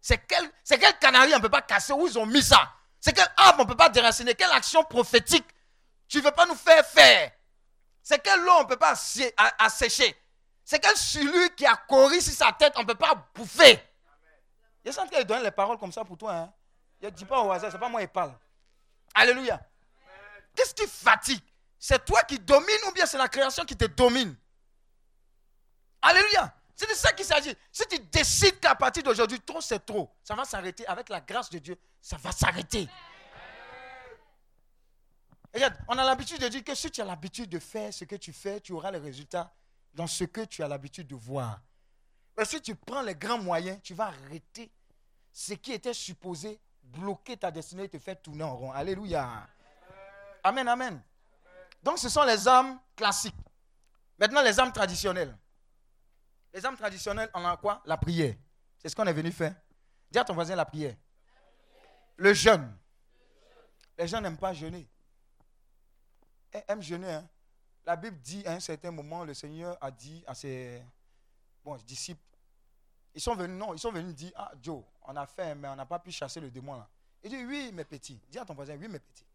C'est quel, quel canari on ne peut pas casser Où ils ont mis ça? C'est quel arbre on ne peut pas déraciner Quelle action prophétique tu ne veux pas nous faire faire? C'est quel eau on ne peut pas assécher C'est quel celui qui a couru sur sa tête on ne peut pas bouffer Je sens qu'il donne les paroles comme ça pour toi. Hein? Je ne dis pas au hasard, ce n'est pas moi qui parle. Alléluia. Qu'est-ce qui fatigue? C'est toi qui domines ou bien c'est la création qui te domine? Alléluia. C'est de ça qu'il s'agit. Si tu décides qu'à partir d'aujourd'hui, trop c'est trop, ça va s'arrêter. Avec la grâce de Dieu, ça va s'arrêter. Regarde, on a l'habitude de dire que si tu as l'habitude de faire ce que tu fais, tu auras les résultats dans ce que tu as l'habitude de voir. Mais si tu prends les grands moyens, tu vas arrêter ce qui était supposé bloquer ta destinée et te faire tourner en rond. Alléluia. Amen, amen. Donc ce sont les âmes classiques. Maintenant, les âmes traditionnelles. Les âmes traditionnelles, on a quoi? La prière. C'est ce qu'on est venu faire. Dis à ton voisin la prière. Le jeûne. Les gens n'aiment pas jeûner. Ils aiment jeûner. Hein. La Bible dit à un certain moment, le Seigneur a dit à ses disciples, ils sont venus, non, ils sont venus dire, ah Joe, on a fait, mais on n'a pas pu chasser le démon là. Il dit, oui, mes petits. Dis à ton voisin, oui, mes petits.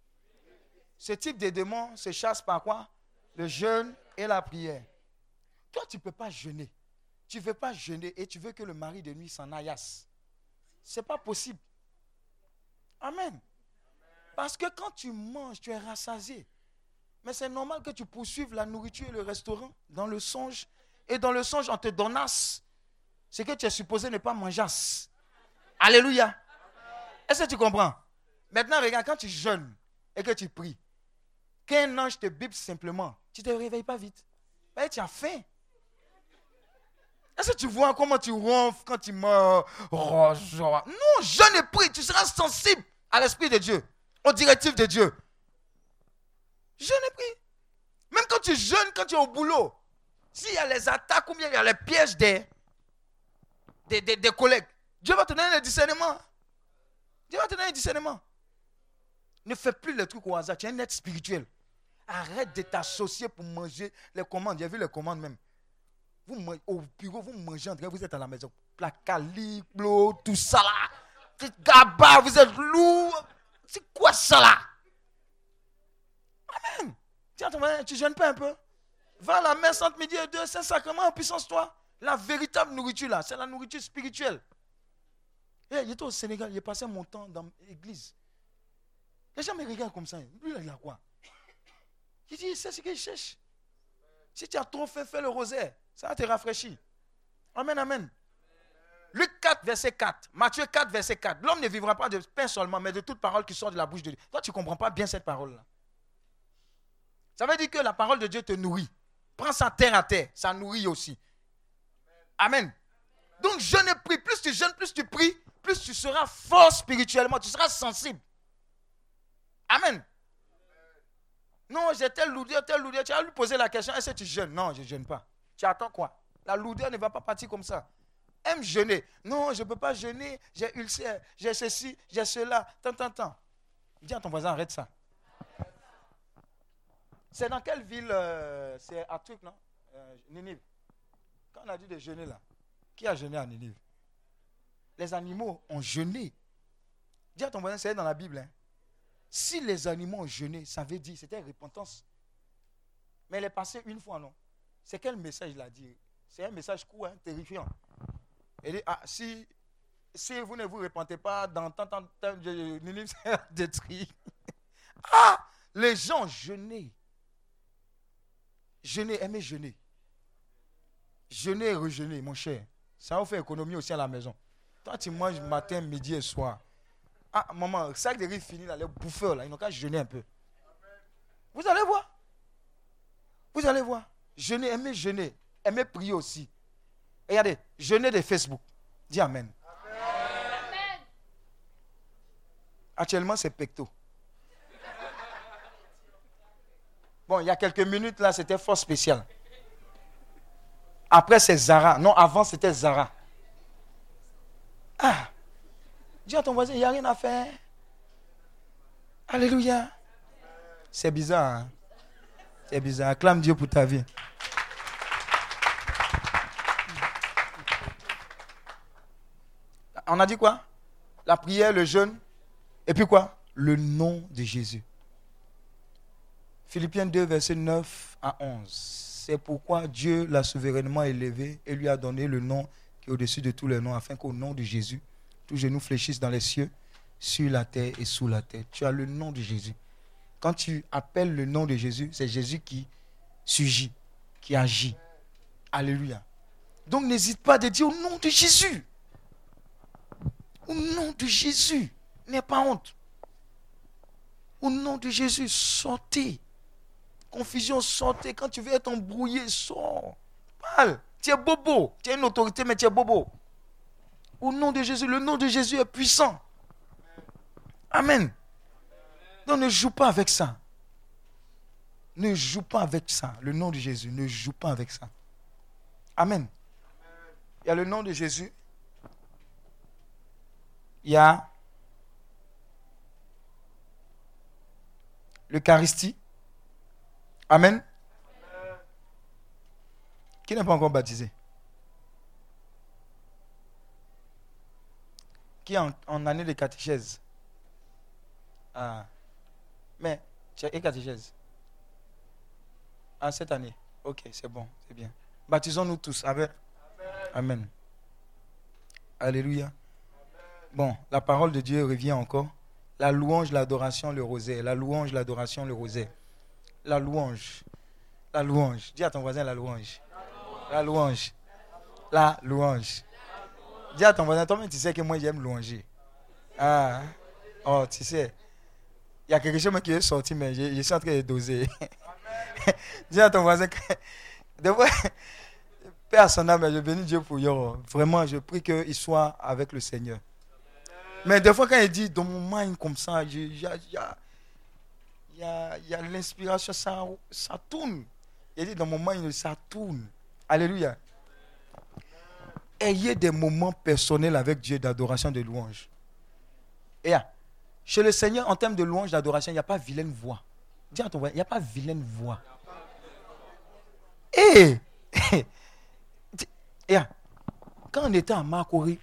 Ce type de démon se chasse par quoi? Le jeûne et la prière. Toi, tu ne peux pas jeûner. Tu ne veux pas jeûner et tu veux que le mari de nuit s'en aillasse. Ce n'est pas possible. Amen. Parce que quand tu manges, tu es rassasié. Mais c'est normal que tu poursuives la nourriture et le restaurant dans le songe. Et dans le songe, on te donnasse ce que tu es supposé ne pas manger. Alléluia. Est-ce que tu comprends? Maintenant, regarde, quand tu jeûnes et que tu pries, qu'un ange te bip simplement, tu ne te réveilles pas vite. Mais tu as faim. Est-ce que tu vois comment tu ronfles quand tu meurs? Non, jeûne et prie, tu seras sensible à l'Esprit de Dieu, aux directives de Dieu. Jeûne et prie. Même quand tu jeûnes, quand tu es au boulot, s'il y a les attaques ou bien il y a les pièges des, des, des, collègues, Dieu va te donner le discernement. Dieu va te donner le discernement. Ne fais plus les trucs au hasard. Tu es un être spirituel. Arrête de t'associer pour manger les commandes. J'ai vu les commandes même. Vous au bureau, vous mangez en vous êtes à la maison. Placali, tout ça là. Gaba, vous êtes lourd. C'est quoi ça là? Amen. Tiens, tu ne jeûnes pas un peu? Va à la messe entre midi et deux, c'est sacrement en puissance toi? La véritable nourriture là, c'est la nourriture spirituelle. Hey, eh, j'étais au Sénégal, j'ai passé mon temps dans l'église. Les gens me regardent comme ça. Lui, il a quoi? Il dit, c'est ce qu'il cherche. Si tu as trop fait, fais le rosaire. Ça te rafraîchir. Amen, amen. Luc 4, verset 4. Matthieu 4, verset 4. L'homme ne vivra pas de pain seulement, mais de toute parole qui sort de la bouche de Dieu. Toi, tu ne comprends pas bien cette parole-là. Ça veut dire que la parole de Dieu te nourrit. Prends ça terre à terre. Ça nourrit aussi. Amen. Donc, jeûne et prie. Plus tu jeûnes, plus tu pries, plus tu seras fort spirituellement. Tu seras sensible. Amen. Non, j'ai tel lourdeur, tel lourdeur. Tu as lui poser la question est-ce que tu jeûnes? Non, je ne jeûne pas. Tu attends quoi? La lourdeur ne va pas partir comme ça. Aime jeûner. Non, je ne peux pas jeûner. J'ai ulcère, j'ai ceci, j'ai cela. Tant, tant, tant. Dis à ton voisin arrête ça. C'est dans quelle ville euh, C'est à truc, non? Euh, Ninive. Quand on a dit de jeûner là, qui a jeûné à Ninive? Les animaux ont jeûné. Dis à ton voisin, c'est dans la Bible. Hein. Si les animaux ont jeûné, ça veut dire c'était repentance. Mais elle est passée une fois, non? C'est quel message il a dit C'est un message court, hein, terrifiant. Elle dit, ah, si, si vous ne vous repentez pas, dans tant, tant, tant, Ninive détruit. ah Les gens jeûnaient. Jeûner, aimer jeûner. Jeûner et rejeûner, mon cher. Ça va faire économie aussi à la maison. Toi, tu manges matin, midi et soir. Ah, maman, sac de riz fini, là, les bouffeurs, là, ils n'ont qu'à jeûner un peu. Vous allez voir. Vous allez voir. Jeûner, aimer jeûner. Aimer prier aussi. regardez, jeûner de Facebook. Dis Amen. amen. Actuellement, c'est pecto. Bon, il y a quelques minutes, là, c'était fort spécial. Après, c'est Zara. Non, avant, c'était Zara. Ah, dis à ton voisin, il n'y a rien à faire. Alléluia. C'est bizarre. Hein? C'est bizarre. Acclame Dieu pour ta vie. On a dit quoi? La prière, le jeûne. Et puis quoi? Le nom de Jésus. Philippiens 2, verset 9 à 11. C'est pourquoi Dieu l'a souverainement élevé et lui a donné le nom qui est au-dessus de tous les noms, afin qu'au nom de Jésus, tous genoux fléchissent dans les cieux, sur la terre et sous la terre. Tu as le nom de Jésus. Quand tu appelles le nom de Jésus, c'est Jésus qui surgit, qui agit. Alléluia. Donc n'hésite pas de dire au nom de Jésus. Au nom de Jésus. N'aie pas honte. Au nom de Jésus, sortez. Confusion, sortez. Quand tu veux être embrouillé, sors. Parle. Tu es bobo. Tu as une autorité, mais tu es bobo. Au nom de Jésus, le nom de Jésus est puissant. Amen. Donc ne joue pas avec ça. Ne joue pas avec ça. Le nom de Jésus, ne joue pas avec ça. Amen. Il y a le nom de Jésus. Il y a l'Eucharistie. Amen. Qui n'est pas encore baptisé? Qui est en, en année de catéchèse? Ah. Mais, tu une catéchèse Ah, cette année Ok, c'est bon, c'est bien. Baptisons-nous tous. Amen. Amen. Alléluia. Bon, la parole de Dieu revient encore. La louange, l'adoration, le rosaire. La louange, l'adoration, le rosaire. La louange. La louange. Dis à ton voisin la louange. La louange. La louange. Dis à ton voisin, toi-même tu sais que moi j'aime louanger. Ah. Oh, tu sais. Il y a quelque chose qui est sorti, mais je, suis en train de doser. Dis à ton voisin que. Des fois, Père son âme, je bénis Dieu pour Yoro. Vraiment, je prie qu'il soit avec le Seigneur. Mais des fois, quand il dit dans mon mind comme ça, il y a, y a- y a- l'inspiration, ça, ça tourne. Il dit dans mon mind, ça tourne. Alléluia. Ayez des moments personnels avec Dieu d'adoration, de louange. Et ah, chez le Seigneur, en termes de louange, d'adoration, il n'y a pas vilaine voix. Dis à ton voisin, il n'y a pas vilaine voix. Et, et ah, quand on était à Makori,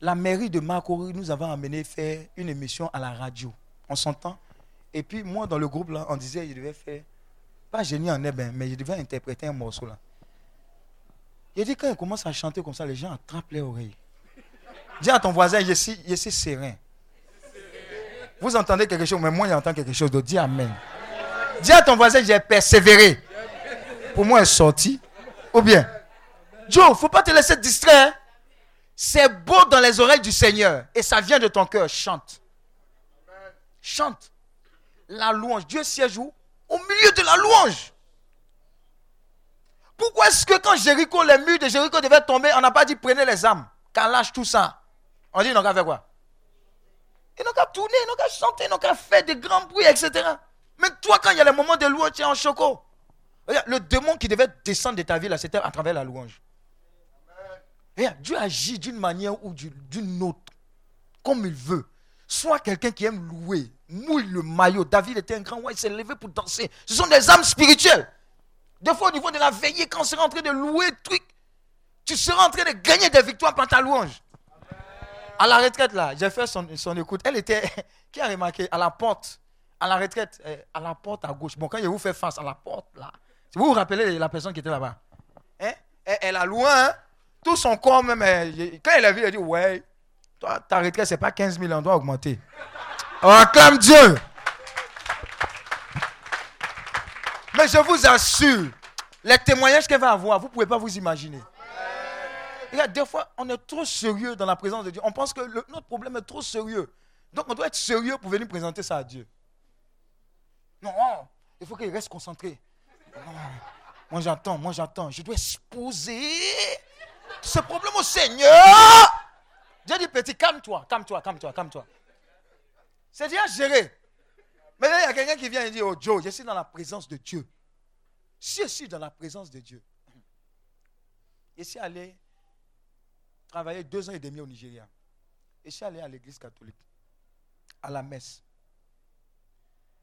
la mairie de Makori nous avait amené faire une émission à la radio. On s'entend. Et puis moi, dans le groupe, on disait je devais faire, pas génie en herbe, hein, mais je devais interpréter un morceau là. Il dit quand il commence à chanter comme ça, les gens attrapent les oreilles. Dis à ton voisin, je suis, serein. Vous entendez quelque chose, mais moi j'entends quelque chose d'autre. Dis Amen. Dis à ton voisin, j'ai persévéré. Pour moi, elle est sortie. Ou bien, Joe, faut pas te laisser distraire. C'est beau dans les oreilles du Seigneur. Et ça vient de ton cœur. Chante. Chante. La louange. Dieu siège où? Au milieu de la louange. Pourquoi est-ce que quand Jéricho, les murs de Jéricho devaient tomber, on n'a pas dit prenez les âmes, qu'à lâche tout ça On dit, ils n'ont qu'à faire quoi? Ils n'ont qu'à tourner, ils n'ont qu'à chanter, ils n'ont qu'à faire des grands bruits, etc. Mais toi, quand il y a les moments de louange, tu es en choco. Le démon qui devait descendre de ta vie, c'était à travers la louange. Dieu agit d'une manière ou d'une autre, comme il veut. Soit quelqu'un qui aime louer, mouille le maillot. David était un grand roi, il s'est levé pour danser. Ce sont des âmes spirituelles. Des fois, au niveau de la veillée, quand on sera en train de louer, truc, tu seras en train de gagner des victoires par ta louange. À la retraite, là, j'ai fait son, écoute. Elle était, qui a remarqué, à la porte, à la retraite, euh, à la porte à gauche. Bon, quand je vous fais face à la porte, là, vous vous rappelez la personne qui était là-bas? Hein? elle, elle a loin, hein? Tout son corps même. j'ai- quand elle a vu, elle a dit Ouais, toi, ta retraite, c'est pas 15 000, on doit augmenter. On acclame Dieu. Mais je vous assure, les témoignages qu'elle va avoir, vous ne pouvez pas vous imaginer. Regarde, des fois, on est trop sérieux dans la présence de Dieu. On pense que notre problème est trop sérieux. Donc, on doit être sérieux pour venir présenter ça à Dieu. Non, il faut qu'il reste concentré. Moi, j'attends, moi, j'attends. Je dois exposer ce problème au Seigneur. Dieu dit, petit, calme-toi, calme-toi, calme-toi, calme-toi. C'est déjà géré. Mais il y a quelqu'un qui vient et dit, oh Joe, je suis dans la présence de Dieu. Si je suis dans la présence de Dieu, je suis allé travailler deux ans et demi au Nigeria. Je suis allé à l'église catholique, à la messe.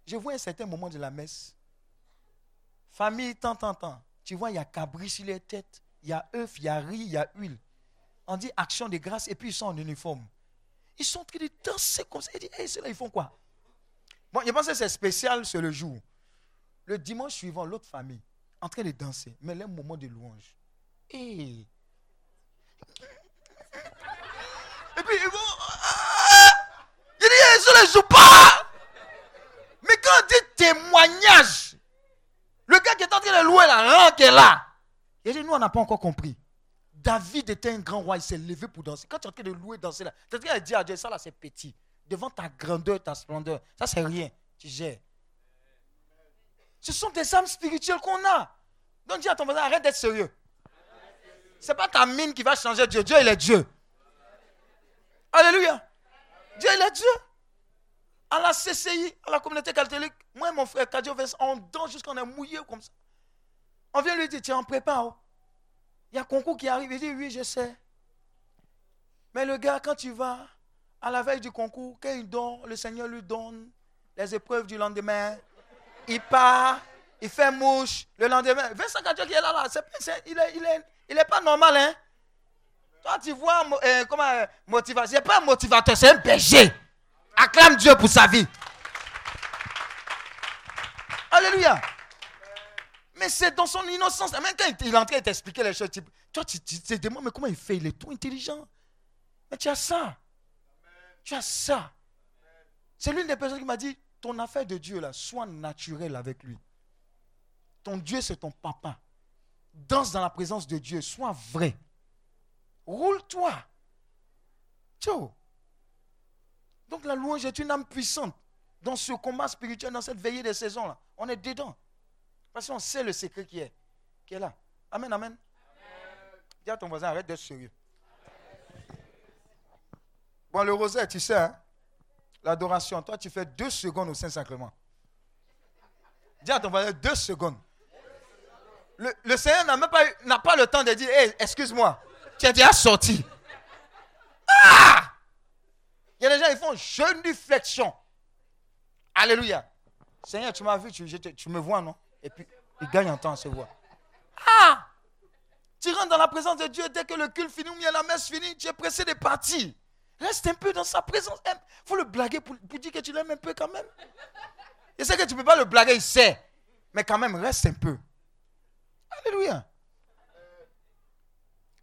Je vois un certain moment de la messe. Famille, tant, tant, tant. Tu vois, il y a cabri sur les têtes, il y a œuf, il y a riz, il y a huile. On dit action de grâce et puis ils sont en uniforme. Ils sont en train de danser comme ça. Ils disent, hey, ceux-là, ils font quoi? Bon, je pense que c'est spécial, c'est le jour. Le dimanche suivant, l'autre famille, en train de danser, mais là, moment de louange. Hey. Et puis, ils vont. Ah! Il dit, hey, ceux-là, jouent pas Mais quand on dit témoignage, le gars qui est en train de louer la ranque est là n'a pas encore compris. David était un grand roi, il s'est levé pour danser. Quand tu es en train de louer, danser là, tu es en train de dire à Dieu, ça là c'est petit. Devant ta grandeur, ta splendeur, ça c'est rien. Tu gères. Ce sont des âmes spirituelles qu'on a. Donc dis à ton voisin, arrête d'être sérieux. Ce n'est pas ta mine qui va changer Dieu. Dieu, il est Dieu. Alléluia. Dieu, il est Dieu. À la CCI, à la communauté catholique, moi et mon frère Kadio on danse jusqu'à on est mouillé comme ça. On vient lui dire, tiens, on prépare. oh. Il y a un concours qui arrive. Il dit, oui, je sais. Mais le gars, quand tu vas à la veille du concours, quand donne, le Seigneur lui donne les épreuves du lendemain. Il part, il fait mouche. Le lendemain, Vincent Kadio qui est là, là il n'est est, pas normal, hein. Toi, tu vois, euh, comment, euh, motivation. C'est pas un motivateur, c'est un berger. Acclame Dieu pour sa vie. Alléluia. Mais c'est dans son innocence. Même il est en train de t'expliquer les choses, tu, toi, tu, te demandes, mais comment il fait? Il est tout intelligent. Mais tu as ça. Tu as ça. C'est l'une des personnes qui m'a dit, ton affaire de Dieu, là, sois naturel avec lui. Ton Dieu, c'est ton papa. Danse dans la présence de Dieu, sois vrai. Roule-toi. Ciao. Donc la louange est une âme puissante dans ce combat spirituel, dans cette veillée des saisons-là. On est dedans. Parce qu'on sait le secret qui est, qui est là. Amen, amen. Dis à ton voisin, arrête d'être sérieux. Bon, le rosaire, tu sais, hein, l'adoration, toi, tu fais deux secondes au Saint-Sacrement. Dis à ton voisin, deux secondes. Le, Seigneur n'a même pas, n'a pas le temps de dire, Hey, excuse-moi, tu es déjà sorti. Ah! Il y a des gens, ils font genuflexion. Alléluia. Seigneur, tu m'as vu, tu me vois, non? Et puis, il gagne en temps à se voir. Ah! Tu rentres dans la présence de Dieu dès que le culte finit ou bien la messe finit, tu es pressé de partir. Reste un peu dans sa présence. Il faut le blaguer pour, pour dire que tu l'aimes un peu quand même. Je sais que tu ne peux pas le blaguer, il sait. Mais quand même, reste un peu. Alléluia.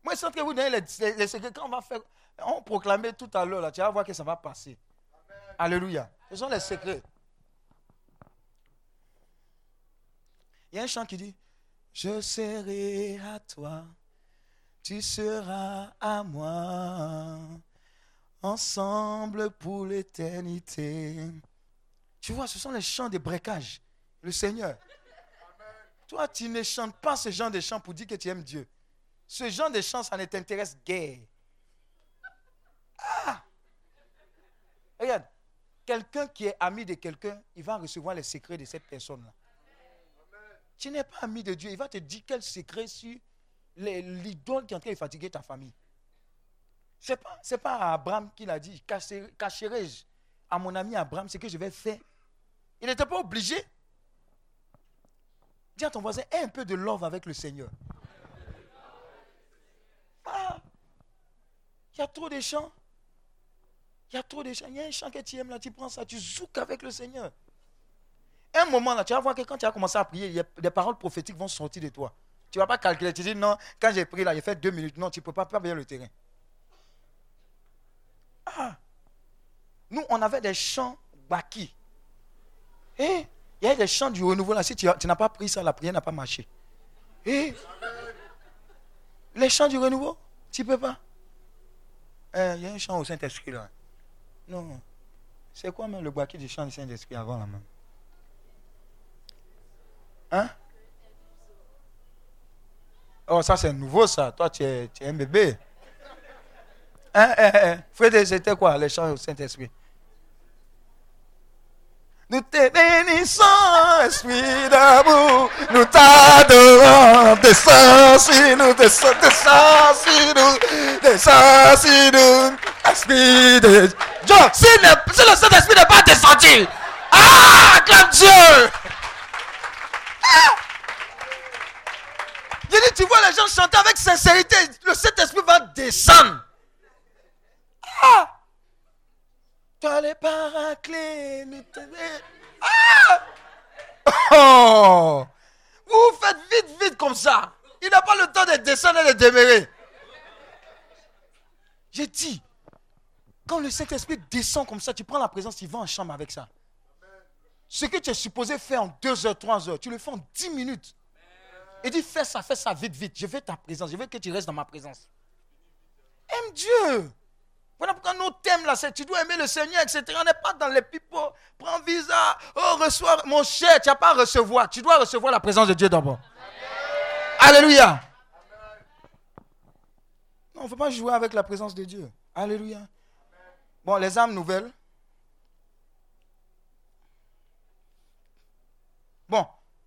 Moi, je train de vous donner les, les- les secrets. Quand on va faire, on proclamait tout à l'heure, là, tu vas voir que ça va passer. Alléluia. Ce sont les secrets. Il y a un chant qui dit Je serai à toi, tu seras à moi, ensemble pour l'éternité. Tu vois, ce sont les chants de breakage. Le Seigneur. Toi, tu ne chantes pas ce genre de chants pour dire que tu aimes Dieu. Ce genre de chants, ça ne t'intéresse guère. Ah! Regarde, quelqu'un qui est ami de quelqu'un, il va recevoir les secrets de cette personne-là. Tu n'es pas ami de Dieu, il va te dire quel secret sur l'idole qui est en train de fatiguer ta famille. Ce n'est pas, pas à Abraham qu'il a dit, cacherai- cacherai-je à mon ami Abraham ce que je vais faire? Il n'était pas obligé. Dis à ton voisin, aie un peu de love avec le Seigneur. Ah, il y a trop de chants. Il y a trop de chants. Il y a un chant que tu aimes là, tu prends ça, tu zoukes avec le Seigneur. Un moment là, tu vas voir que quand tu vas commencer à prier, des paroles prophétiques vont sortir de toi. Tu ne vas pas calculer. Tu dis non, quand j'ai prié là, j'ai fait deux minutes. Non, tu ne peux pas perdre le terrain. Ah. Nous, on avait des chants baki. Eh, il y a des chants du renouveau là. Si tu, as- tu n'as pas pris ça, la prière n'a pas marché. Eh, les chants du renouveau, tu ne peux pas. Eh, Il y a un chant au Saint-Esprit là. Non. C'est quoi même le baki du chant du Saint-Esprit avant là même Hein? Oh, ça c'est nouveau ça. Toi, tu es, tu es un bébé. Hein, hein, hein. Fred, c'était quoi les chants au Saint-Esprit? Nous te bénissons, Esprit d'amour. Nous t'adorons. Descends sur nous, descends, descends sur nous. Descends sur nous. Esprit de Dieu. Si le, si le Saint-Esprit n'est pas descendu, ah, acclame Dieu. J'ai dit, tu vois les gens chanter avec sincérité, le Saint-Esprit va descendre. Ah! Toi les paraclés. Ah! Oh! Vous faites vite, vite comme ça. Il n'a pas le temps de descendre et de demeurer. J'ai dit, quand le Saint-Esprit descend comme ça, tu prends la présence, tu vas en chambre avec ça. Ce que tu es supposé faire en 2 heures, 3 heures, tu le fais en 10 minutes. Il dit, fais ça, fais ça vite, vite. Je veux ta présence. Je veux que tu restes dans ma présence. Aime Dieu. Voilà pourquoi nos thèmes là, c'est tu dois aimer le Seigneur, etc. On n'est pas dans les pipeaux. Prends visa. Oh, reçois. Mon cher, tu n'as pas à recevoir. Tu dois recevoir la présence de Dieu d'abord. Alléluia. Non, on ne faut pas jouer avec la présence de Dieu. Alléluia. Bon, les âmes nouvelles. Bon,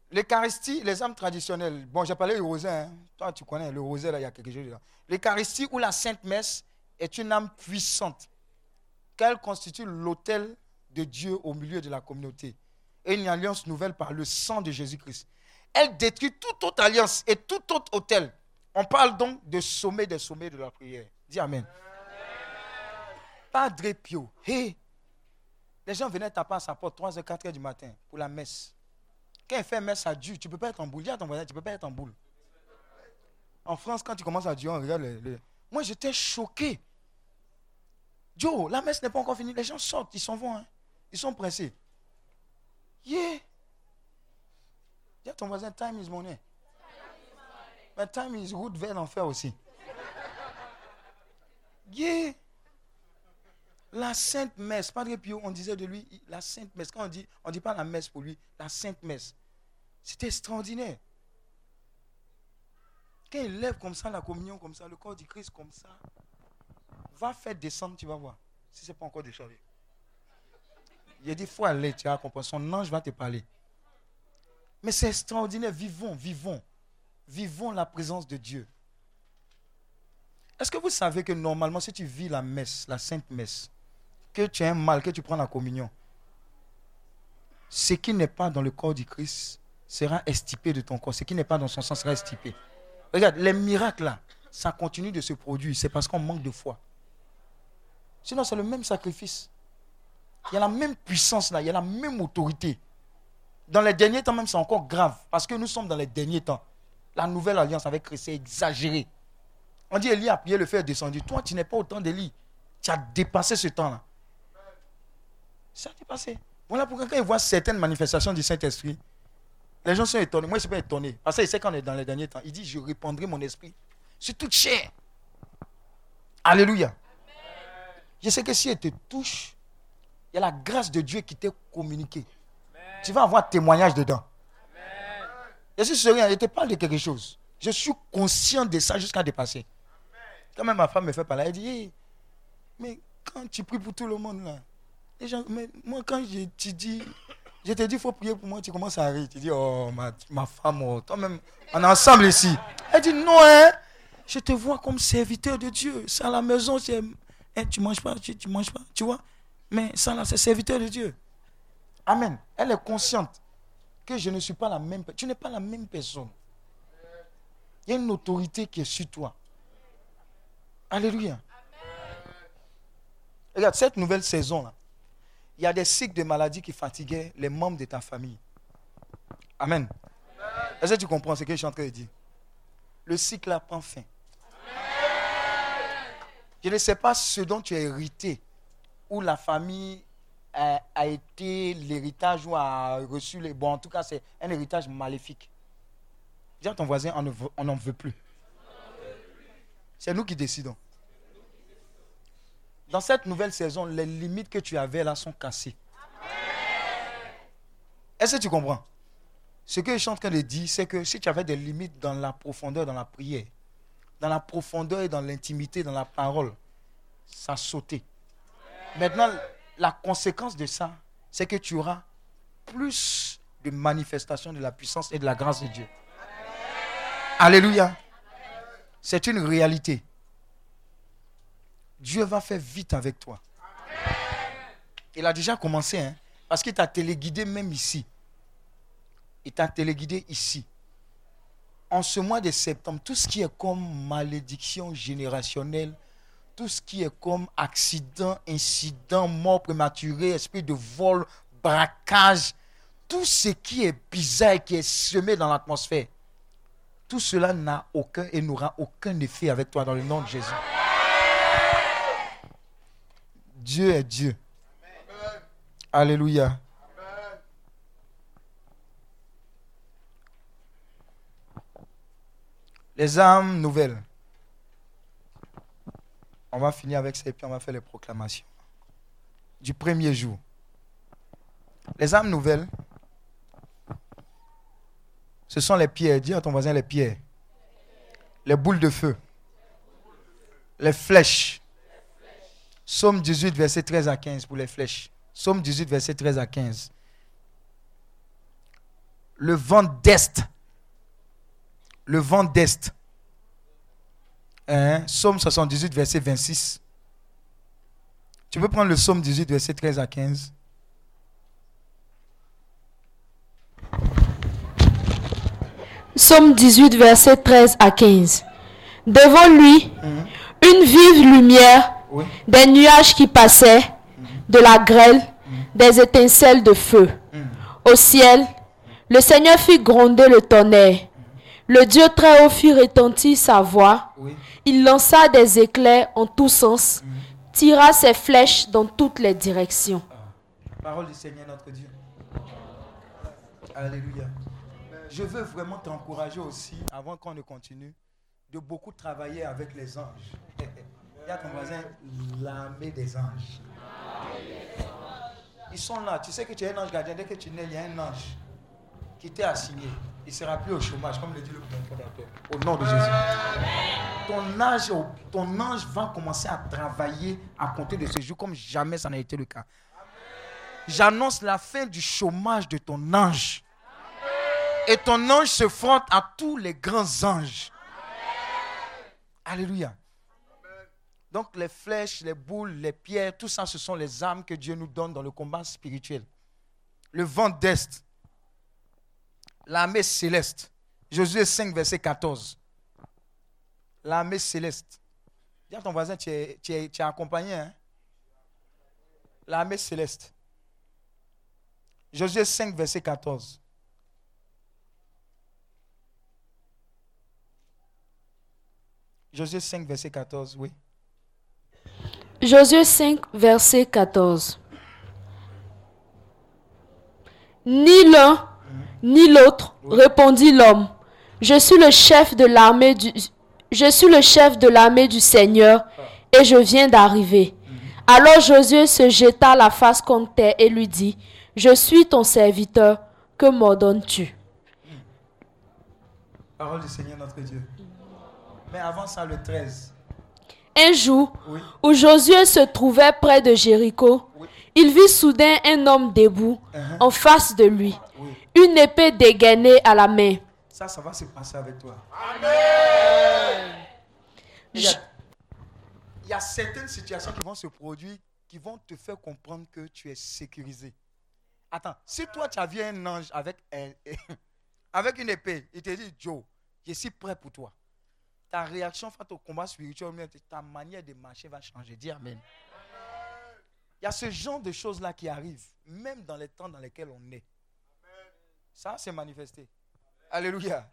l'Eucharistie, les âmes traditionnelles. Bon, j'ai parlé du rosé. Hein. Toi, tu connais le rosé, là, il y a quelque chose dedans. L'Eucharistie ou la Sainte Messe est une âme puissante, qu'elle constitue l'autel de Dieu au milieu de la communauté et une alliance nouvelle par le sang de Jésus-Christ. Elle détruit toute autre alliance et tout autre autel. On parle donc de sommet des sommets de la prière. Dis Amen. Padre Pio, hey, les gens venaient taper à sa porte 3h, 4h du matin pour la messe. Quand il fait messe à Dieu, tu ne peux pas être en boule. Dis à ton voisin, tu ne peux pas être en boule. En France, quand tu commences à Dieu, on regarde Moi, j'étais choqué. Joe, la messe n'est pas encore finie. Les gens sortent, ils s'en vont. Hein. Ils sont pressés. Yeah. Dis à ton voisin, time is money. Mais time is route vers l'enfer aussi. Yeah. La Sainte Messe, Padre Pio, on disait de lui, la Sainte Messe. Quand on dit, on ne dit pas la messe pour lui, la Sainte Messe. C'était extraordinaire. Quand il lève comme ça la communion, comme ça, le corps du Christ comme ça, va faire descendre, tu vas voir. Si ce n'est pas encore déchargé. Il a dit, il faut aller, tu vas comprendre. Son ange va te parler. Mais c'est extraordinaire. Vivons, vivons. Vivons la présence de Dieu. Est-ce que vous savez que normalement, si tu vis la messe, la sainte messe, que tu as un mal, que tu prends la communion, ce qui n'est pas dans le corps du Christ sera estipé de ton corps. Ce qui n'est pas dans son sang sera estipé. Regarde, les miracles là, ça continue de se produire. C'est parce qu'on manque de foi. Sinon, c'est le même sacrifice. Il y a la même puissance là, il y a la même autorité. Dans les derniers temps, même, c'est encore grave. Parce que nous sommes dans les derniers temps. La nouvelle alliance avec Christ, c'est exagéré. On dit Élie a prié le fer descendu. Toi, tu n'es pas autant d'Élie. Tu as dépassé ce temps-là. Ça a dépassé. Voilà pourquoi quand ils voient certaines manifestations du Saint-Esprit, les gens sont étonnés. Moi, je ne suis pas étonné. Parce qu'il sait qu'on est dans les derniers temps. Il dit, je répandrai mon esprit sur toute chair. Alléluia. Je sais que si elle te touche, il y a la grâce de Dieu qui t'est communiquée. Tu vas avoir témoignage dedans. Je suis rien, je te parle de quelque chose. Je suis conscient de ça jusqu'à dépasser. Quand même ma femme me fait parler, elle dit, mais quand tu pries pour tout le monde là, mais moi, quand je te dis, je te dis, faut prier pour moi, tu commences à rire. Tu dis, oh, ma, ma femme, oh, toi-même, on est ensemble ici. Elle dit, non, hein, je te vois comme serviteur de Dieu. À la maison, c'est, hein, tu manges pas, tu, tu manges pas, tu vois. Mais ça là, c'est serviteur de Dieu. Amen. Elle est consciente que je ne suis pas la même personne. Tu n'es pas la même personne. Il y a une autorité qui est sur toi. Alléluia. Regarde, cette nouvelle saison-là, il y a des cycles de maladies qui fatiguaient les membres de ta famille. Amen. Est-ce que tu comprends ce que je suis en train de dire? Le cycle prend fin. Je ne sais pas ce dont tu as hérité, où la famille a, été l'héritage ou a reçu les. Bon, en tout cas, c'est un héritage maléfique. Dis à ton voisin, on n'en veut plus. C'est nous qui décidons. Dans cette nouvelle saison, les limites que tu avais là sont cassées. Est-ce que tu comprends? Ce que je suis en train de dire, c'est que si tu avais des limites dans la profondeur, dans la prière, dans la profondeur et dans l'intimité, dans la parole, ça sautait. Maintenant, la conséquence de ça, c'est que tu auras plus de manifestations de la puissance et de la grâce de Dieu. Alléluia. C'est une réalité. Dieu va faire vite avec toi. Il a déjà commencé, hein, parce qu'il t'a téléguidé même ici. Il t'a téléguidé ici. En ce mois de septembre, tout ce qui est comme malédiction générationnelle, tout ce qui est comme accident, incident, mort prématurée, esprit de vol, braquage, tout ce qui est bizarre et qui est semé dans l'atmosphère, tout cela n'a aucun et n'aura aucun effet avec toi dans le nom de Jésus. Dieu est Dieu. Alléluia. Les armes nouvelles. On va finir avec ça et puis on va faire les proclamations. Du premier jour. Les armes nouvelles, ce sont les pierres. Dis à ton voisin les pierres. Les boules de feu. Les flèches. Somme 18, verset 13 à 15 pour les flèches. Somme 18, verset 13 à 15. Le vent d'Est. Le vent d'Est. Hein? Somme 78, verset 26. Tu peux prendre le Somme 18, verset 13 à 15. Somme 18, verset 13 à 15. Devant lui, une vive lumière, Oui. des nuages qui passaient, de la grêle, des étincelles de feu. Au ciel, le Seigneur fit gronder le tonnerre. Le Dieu très haut fit retentir sa voix. Oui. Il lança des éclairs en tous sens, tira ses flèches dans toutes les directions. Parole du Seigneur notre Dieu. Alléluia. Je veux vraiment t'encourager aussi, avant qu'on ne continue, de beaucoup travailler avec les anges. Il y a ton voisin, l'armée des anges. Ils sont là. Tu sais que tu es un ange gardien. Dès que tu nais, il y a un ange qui t'est assigné. Il ne sera plus au chômage, comme le dit le fondateur. Au nom de Jésus. Ton ange, ton ange va commencer à travailler à compter de ce jour comme jamais ça n'a été le cas. J'annonce la fin du chômage de ton ange. Et ton ange se fronte à tous les grands anges. Alléluia. Donc les flèches, les boules, les pierres, tout ça, ce sont les armes que Dieu nous donne dans le combat spirituel. Le vent d'Est, l'armée céleste. Josué 5, verset 14. L'armée céleste. Dis à ton voisin, tu es, tu es- tu es accompagné. Hein? L'armée céleste. Josué 5, verset 14. Josué 5, verset 14, oui. Josué 5, verset 14. Ni l'un, ni l'autre, répondit l'homme. Je suis le chef de l'armée du, je suis le chef de l'armée du Seigneur et je viens d'arriver. Alors Josué se jeta la face contre terre et lui dit, Je suis ton serviteur, que m'ordonnes-tu? Parole du Seigneur notre Dieu. Mais avant ça, le 13. Un jour, Oui. où Josué se trouvait près de Jéricho, il vit soudain un homme debout Uh-huh. en face de lui, Oui. une épée dégainée à la main. Ça, ça va se passer avec toi. Je- Il y, a, il y a certaines situations qui vont se produire qui vont te faire comprendre que tu es sécurisé. Attends, si toi tu as vu un ange avec, un- avec une épée, il te dit Joe, je suis prêt pour toi. Ta réaction face au combat spirituel, ta manière de marcher va changer. Dis Amen. Il y a ce genre de choses-là qui arrivent, même dans les temps dans lesquels on est. Ça, c'est manifesté. Alléluia.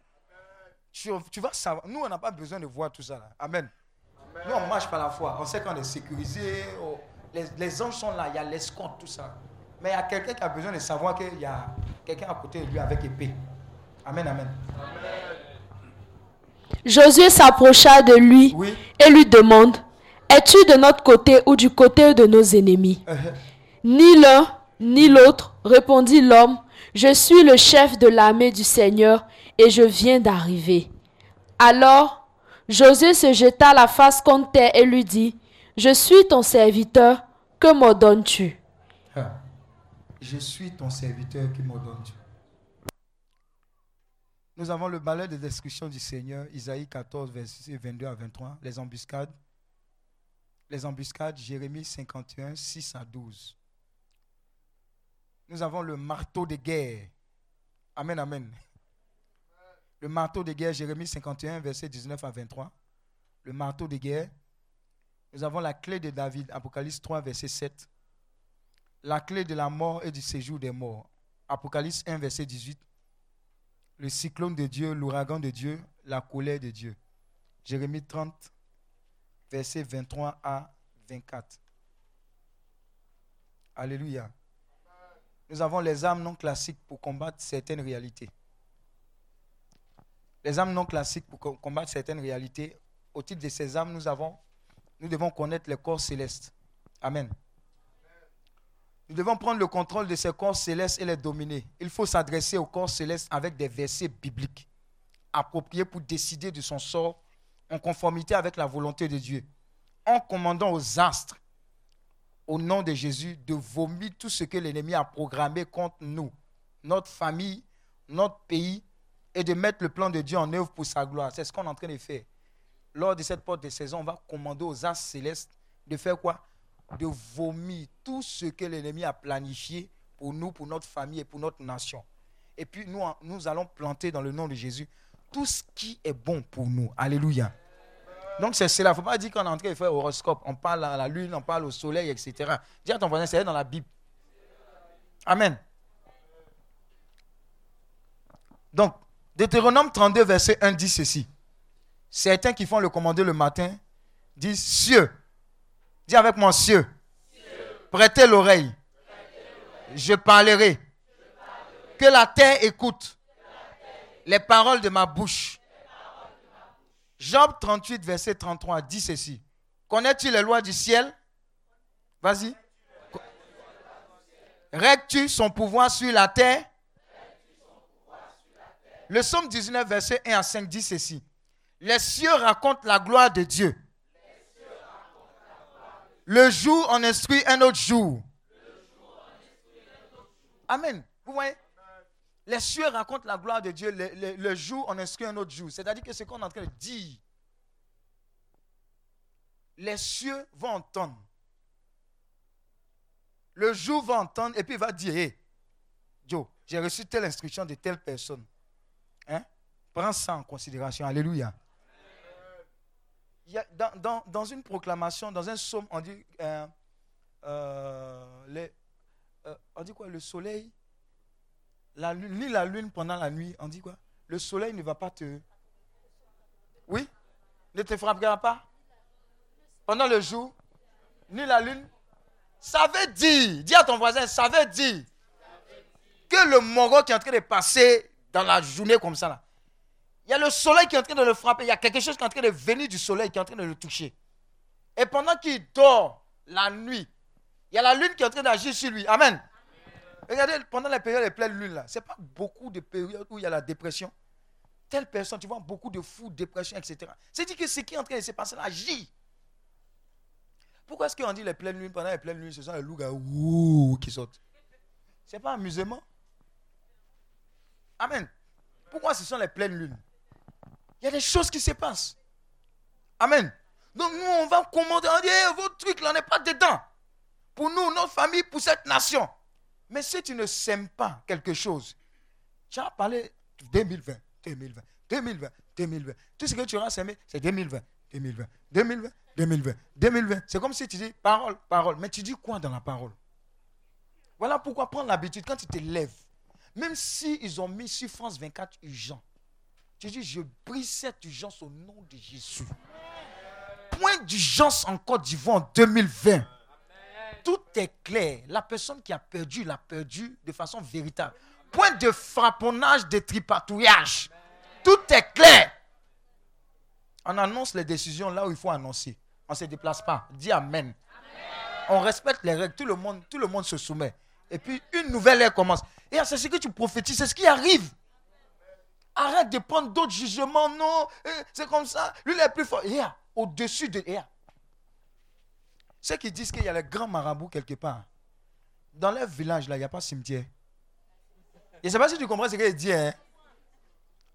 Tu, vas savoir. Nous, on n'a pas besoin de voir tout ça. là. Amen. Nous, on marche par la foi. On sait qu'on est sécurisé. oh, les, les anges sont là. Il y a l'escorte, tout ça. Mais il y a quelqu'un qui a besoin de savoir qu'il y a quelqu'un à côté de lui avec épée. Amen, amen. Josué s'approcha de lui Oui. et lui demande, Es-tu de notre côté ou du côté de nos ennemis? Euh, Ni l'un, ni l'autre, répondit l'homme, Je suis le chef de l'armée du Seigneur et je viens d'arriver. Alors Josué se jeta la face contre terre et lui dit, Je suis ton serviteur, que m'ordonnes-tu? Ah. Je suis ton serviteur qui m'ordonne. Nous avons le balai de description du Seigneur, Isaïe 14, versets 22 à 23, les embuscades. Les embuscades, Jérémie 51, 6 à 12. Nous avons le marteau de guerre. Amen, amen. Le marteau de guerre, Jérémie 51, verset 19 à 23. Le marteau de guerre. Nous avons la clé de David, Apocalypse 3, verset 7. La clé de la mort et du séjour des morts, Apocalypse 1, verset 18. Le cyclone de Dieu, l'ouragan de Dieu, la colère de Dieu. Jérémie 30, verset 23 à 24. Alléluia. Nous avons les armes non classiques pour combattre certaines réalités. les âmes non classiques pour co- combattre certaines réalités. Au titre de ces âmes, nous, avons, nous devons connaître les corps célestes. Amen. Nous devons prendre le contrôle de ces corps célestes et les dominer. Il faut s'adresser aux corps célestes avec des versets bibliques appropriés pour décider de son sort en conformité avec la volonté de Dieu. En commandant aux astres, au nom de Jésus, de vomir tout ce que l'ennemi a programmé contre nous, notre famille, notre pays, et de mettre le plan de Dieu en œuvre pour sa gloire. C'est ce qu'on est en train de faire. Lors de cette porte de saison, on va commander aux astres célestes de faire quoi? De vomir tout ce que l'ennemi a planifié pour nous, pour notre famille et pour notre nation. Et puis nous, nous allons planter dans le nom de Jésus tout ce qui est bon pour nous. Alléluia. Donc c'est cela. Il ne faut pas dire qu'on est en train de faire horoscope. On parle à la lune, on parle au soleil, etc. Dis à ton voisin, c'est dans la Bible. Amen. Donc, Deutéronome 32, verset 1 dit ceci. Certains qui font le commander le matin disent cieux. Dis avec moi cieux. Prêtez l'oreille. Je parlerai. Que la terre écoute les paroles de ma bouche. Job 38, verset 33 dit ceci. Connais-tu les lois du ciel? Vas-y. Règles-tu son pouvoir sur la terre? Le psaume 19, verset 1 à 5 dit ceci. Les cieux racontent la gloire de Dieu. Le jour en instruit un autre jour. Amen. Vous voyez? Les cieux racontent la gloire de Dieu. Le, jour en instruit un autre jour. C'est-à-dire que ce qu'on est en train de dire, les cieux vont entendre. Le jour va entendre et puis il va dire, hé, Joe, j'ai reçu telle instruction de telle personne. Hein? Prends ça en considération. Alléluia. Dans, une proclamation, dans un psaume, on dit, euh, euh, euh, quoi Le soleil, ni la lune pendant la nuit, on dit quoi Le soleil ne va pas te... Oui Ne te frappera pas Pendant le jour, ni la lune. Ça veut dire, dis à ton voisin, ça veut dire que le moro qui est en train de passer dans la journée comme ça, là, il y a le soleil qui est en train de le frapper, il y a quelque chose qui est en train de venir du soleil, qui est en train de le toucher. Et pendant qu'il dort la nuit, il y a la lune qui est en train d'agir sur lui. Amen. Regardez, pendant la période de pleine lune, là, ce n'est pas beaucoup de périodes où il y a la dépression. Telle personne, tu vois, beaucoup de fous, dépression, etc. C'est-à-dire que ce qui est en train de se passer là agit. Pourquoi est-ce qu'on dit les pleines lunes, pendant les pleines lunes, ce sont les loups qui sortent? Ce n'est pas amusement? Amen. Pourquoi ce sont les pleines lunes? Il y a des choses qui se passent. Amen. Donc nous, on va commander, on dit, Eh, vos trucs là, on n'est pas dedans. Pour nous, notre famille, pour cette nation. Mais si tu ne sèmes pas quelque chose, tu as parlé 2020, 2020, 2020, 2020. Tout ce que tu auras semé, c'est 2020, 2020, 2020, 2020, 2020. C'est comme si tu dis parole, parole. Mais tu dis quoi dans la parole? Voilà pourquoi prendre l'habitude quand tu te lèves. Même si ils ont mis sur France 24 urgent, tu dis je brise cette urgence au nom de Jésus. Point d'urgence en Côte d'Ivoire en 2020. Tout est clair. La personne qui a perdu, l'a perdu de façon véritable. Point de frapponnage, de tripatouillage. Tout est clair. On annonce les décisions là où il faut annoncer. On ne se déplace pas. Dis Amen. On respecte les règles. Tout le monde, tout le monde se soumet. Et puis une nouvelle ère commence. Et c'est ce que tu prophétises, c'est ce qui arrive. Arrête de prendre d'autres jugements. Non, euh, c'est comme ça. Lui, il est plus fort. Là, au-dessus de. là, Ceux qui disent qu'il y a les grands marabouts quelque part. Dans leur village, là, il n'y a pas de cimetière. Je ne sais pas si tu comprends ce qu'il dit. Hein?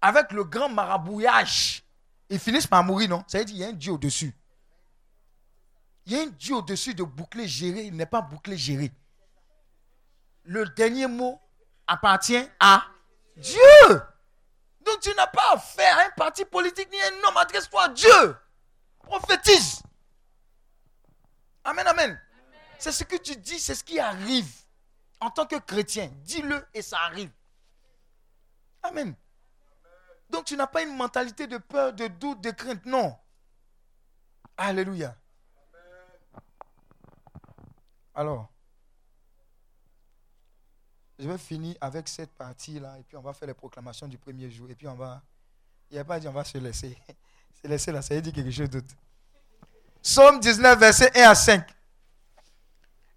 Avec le grand marabouillage, ils finissent par mourir, non Ça veut dire qu'il y a un Dieu au-dessus. Il y a un Dieu au-dessus de boucler, gérer. Il n'est pas bouclé, géré. Le dernier mot appartient à Dieu. Donc tu n'as pas affaire à un parti politique ni à un homme. Adresse-toi à Dieu. Prophétise. Amen, amen. C'est ce que tu dis, c'est ce qui arrive. En tant que chrétien, dis-le et ça arrive. Amen. Donc tu n'as pas une mentalité de peur, de doute, de crainte. Non. Alléluia. Alors, je vais finir avec cette partie-là et puis on va faire les proclamations du premier jour et puis on va Il n'a pas dit on va se laisser. Se laisser là, ça veut dire quelque chose d'autre. Psaume 19, verset 1 à 5.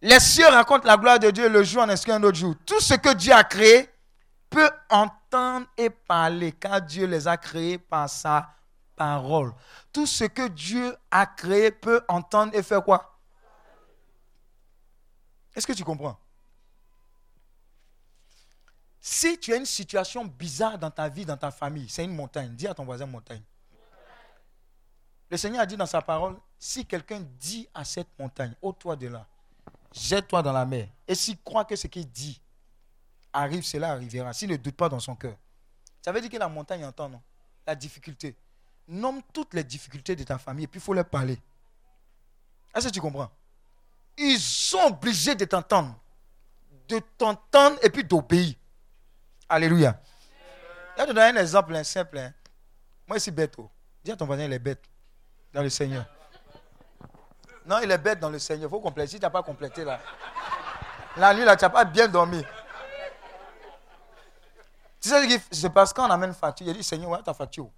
Les cieux racontent la gloire de Dieu, le jour en inscrit un autre jour. Tout ce que Dieu a créé peut entendre et parler, car Dieu les a créés par sa parole. Tout ce que Dieu a créé peut entendre et faire quoi? Est-ce que tu comprends? Si tu as une situation bizarre dans ta vie, dans ta famille, c'est une montagne. Dis à ton voisin montagne. Le Seigneur a dit dans sa parole, si quelqu'un dit à cette montagne, ôte-toi de là, jette-toi dans la mer, et s'il croit que ce qu'il dit arrive, cela arrivera, s'il ne doute pas dans son cœur. Ça veut dire que la montagne entend, non? La difficulté. Nomme toutes les difficultés de ta famille, et puis il faut leur parler. Est-ce que tu comprends? Ils sont obligés de t'entendre. De t'entendre et puis d'obéir. Alléluia. Je vais te donner un exemple simple. hein. Moi, je suis bête. oh. Dis à ton voisin, il est bête dans le Seigneur. Non, il est bête dans le Seigneur. Il faut compléter. Si tu n'as pas complété là, la nuit là, tu n'as pas bien dormi. Tu sais ce qui se passe quand on amène une facture Il dit Seigneur, voilà ta facture?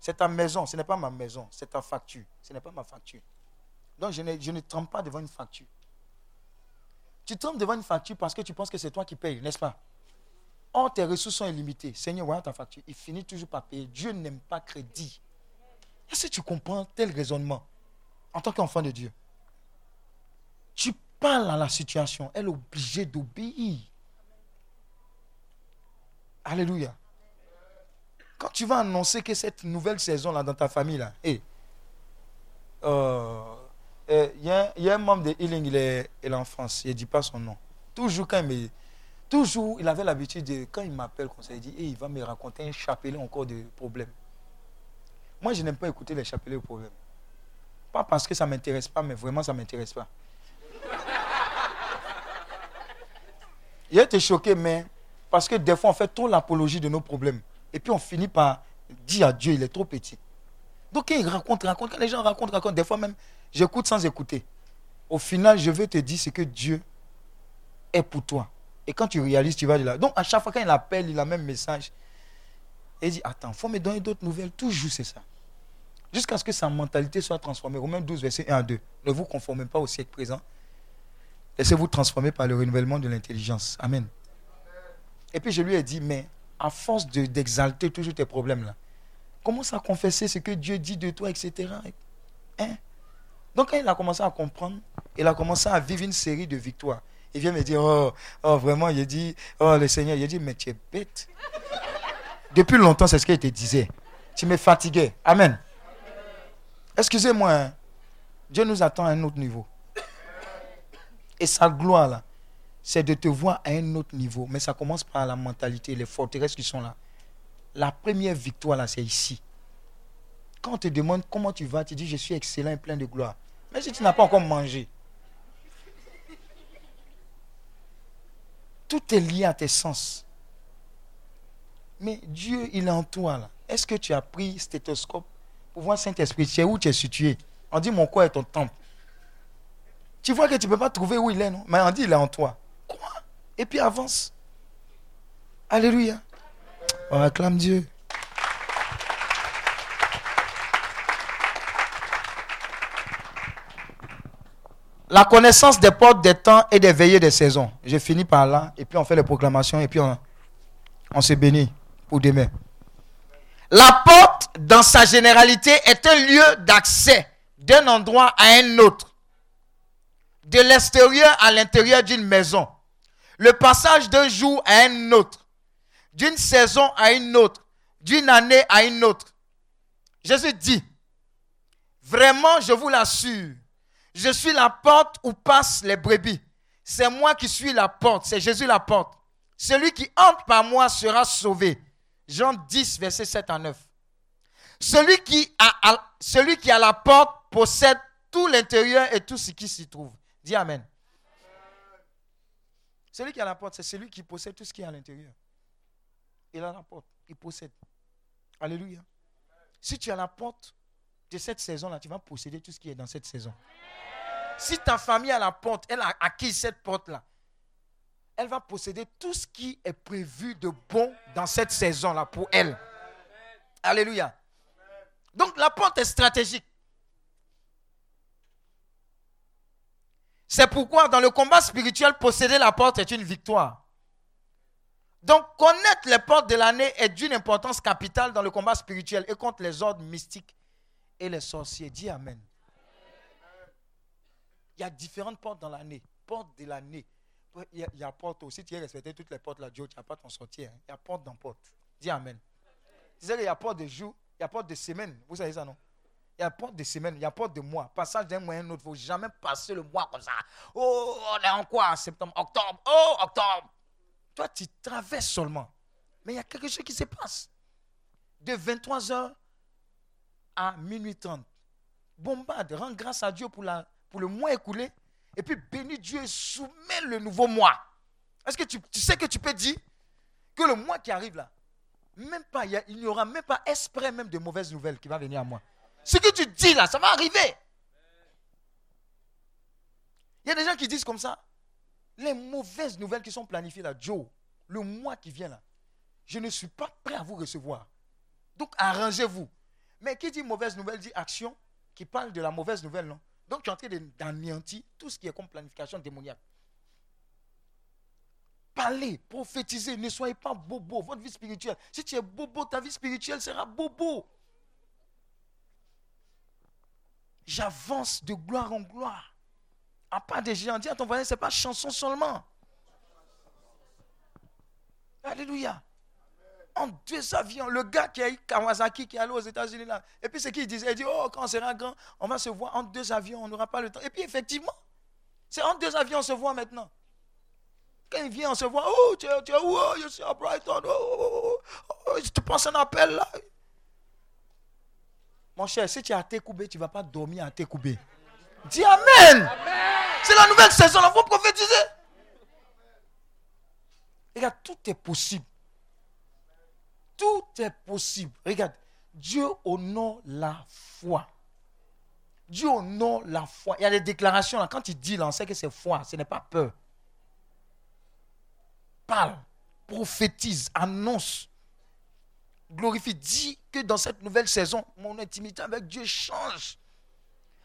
C'est ta maison, ce n'est pas ma maison, c'est ta facture. Ce n'est pas ma facture. Donc je ne, je ne trempe pas devant une facture. Tu trempes devant une facture parce que tu penses que c'est toi qui payes, n'est-ce pas? Or, tes ressources sont illimitées. Seigneur, voilà ta facture. Il finit toujours par payer. Dieu n'aime pas crédit. Est-ce que tu comprends tel raisonnement en tant qu'enfant de Dieu? Tu parles à la situation. Elle est obligée d'obéir. Alléluia. Quand tu vas annoncer que cette nouvelle saison-là dans ta famille, là, hé, euh, euh, il y, a un- il y a un membre de Healing, il est, il est en France, il ne dit pas son nom. Toujours quand il me- Toujours, il avait l'habitude de, quand il m'appelle comme ça, il dit, il va me raconter un chapelet encore de problèmes. Moi, je n'aime pas écouter les chapelets de problèmes. Pas parce que ça ne m'intéresse pas, mais vraiment, ça ne m'intéresse pas. Il a choqué, mais parce que des fois, on fait trop l'apologie de nos problèmes. Et puis, on finit par dire à Dieu, il est trop petit. Donc, quand il raconte, raconte, quand les gens racontent, racontent, des fois même, j'écoute sans écouter. Au final, je veux te dire ce que Dieu est pour toi. Et quand tu réalises, tu vas de là. Donc, à chaque fois, quand il appelle, il a le même message. Et il dit, attends, il faut me donner d'autres nouvelles. Toujours, c'est ça. Jusqu'à ce que sa mentalité soit transformée. Romains 12, verset 1 à 2. Ne vous conformez pas au siècle présent. Laissez-vous transformer par le renouvellement de l'intelligence. Amen. Et puis je lui ai dit, mais à force de- d'exalter toujours tes problèmes là, commence à confesser ce que Dieu dit de toi, etc. Hein? Donc quand il a commencé à comprendre, il a commencé à vivre une série de victoires. Il vient me dire, oh, oh vraiment, il dit, oh le Seigneur, il dit, mais tu es bête. Depuis longtemps, c'est ce qu'il te disait. Tu me fatiguais. Amen. Excusez-moi, hein. Dieu nous attend à un autre niveau. Et sa gloire, là, c'est de te voir à un autre niveau. Mais ça commence par la mentalité, les forteresses qui sont là. La première victoire, là, c'est ici. Quand on te demande comment tu vas, tu dis je suis excellent et plein de gloire. Mais si tu n'as pas encore mangé, tout est lié à tes sens. Mais Dieu, il est en toi, là. Est-ce que tu as pris stéthoscope pour voir Saint-Esprit? Tu es où? Tu es situé? On dit mon corps est ton temple. Tu vois que tu ne peux pas trouver où il est, non? Mais on dit il est en toi. Quoi? Et puis avance. Alléluia. On acclame Dieu. La connaissance des portes des temps et des veillées des saisons. Je finis par là. Et puis on fait les proclamations. Et puis on, on se bénit pour demain. La porte, dans sa généralité, est un lieu d'accès d'un endroit à un autre. De l'extérieur à l'intérieur d'une maison. Le passage d'un jour à un autre. D'une saison à une autre. D'une année à une autre. Jésus dit, vraiment, je vous l'assure, je suis la porte où passent les brebis. C'est moi qui suis la porte, c'est Jésus la porte. Celui qui entre par moi sera sauvé. Jean 10, verset 7 à 9. Celui qui a, celui qui a la porte possède tout l'intérieur et tout ce qui s'y trouve. Dis Amen. Celui qui a la porte, c'est celui qui possède tout ce qui est à l'intérieur. Il a la porte, il possède. Alléluia. Si tu as la porte de cette saison-là, tu vas posséder tout ce qui est dans cette saison. Si ta famille a la porte, elle a acquis cette porte-là, elle va posséder tout ce qui est prévu de bon dans cette saison-là pour elle. Alléluia. Donc la porte est stratégique. C'est pourquoi dans le combat spirituel, posséder la porte est une victoire. Donc connaître les portes de l'année est d'une importance capitale dans le combat spirituel et contre les ordres mystiques et les sorciers. Dis Amen. Il y a différentes portes dans l'année. Porte de l'année. Il y a, porte aussi. Tu as respecté toutes les portes là, Joe, tu n'as pas t'en sortir. hein. Il y a porte dans porte. Dis Amen. Tu sais qu'il y a porte de jour, il y a porte de semaine. Vous savez ça, non? Il y a porte de semaine, il y a porte de mois. Passage d'un mois à un autre. Il ne faut jamais passer le mois comme ça. Oh, on est en quoi? Septembre, octobre. Oh, octobre. Toi, tu traverses seulement. Mais il y a quelque chose qui se passe. De 23h à minuit 30. Bombarde, rends grâce à Dieu pour, la, pour le mois écoulé. Et puis bénis Dieu et soumets le nouveau mois. Est-ce que tu, sais que tu peux dire que le mois qui arrive là, même pas, il n'y aura même pas esprit même de mauvaises nouvelles qui va venir à moi. Ce que tu dis là, ça va arriver. Il y a des gens qui disent comme ça. Les mauvaises nouvelles qui sont planifiées là, Joe, le mois qui vient là, je ne suis pas prêt à vous recevoir. Donc arrangez-vous. Mais qui dit mauvaise nouvelle dit action, qui parle de la mauvaise nouvelle, non? Donc tu es en train d'anéantir tout ce qui est comme planification démoniaque. Parlez, prophétisez, ne soyez pas bobo. Votre vie spirituelle, si tu es bobo, ta vie spirituelle sera bobo. J'avance de gloire en gloire. À part des géants, dis à ton voisin, ce n'est pas chanson seulement. Alléluia. En deux avions, le gars qui a eu Kawasaki, qui est allé aux États-Unis là. Et puis ce qu'il disait, il dit, oh, quand on sera grand, on va se voir en deux avions, on n'aura pas le temps. Et puis effectivement, c'est en deux avions, on se voit maintenant. Quand il vient, on se voit, oh, tu es, tu es où? Oh, je suis à Brighton. Oh, oh, oh, oh, oh, je te un appel là. Mon cher, si tu es à Tekoubé, tu ne vas pas dormir à Tekoubé. Dis Amen. C'est la nouvelle saison, il faut prophétiser. Regarde, tout est possible. Tout est possible. Regarde, Dieu honore la foi. Dieu honore la foi. Il y a des déclarations là. Quand il dit là, on sait que c'est foi, ce n'est pas peur. Parle, prophétise, annonce, glorifie. Dis que dans cette nouvelle saison, mon intimité avec Dieu change.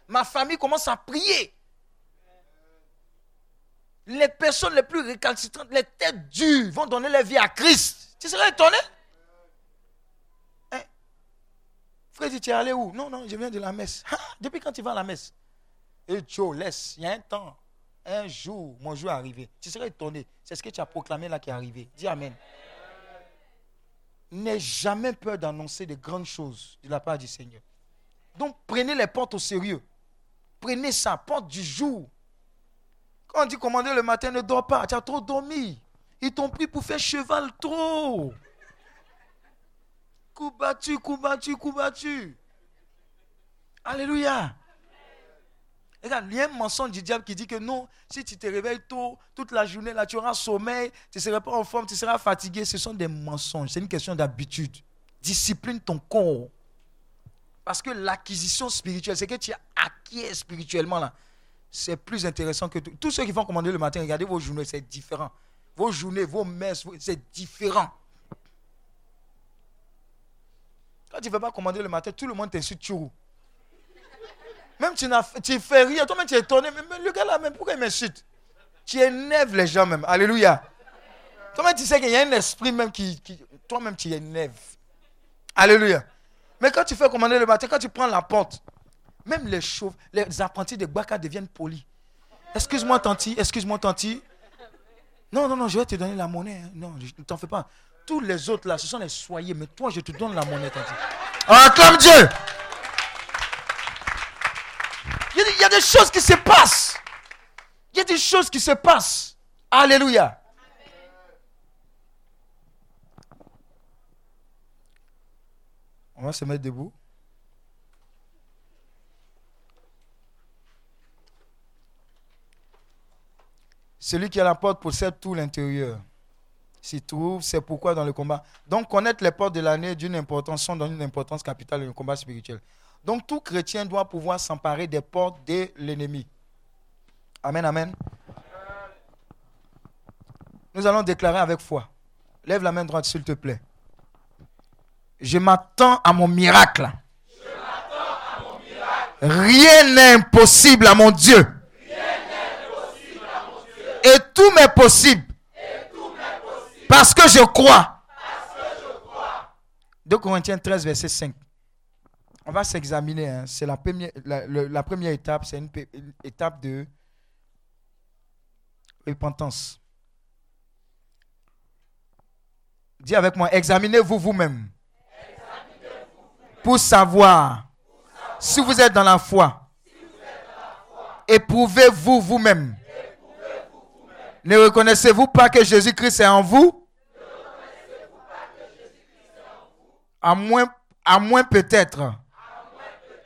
Ma famille commence à prier. Les personnes les plus récalcitrantes, les têtes dures, vont donner leur vie à Christ. Tu serais étonné Hein? Tu es allé où? Non, non, je viens de la messe. Depuis quand tu vas à la messe? Et Joe, laisse, il y a un temps, un jour, mon jour est arrivé. Tu serais étonné. C'est ce que tu as proclamé là qui est arrivé. Dis Amen. N'aie jamais peur d'annoncer de grandes choses de la part du Seigneur. Donc prenez les portes au sérieux. Prenez ça, porte du jour. Quand on dit commander le matin, ne dors pas. Tu as trop dormi. Ils t'ont pris pour faire cheval trop. Coup battu, coup battu, coup battu. Alléluia. Regarde, il y a un mensonge du diable qui dit que non, si tu te réveilles tôt, toute la journée, là, tu auras sommeil, tu ne seras pas en forme, tu seras fatigué. Ce sont des mensonges. C'est une question d'habitude. Discipline ton corps. Parce que l'acquisition spirituelle, c'est que tu as acquis spirituellement là. C'est plus intéressant que tout. Tous ceux qui vont commander le matin, regardez vos journées, c'est différent. Vos journées, vos messes, c'est différent. Quand tu ne veux pas commander le matin, tout le monde t'insulte toujours. Même tu tu fais rien, toi-même tu es étonné. Mais, le gars là, même pourquoi il m'insulte? Tu énerves les gens même. Alléluia. Toi-même tu sais qu'il y a un esprit même qui. toi-même tu énerves. Alléluia. Mais quand tu fais commander le matin, quand tu prends la porte, même les chauves, les apprentis de Baka deviennent polis. Excuse-moi, tanti, excuse-moi, tanti. Non, non, non, je vais te donner la monnaie. hein. Non, ne t'en fais pas. Tous les autres là, ce sont les soyez, mais toi, je te donne la monnaie. Acclame Dieu. Il y a des choses qui se passent. Il y a des choses qui se passent. Alléluia. On va se mettre debout. Celui qui a la porte possède tout l'intérieur. S'y trouve, c'est pourquoi dans le combat. Donc, connaître les portes de l'année d'une importance sont d'une importance capitale dans le combat spirituel. Donc, tout chrétien doit pouvoir s'emparer des portes de l'ennemi. Amen, amen. Nous allons déclarer avec foi. Lève la main droite, s'il te plaît. Je m'attends à mon miracle. Rien n'est impossible à mon Dieu. Et tout m'est possible. Parce que je crois. 2 Corinthiens 13, verset 5. On va s'examiner. hein. C'est la première, la, première étape. C'est une étape de repentance. Dis avec moi, examinez-vous vous-même. Pour savoir si vous êtes dans la foi. Éprouvez-vous vous-même. Ne reconnaissez-vous pas que Jésus-Christ est en vous? À moins, à moins peut-être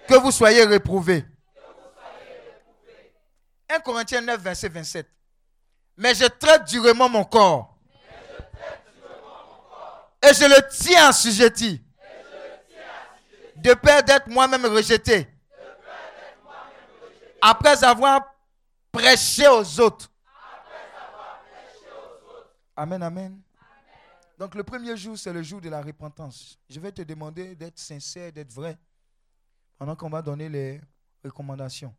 que vous soyez réprouvés. 1 Corinthiens 9, verset 27. Mais je traite durement mon corps. Et je le tiens assujetti. De peur d'être moi-même rejeté. Après avoir prêché aux autres. Amen, amen. Donc le premier jour, c'est le jour de la repentance. Je vais te demander d'être sincère, d'être vrai, pendant qu'on va donner les recommandations.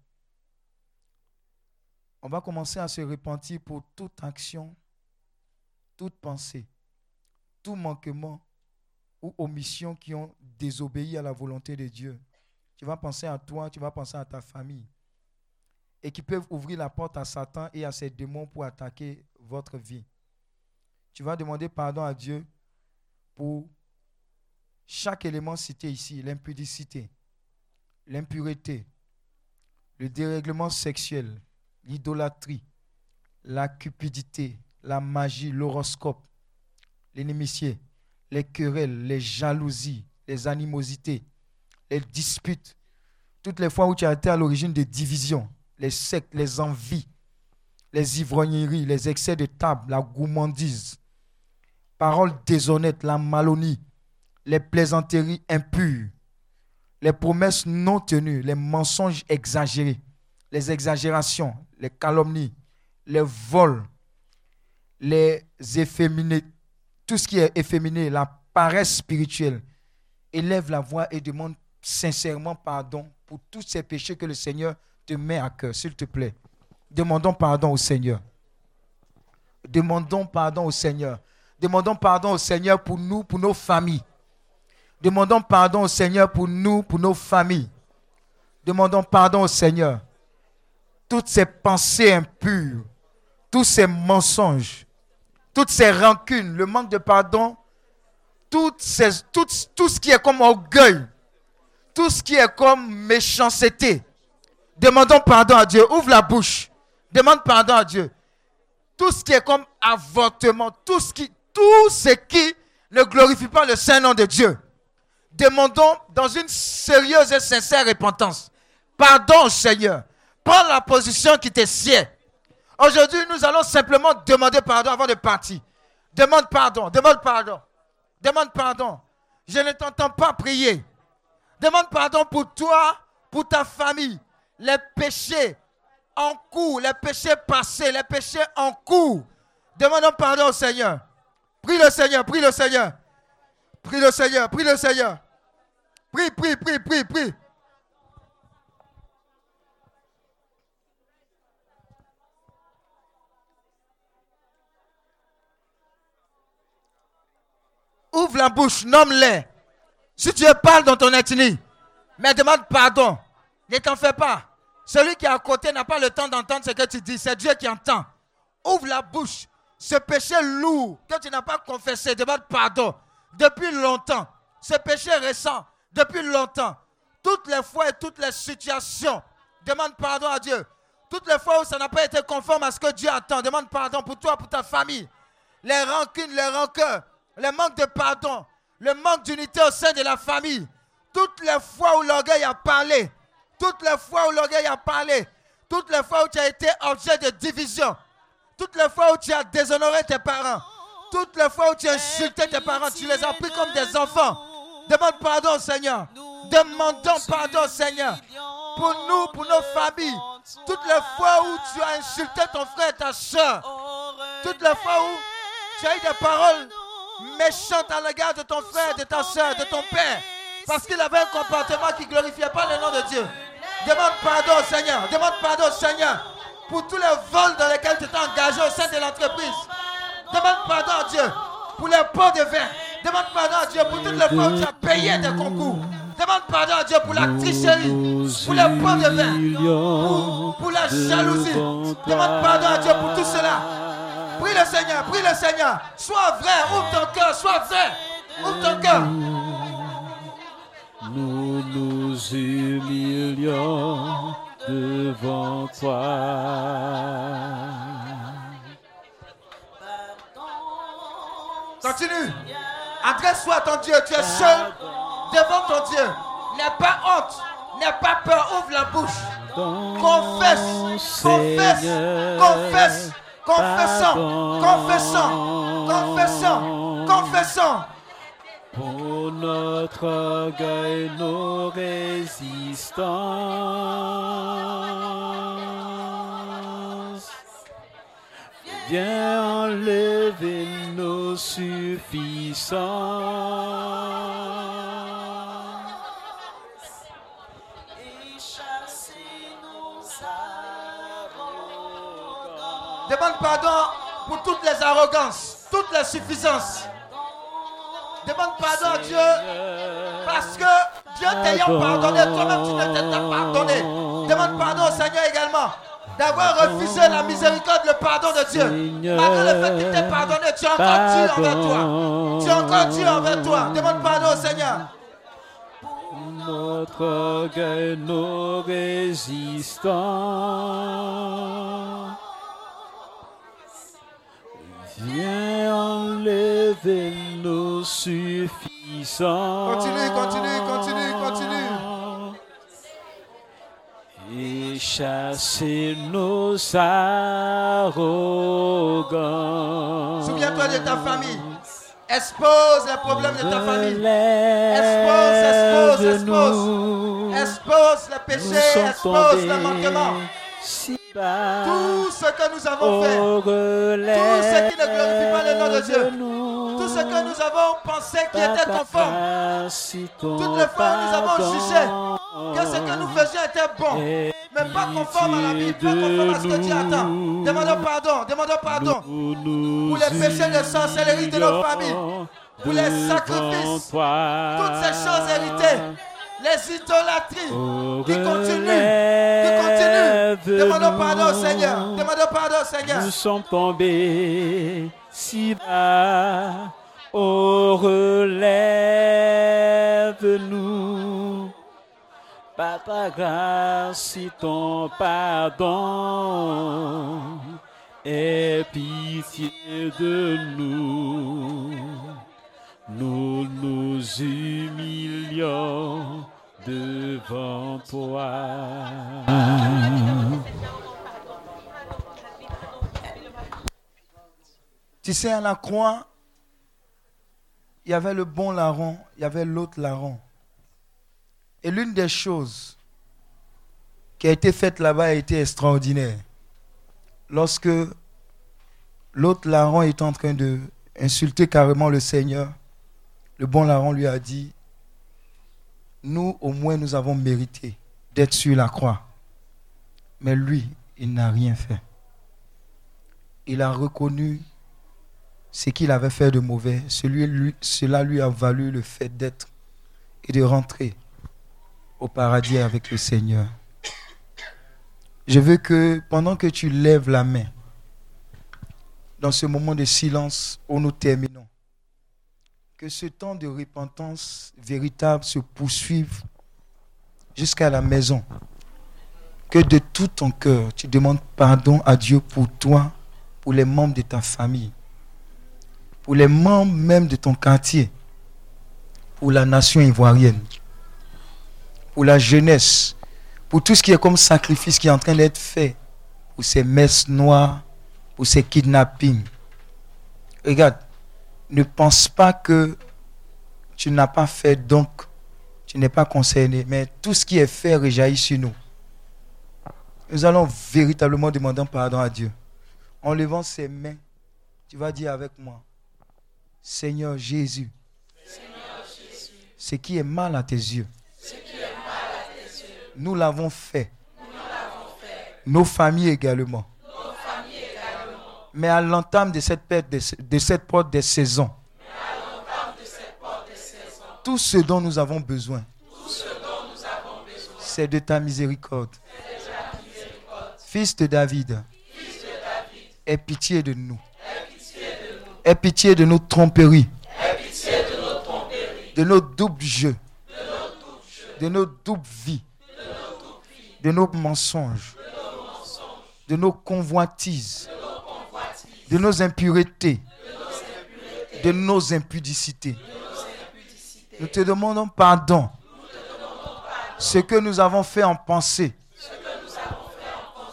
On va commencer à se repentir pour toute action, toute pensée, tout manquement ou omission qui ont désobéi à la volonté de Dieu. Tu vas penser à toi, tu vas penser à ta famille. Et qui peuvent ouvrir la porte à Satan et à ses démons pour attaquer votre vie. Tu vas demander pardon à Dieu pour chaque élément cité ici, l'impudicité, l'impureté, le dérèglement sexuel, l'idolâtrie, la cupidité, la magie, l'horoscope, l'inimitié, les querelles, les jalousies, les animosités, les disputes, toutes les fois où tu as été à l'origine des divisions, les sectes, les envies, les ivrogneries, les excès de table, la gourmandise, paroles déshonnêtes, la malonie, les plaisanteries impures, les promesses non tenues, les mensonges exagérés, les exagérations, les calomnies, les vols, les efféminés, tout ce qui est efféminé, la paresse spirituelle. Élève la voix et demande sincèrement pardon pour tous ces péchés que le Seigneur te met à cœur, s'il te plaît. Demandons pardon au Seigneur. Demandons pardon au Seigneur. Demandons pardon au Seigneur pour nous, pour nos familles. Demandons pardon au Seigneur pour nous, pour nos familles. Demandons pardon au Seigneur. Toutes ces pensées impures, tous ces mensonges, toutes ces rancunes, le manque de pardon, toutes ces, tout, tout ce qui est comme orgueil, tout ce qui est comme méchanceté. Demandons pardon à Dieu. Ouvre la bouche. Demande pardon à Dieu. Tout ce qui est comme avortement, tout ce qui, tout ce qui ne glorifie pas le saint nom de Dieu. Demandons dans une sérieuse et sincère repentance. Pardon Seigneur. Prends la position qui te sied. Aujourd'hui, nous allons simplement demander pardon avant de partir. Demande pardon, demande pardon, demande pardon. Je ne t'entends pas prier. Demande pardon pour toi, pour ta famille. Les péchés en cours, les péchés passés, les péchés en cours. Demandons pardon au Seigneur. Prie le Seigneur, prie le Seigneur. Prie le Seigneur, prie le Seigneur. Prie, prie, prie, prie, prie. Ouvre la bouche, nomme-les. Si tu parles dans ton ethnie, mais demande pardon. Ne t'en fais pas. Celui qui est à côté n'a pas le temps d'entendre ce que tu dis. C'est Dieu qui entend. Ouvre la bouche. Ce péché lourd que tu n'as pas confessé, demande pardon. Depuis longtemps. Ce péché récent, depuis longtemps. Toutes les fois et toutes les situations, demande pardon à Dieu. Toutes les fois où ça n'a pas été conforme à ce que Dieu attend, demande pardon pour toi, pour ta famille. Les rancunes, les rancœurs, le manque de pardon, le manque d'unité au sein de la famille. Toutes les fois où l'orgueil a parlé, toutes les fois où l'orgueil a parlé, toutes les fois où tu as été objet de division, toutes les fois où tu as déshonoré tes parents, toutes les fois où tu as insulté tes parents, tu les as pris comme des enfants. Demande pardon Seigneur. Demandons pardon Seigneur. Pour nous, pour nos familles. Toutes les fois où tu as insulté ton frère ta soeur. Toutes les fois où tu as eu des paroles méchante à l'égard de ton frère, de ta soeur, de ton père, parce qu'il avait un comportement qui ne glorifiait pas le nom de Dieu. Demande pardon Seigneur. Demande pardon Seigneur pour tous les vols dans lesquels tu t'es engagé au sein de l'entreprise. Demande pardon à Dieu pour les pots de vin. Demande pardon à Dieu pour toutes les fois où tu as payé des concours. Demande pardon à Dieu pour la tricherie, pour les pots de vin, pour, pour la jalousie. Demande pardon à Dieu pour tout cela. Prie le Seigneur, prie le Seigneur. Sois vrai, ouvre ton cœur, sois vrai. Ouvre ton cœur. Nous nous humilions devant toi. Continue. Adresse-toi à ton Dieu. Tu es seul devant ton Dieu. N'aie pas honte. N'aie pas peur. Ouvre la bouche. Confesse. Confesse. Confesse. Confessons. Confessons. Confessons. Confessons. Pour notre orgueil, nos résistances. Viens enlever nos suffisances. Demande pardon pour toutes les arrogances, toutes les suffisances. Demande pardon à Dieu parce que Dieu t'ayant pardonné, toi-même tu ne t'es pas pardonné. Demande pardon au Seigneur également d'avoir refusé la miséricorde, le pardon de Dieu. Malgré le fait qu'il t'ait pardonné, tu es encore Dieu envers toi. Tu es encore Dieu envers toi. Demande pardon au Seigneur. Notre orgueil, nos résistances. Viens enlever nos suffisances. Continue, continue, continue, continue. Et chasser nos arrogances. Souviens-toi de ta famille. Expose les problèmes de ta famille. Expose, expose, expose. Expose les péchés, expose les manquements. Si bas, Tout ce que nous avons fait. Tout ce qui ne glorifie pas le nom de Dieu. Tout ce que nous avons pensé qui était conforme. Toutes les fois nous avons jugé que ce que nous faisions était bon, mais pas conforme à la Bible, pas conforme à ce que Dieu attend. Demandons pardon, demandons pardon pour les péchés de sorcellerie de nos familles, pour les sacrifices, toutes ces choses héritées, les idolâtries qui continuent, qui continuent. Demandons pardon au Seigneur, demandons pardon au Seigneur. Nous sommes tombés si bas. Oh, relève-nous par ta grâce et ton pardon. Aie pitié de nous. Nous nous humilions devant toi. Tu sais, à la croix, il y avait le bon larron, il y avait l'autre larron. Et l'une des choses qui a été faite là-bas a été extraordinaire. Lorsque l'autre larron est en train de insulter carrément le Seigneur, le bon larron lui a dit, nous au moins nous avons mérité d'être sur la croix. Mais lui, il n'a rien fait. Il a reconnu ce qu'il avait fait de mauvais. Cela lui a valu le fait d'être et de rentrer au paradis avec le Seigneur. Je veux que pendant que tu lèves la main, dans ce moment de silence où nous terminons, que ce temps de repentance véritable se poursuive jusqu'à la maison. Que de tout ton cœur, tu demandes pardon à Dieu pour toi, pour les membres de ta famille, pour les membres même de ton quartier, pour la nation ivoirienne, pour la jeunesse, pour tout ce qui est comme sacrifice qui est en train d'être fait, pour ces messes noires, pour ces kidnappings. Regarde, ne pense pas que tu n'as pas fait, donc tu n'es pas concerné, mais tout ce qui est fait rejaillit sur nous. Nous allons véritablement demander pardon à Dieu. En levant ses mains, tu vas dire avec moi, Seigneur Jésus, ce qui est mal à tes yeux, nous l'avons fait. Nos familles également. Mais à l'entame de cette, porte des saisons, tout ce dont nous avons besoin, c'est de ta miséricorde. Fils de David, aie pitié de nous. Aie pitié de nos tromperies, de nos doubles jeux, de nos doubles vies, de nos mensonges, de nos convoitises, de nos impuretés, de nos impudicités. Nous te demandons pardon. Ce que nous avons fait en pensée,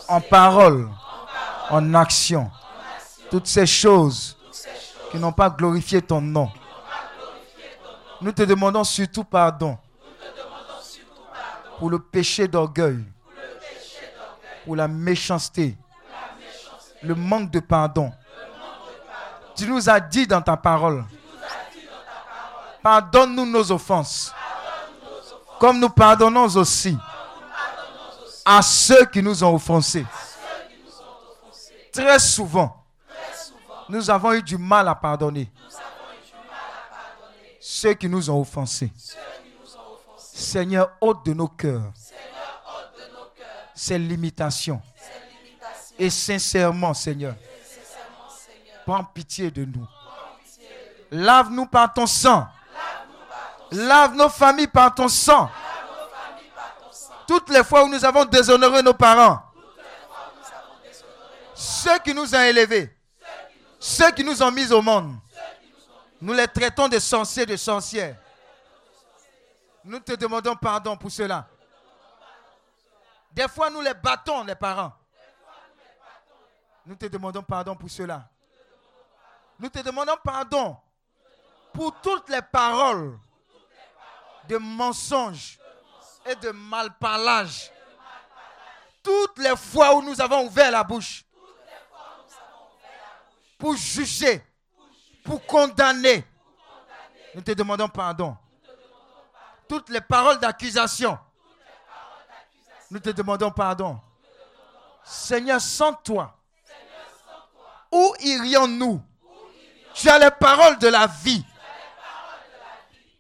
en parole, en action, toutes ces choses qui n'ont pas glorifié ton nom. Nous te demandons surtout pardon pour le péché d'orgueil, pour la méchanceté, le manque de pardon. Tu nous as dit dans ta parole, pardonne-nous nos offenses, comme nous pardonnons aussi à ceux qui nous ont offensés. Très souvent, nous avons eu du mal à pardonner ceux qui nous ont offensés. Seigneur, ôte de nos cœurs ces limitations. Et sincèrement, Seigneur, prends pitié de nous. Lave-nous par ton sang. Lave nos familles par ton sang. Toutes les fois où nous avons déshonoré nos parents, ceux qui nous ont élevés, ceux qui nous ont mis au monde, nous les traitons de sorciers, de sorcières. Nous te demandons pardon pour cela. Des fois, nous les battons, les parents. Nous te demandons pardon pour cela. Nous te demandons pardon pour toutes les paroles de mensonges et de malparlage. Toutes les fois où nous avons ouvert la bouche pour juger, pour condamner, nous te demandons pardon. Toutes les paroles d'accusation, nous te demandons pardon. Seigneur, sans toi, où irions-nous? Tu as les paroles de la vie.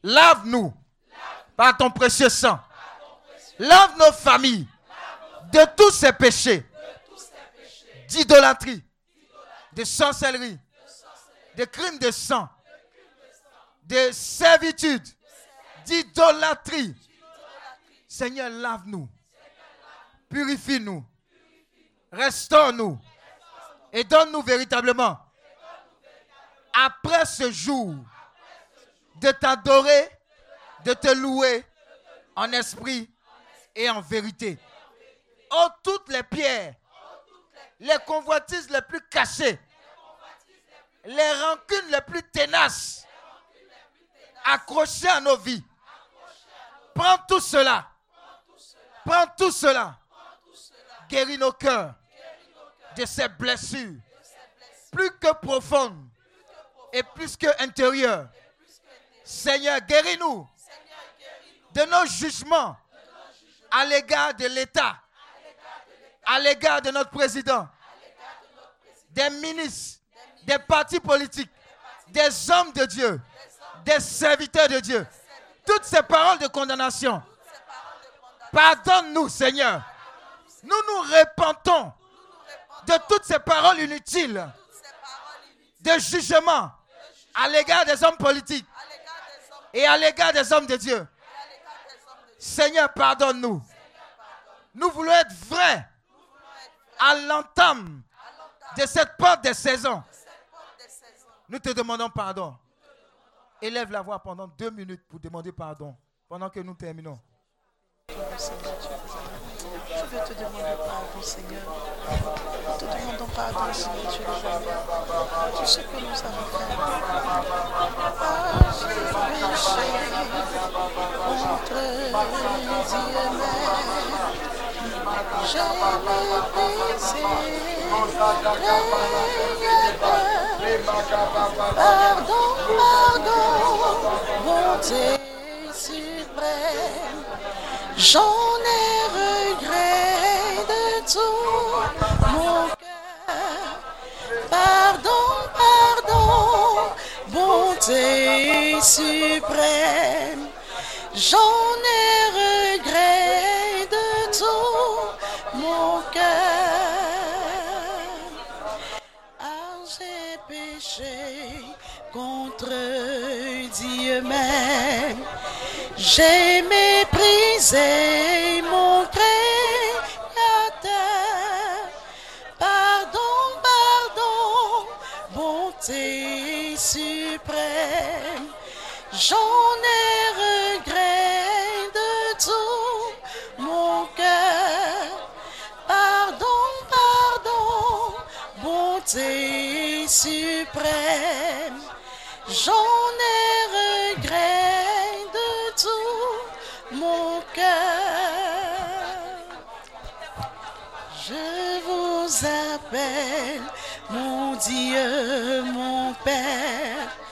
Lave-nous par ton précieux sang. Lave nos familles de tous ces péchés d'idolâtrie, de sorcellerie, de crimes de sang, de servitude, d'idolâtrie. Seigneur, lave-nous, purifie-nous, restaure-nous et donne-nous véritablement, après ce jour, de t'adorer, de te louer en esprit et en vérité. Oh, toutes les pierres, les convoitises les plus cachées, les rancunes les plus ténaces, accrochées à nos vies. Prends tout cela. Prends tout cela. Guéris nos cœurs de ces blessures, plus que profondes et plus que intérieures. Seigneur, guéris-nous de nos jugements à l'égard de l'État, à l'égard de notre président, des ministres, des partis politiques, des hommes de Dieu, des serviteurs de Dieu. Toutes ces paroles de condamnation. Pardonne-nous, Seigneur. Nous nous repentons de toutes ces paroles inutiles de jugement à l'égard des hommes politiques et à l'égard des hommes de Dieu. Seigneur, pardonne-nous. Nous voulons être vrais à l'entame de cette porte des saisons. Nous te demandons pardon. Élève la voix pendant deux minutes pour demander pardon pendant que nous terminons. Je veux te demander pardon, Seigneur. Te demandons pardon, Seigneur, le jamais. Tout ce que nous avons fait. Ah, j'ai péché contre Dieu même. J'ai méprisé. Pardon, pardon, bonté suprême. J'en ai regret de tout Pardon, pardon, bonté suprême. J'en ai regret de tout mon cœur. J'ai péché contre Dieu même. J'ai méprisé mon Créateur. J'en ai regret de tout mon cœur. Pardon, pardon, bonté suprême. J'en ai regret de tout mon cœur. Je vous appelle mon Dieu, mon Père.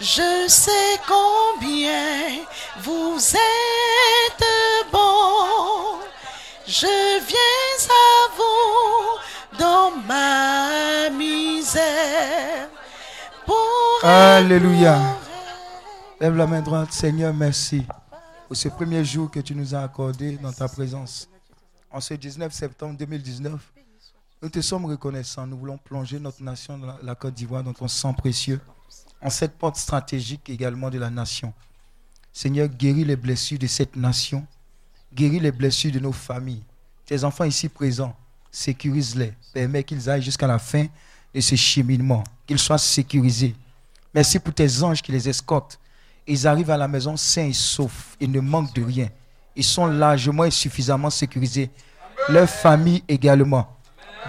Je sais combien vous êtes bon. Je viens à vous dans ma misère. Pour Alléluia. Lève la main droite, Seigneur, merci pour ce premier jour que tu nous as accordé dans ta présence. En ce 19 septembre 2019, nous te sommes reconnaissants. Nous voulons plonger notre nation, la- la Côte d'Ivoire, dans ton sang précieux, en cette porte stratégique également de la nation. Seigneur, guéris les blessures de cette nation, guéris les blessures de nos familles. Tes enfants ici présents, sécurise-les, permets qu'ils aillent jusqu'à la fin de ce cheminement, qu'ils soient sécurisés. Merci pour tes anges qui les escortent. Ils arrivent à la maison sains et saufs. Ils ne manquent de rien. Ils sont largement et suffisamment sécurisés. Leur famille également.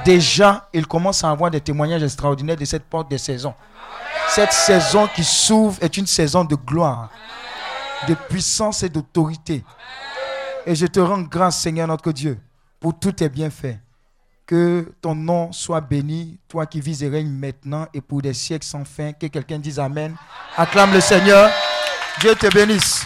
Déjà, ils commencent à avoir des témoignages extraordinaires de cette porte des saisons. Cette saison qui s'ouvre est une saison de gloire, de puissance et d'autorité. Et je te rends grâce, Seigneur notre Dieu, pour tous tes bienfaits. Que ton nom soit béni, toi qui vis et règnes maintenant et pour des siècles sans fin. Que quelqu'un dise Amen. Acclame le Seigneur. Dieu te bénisse.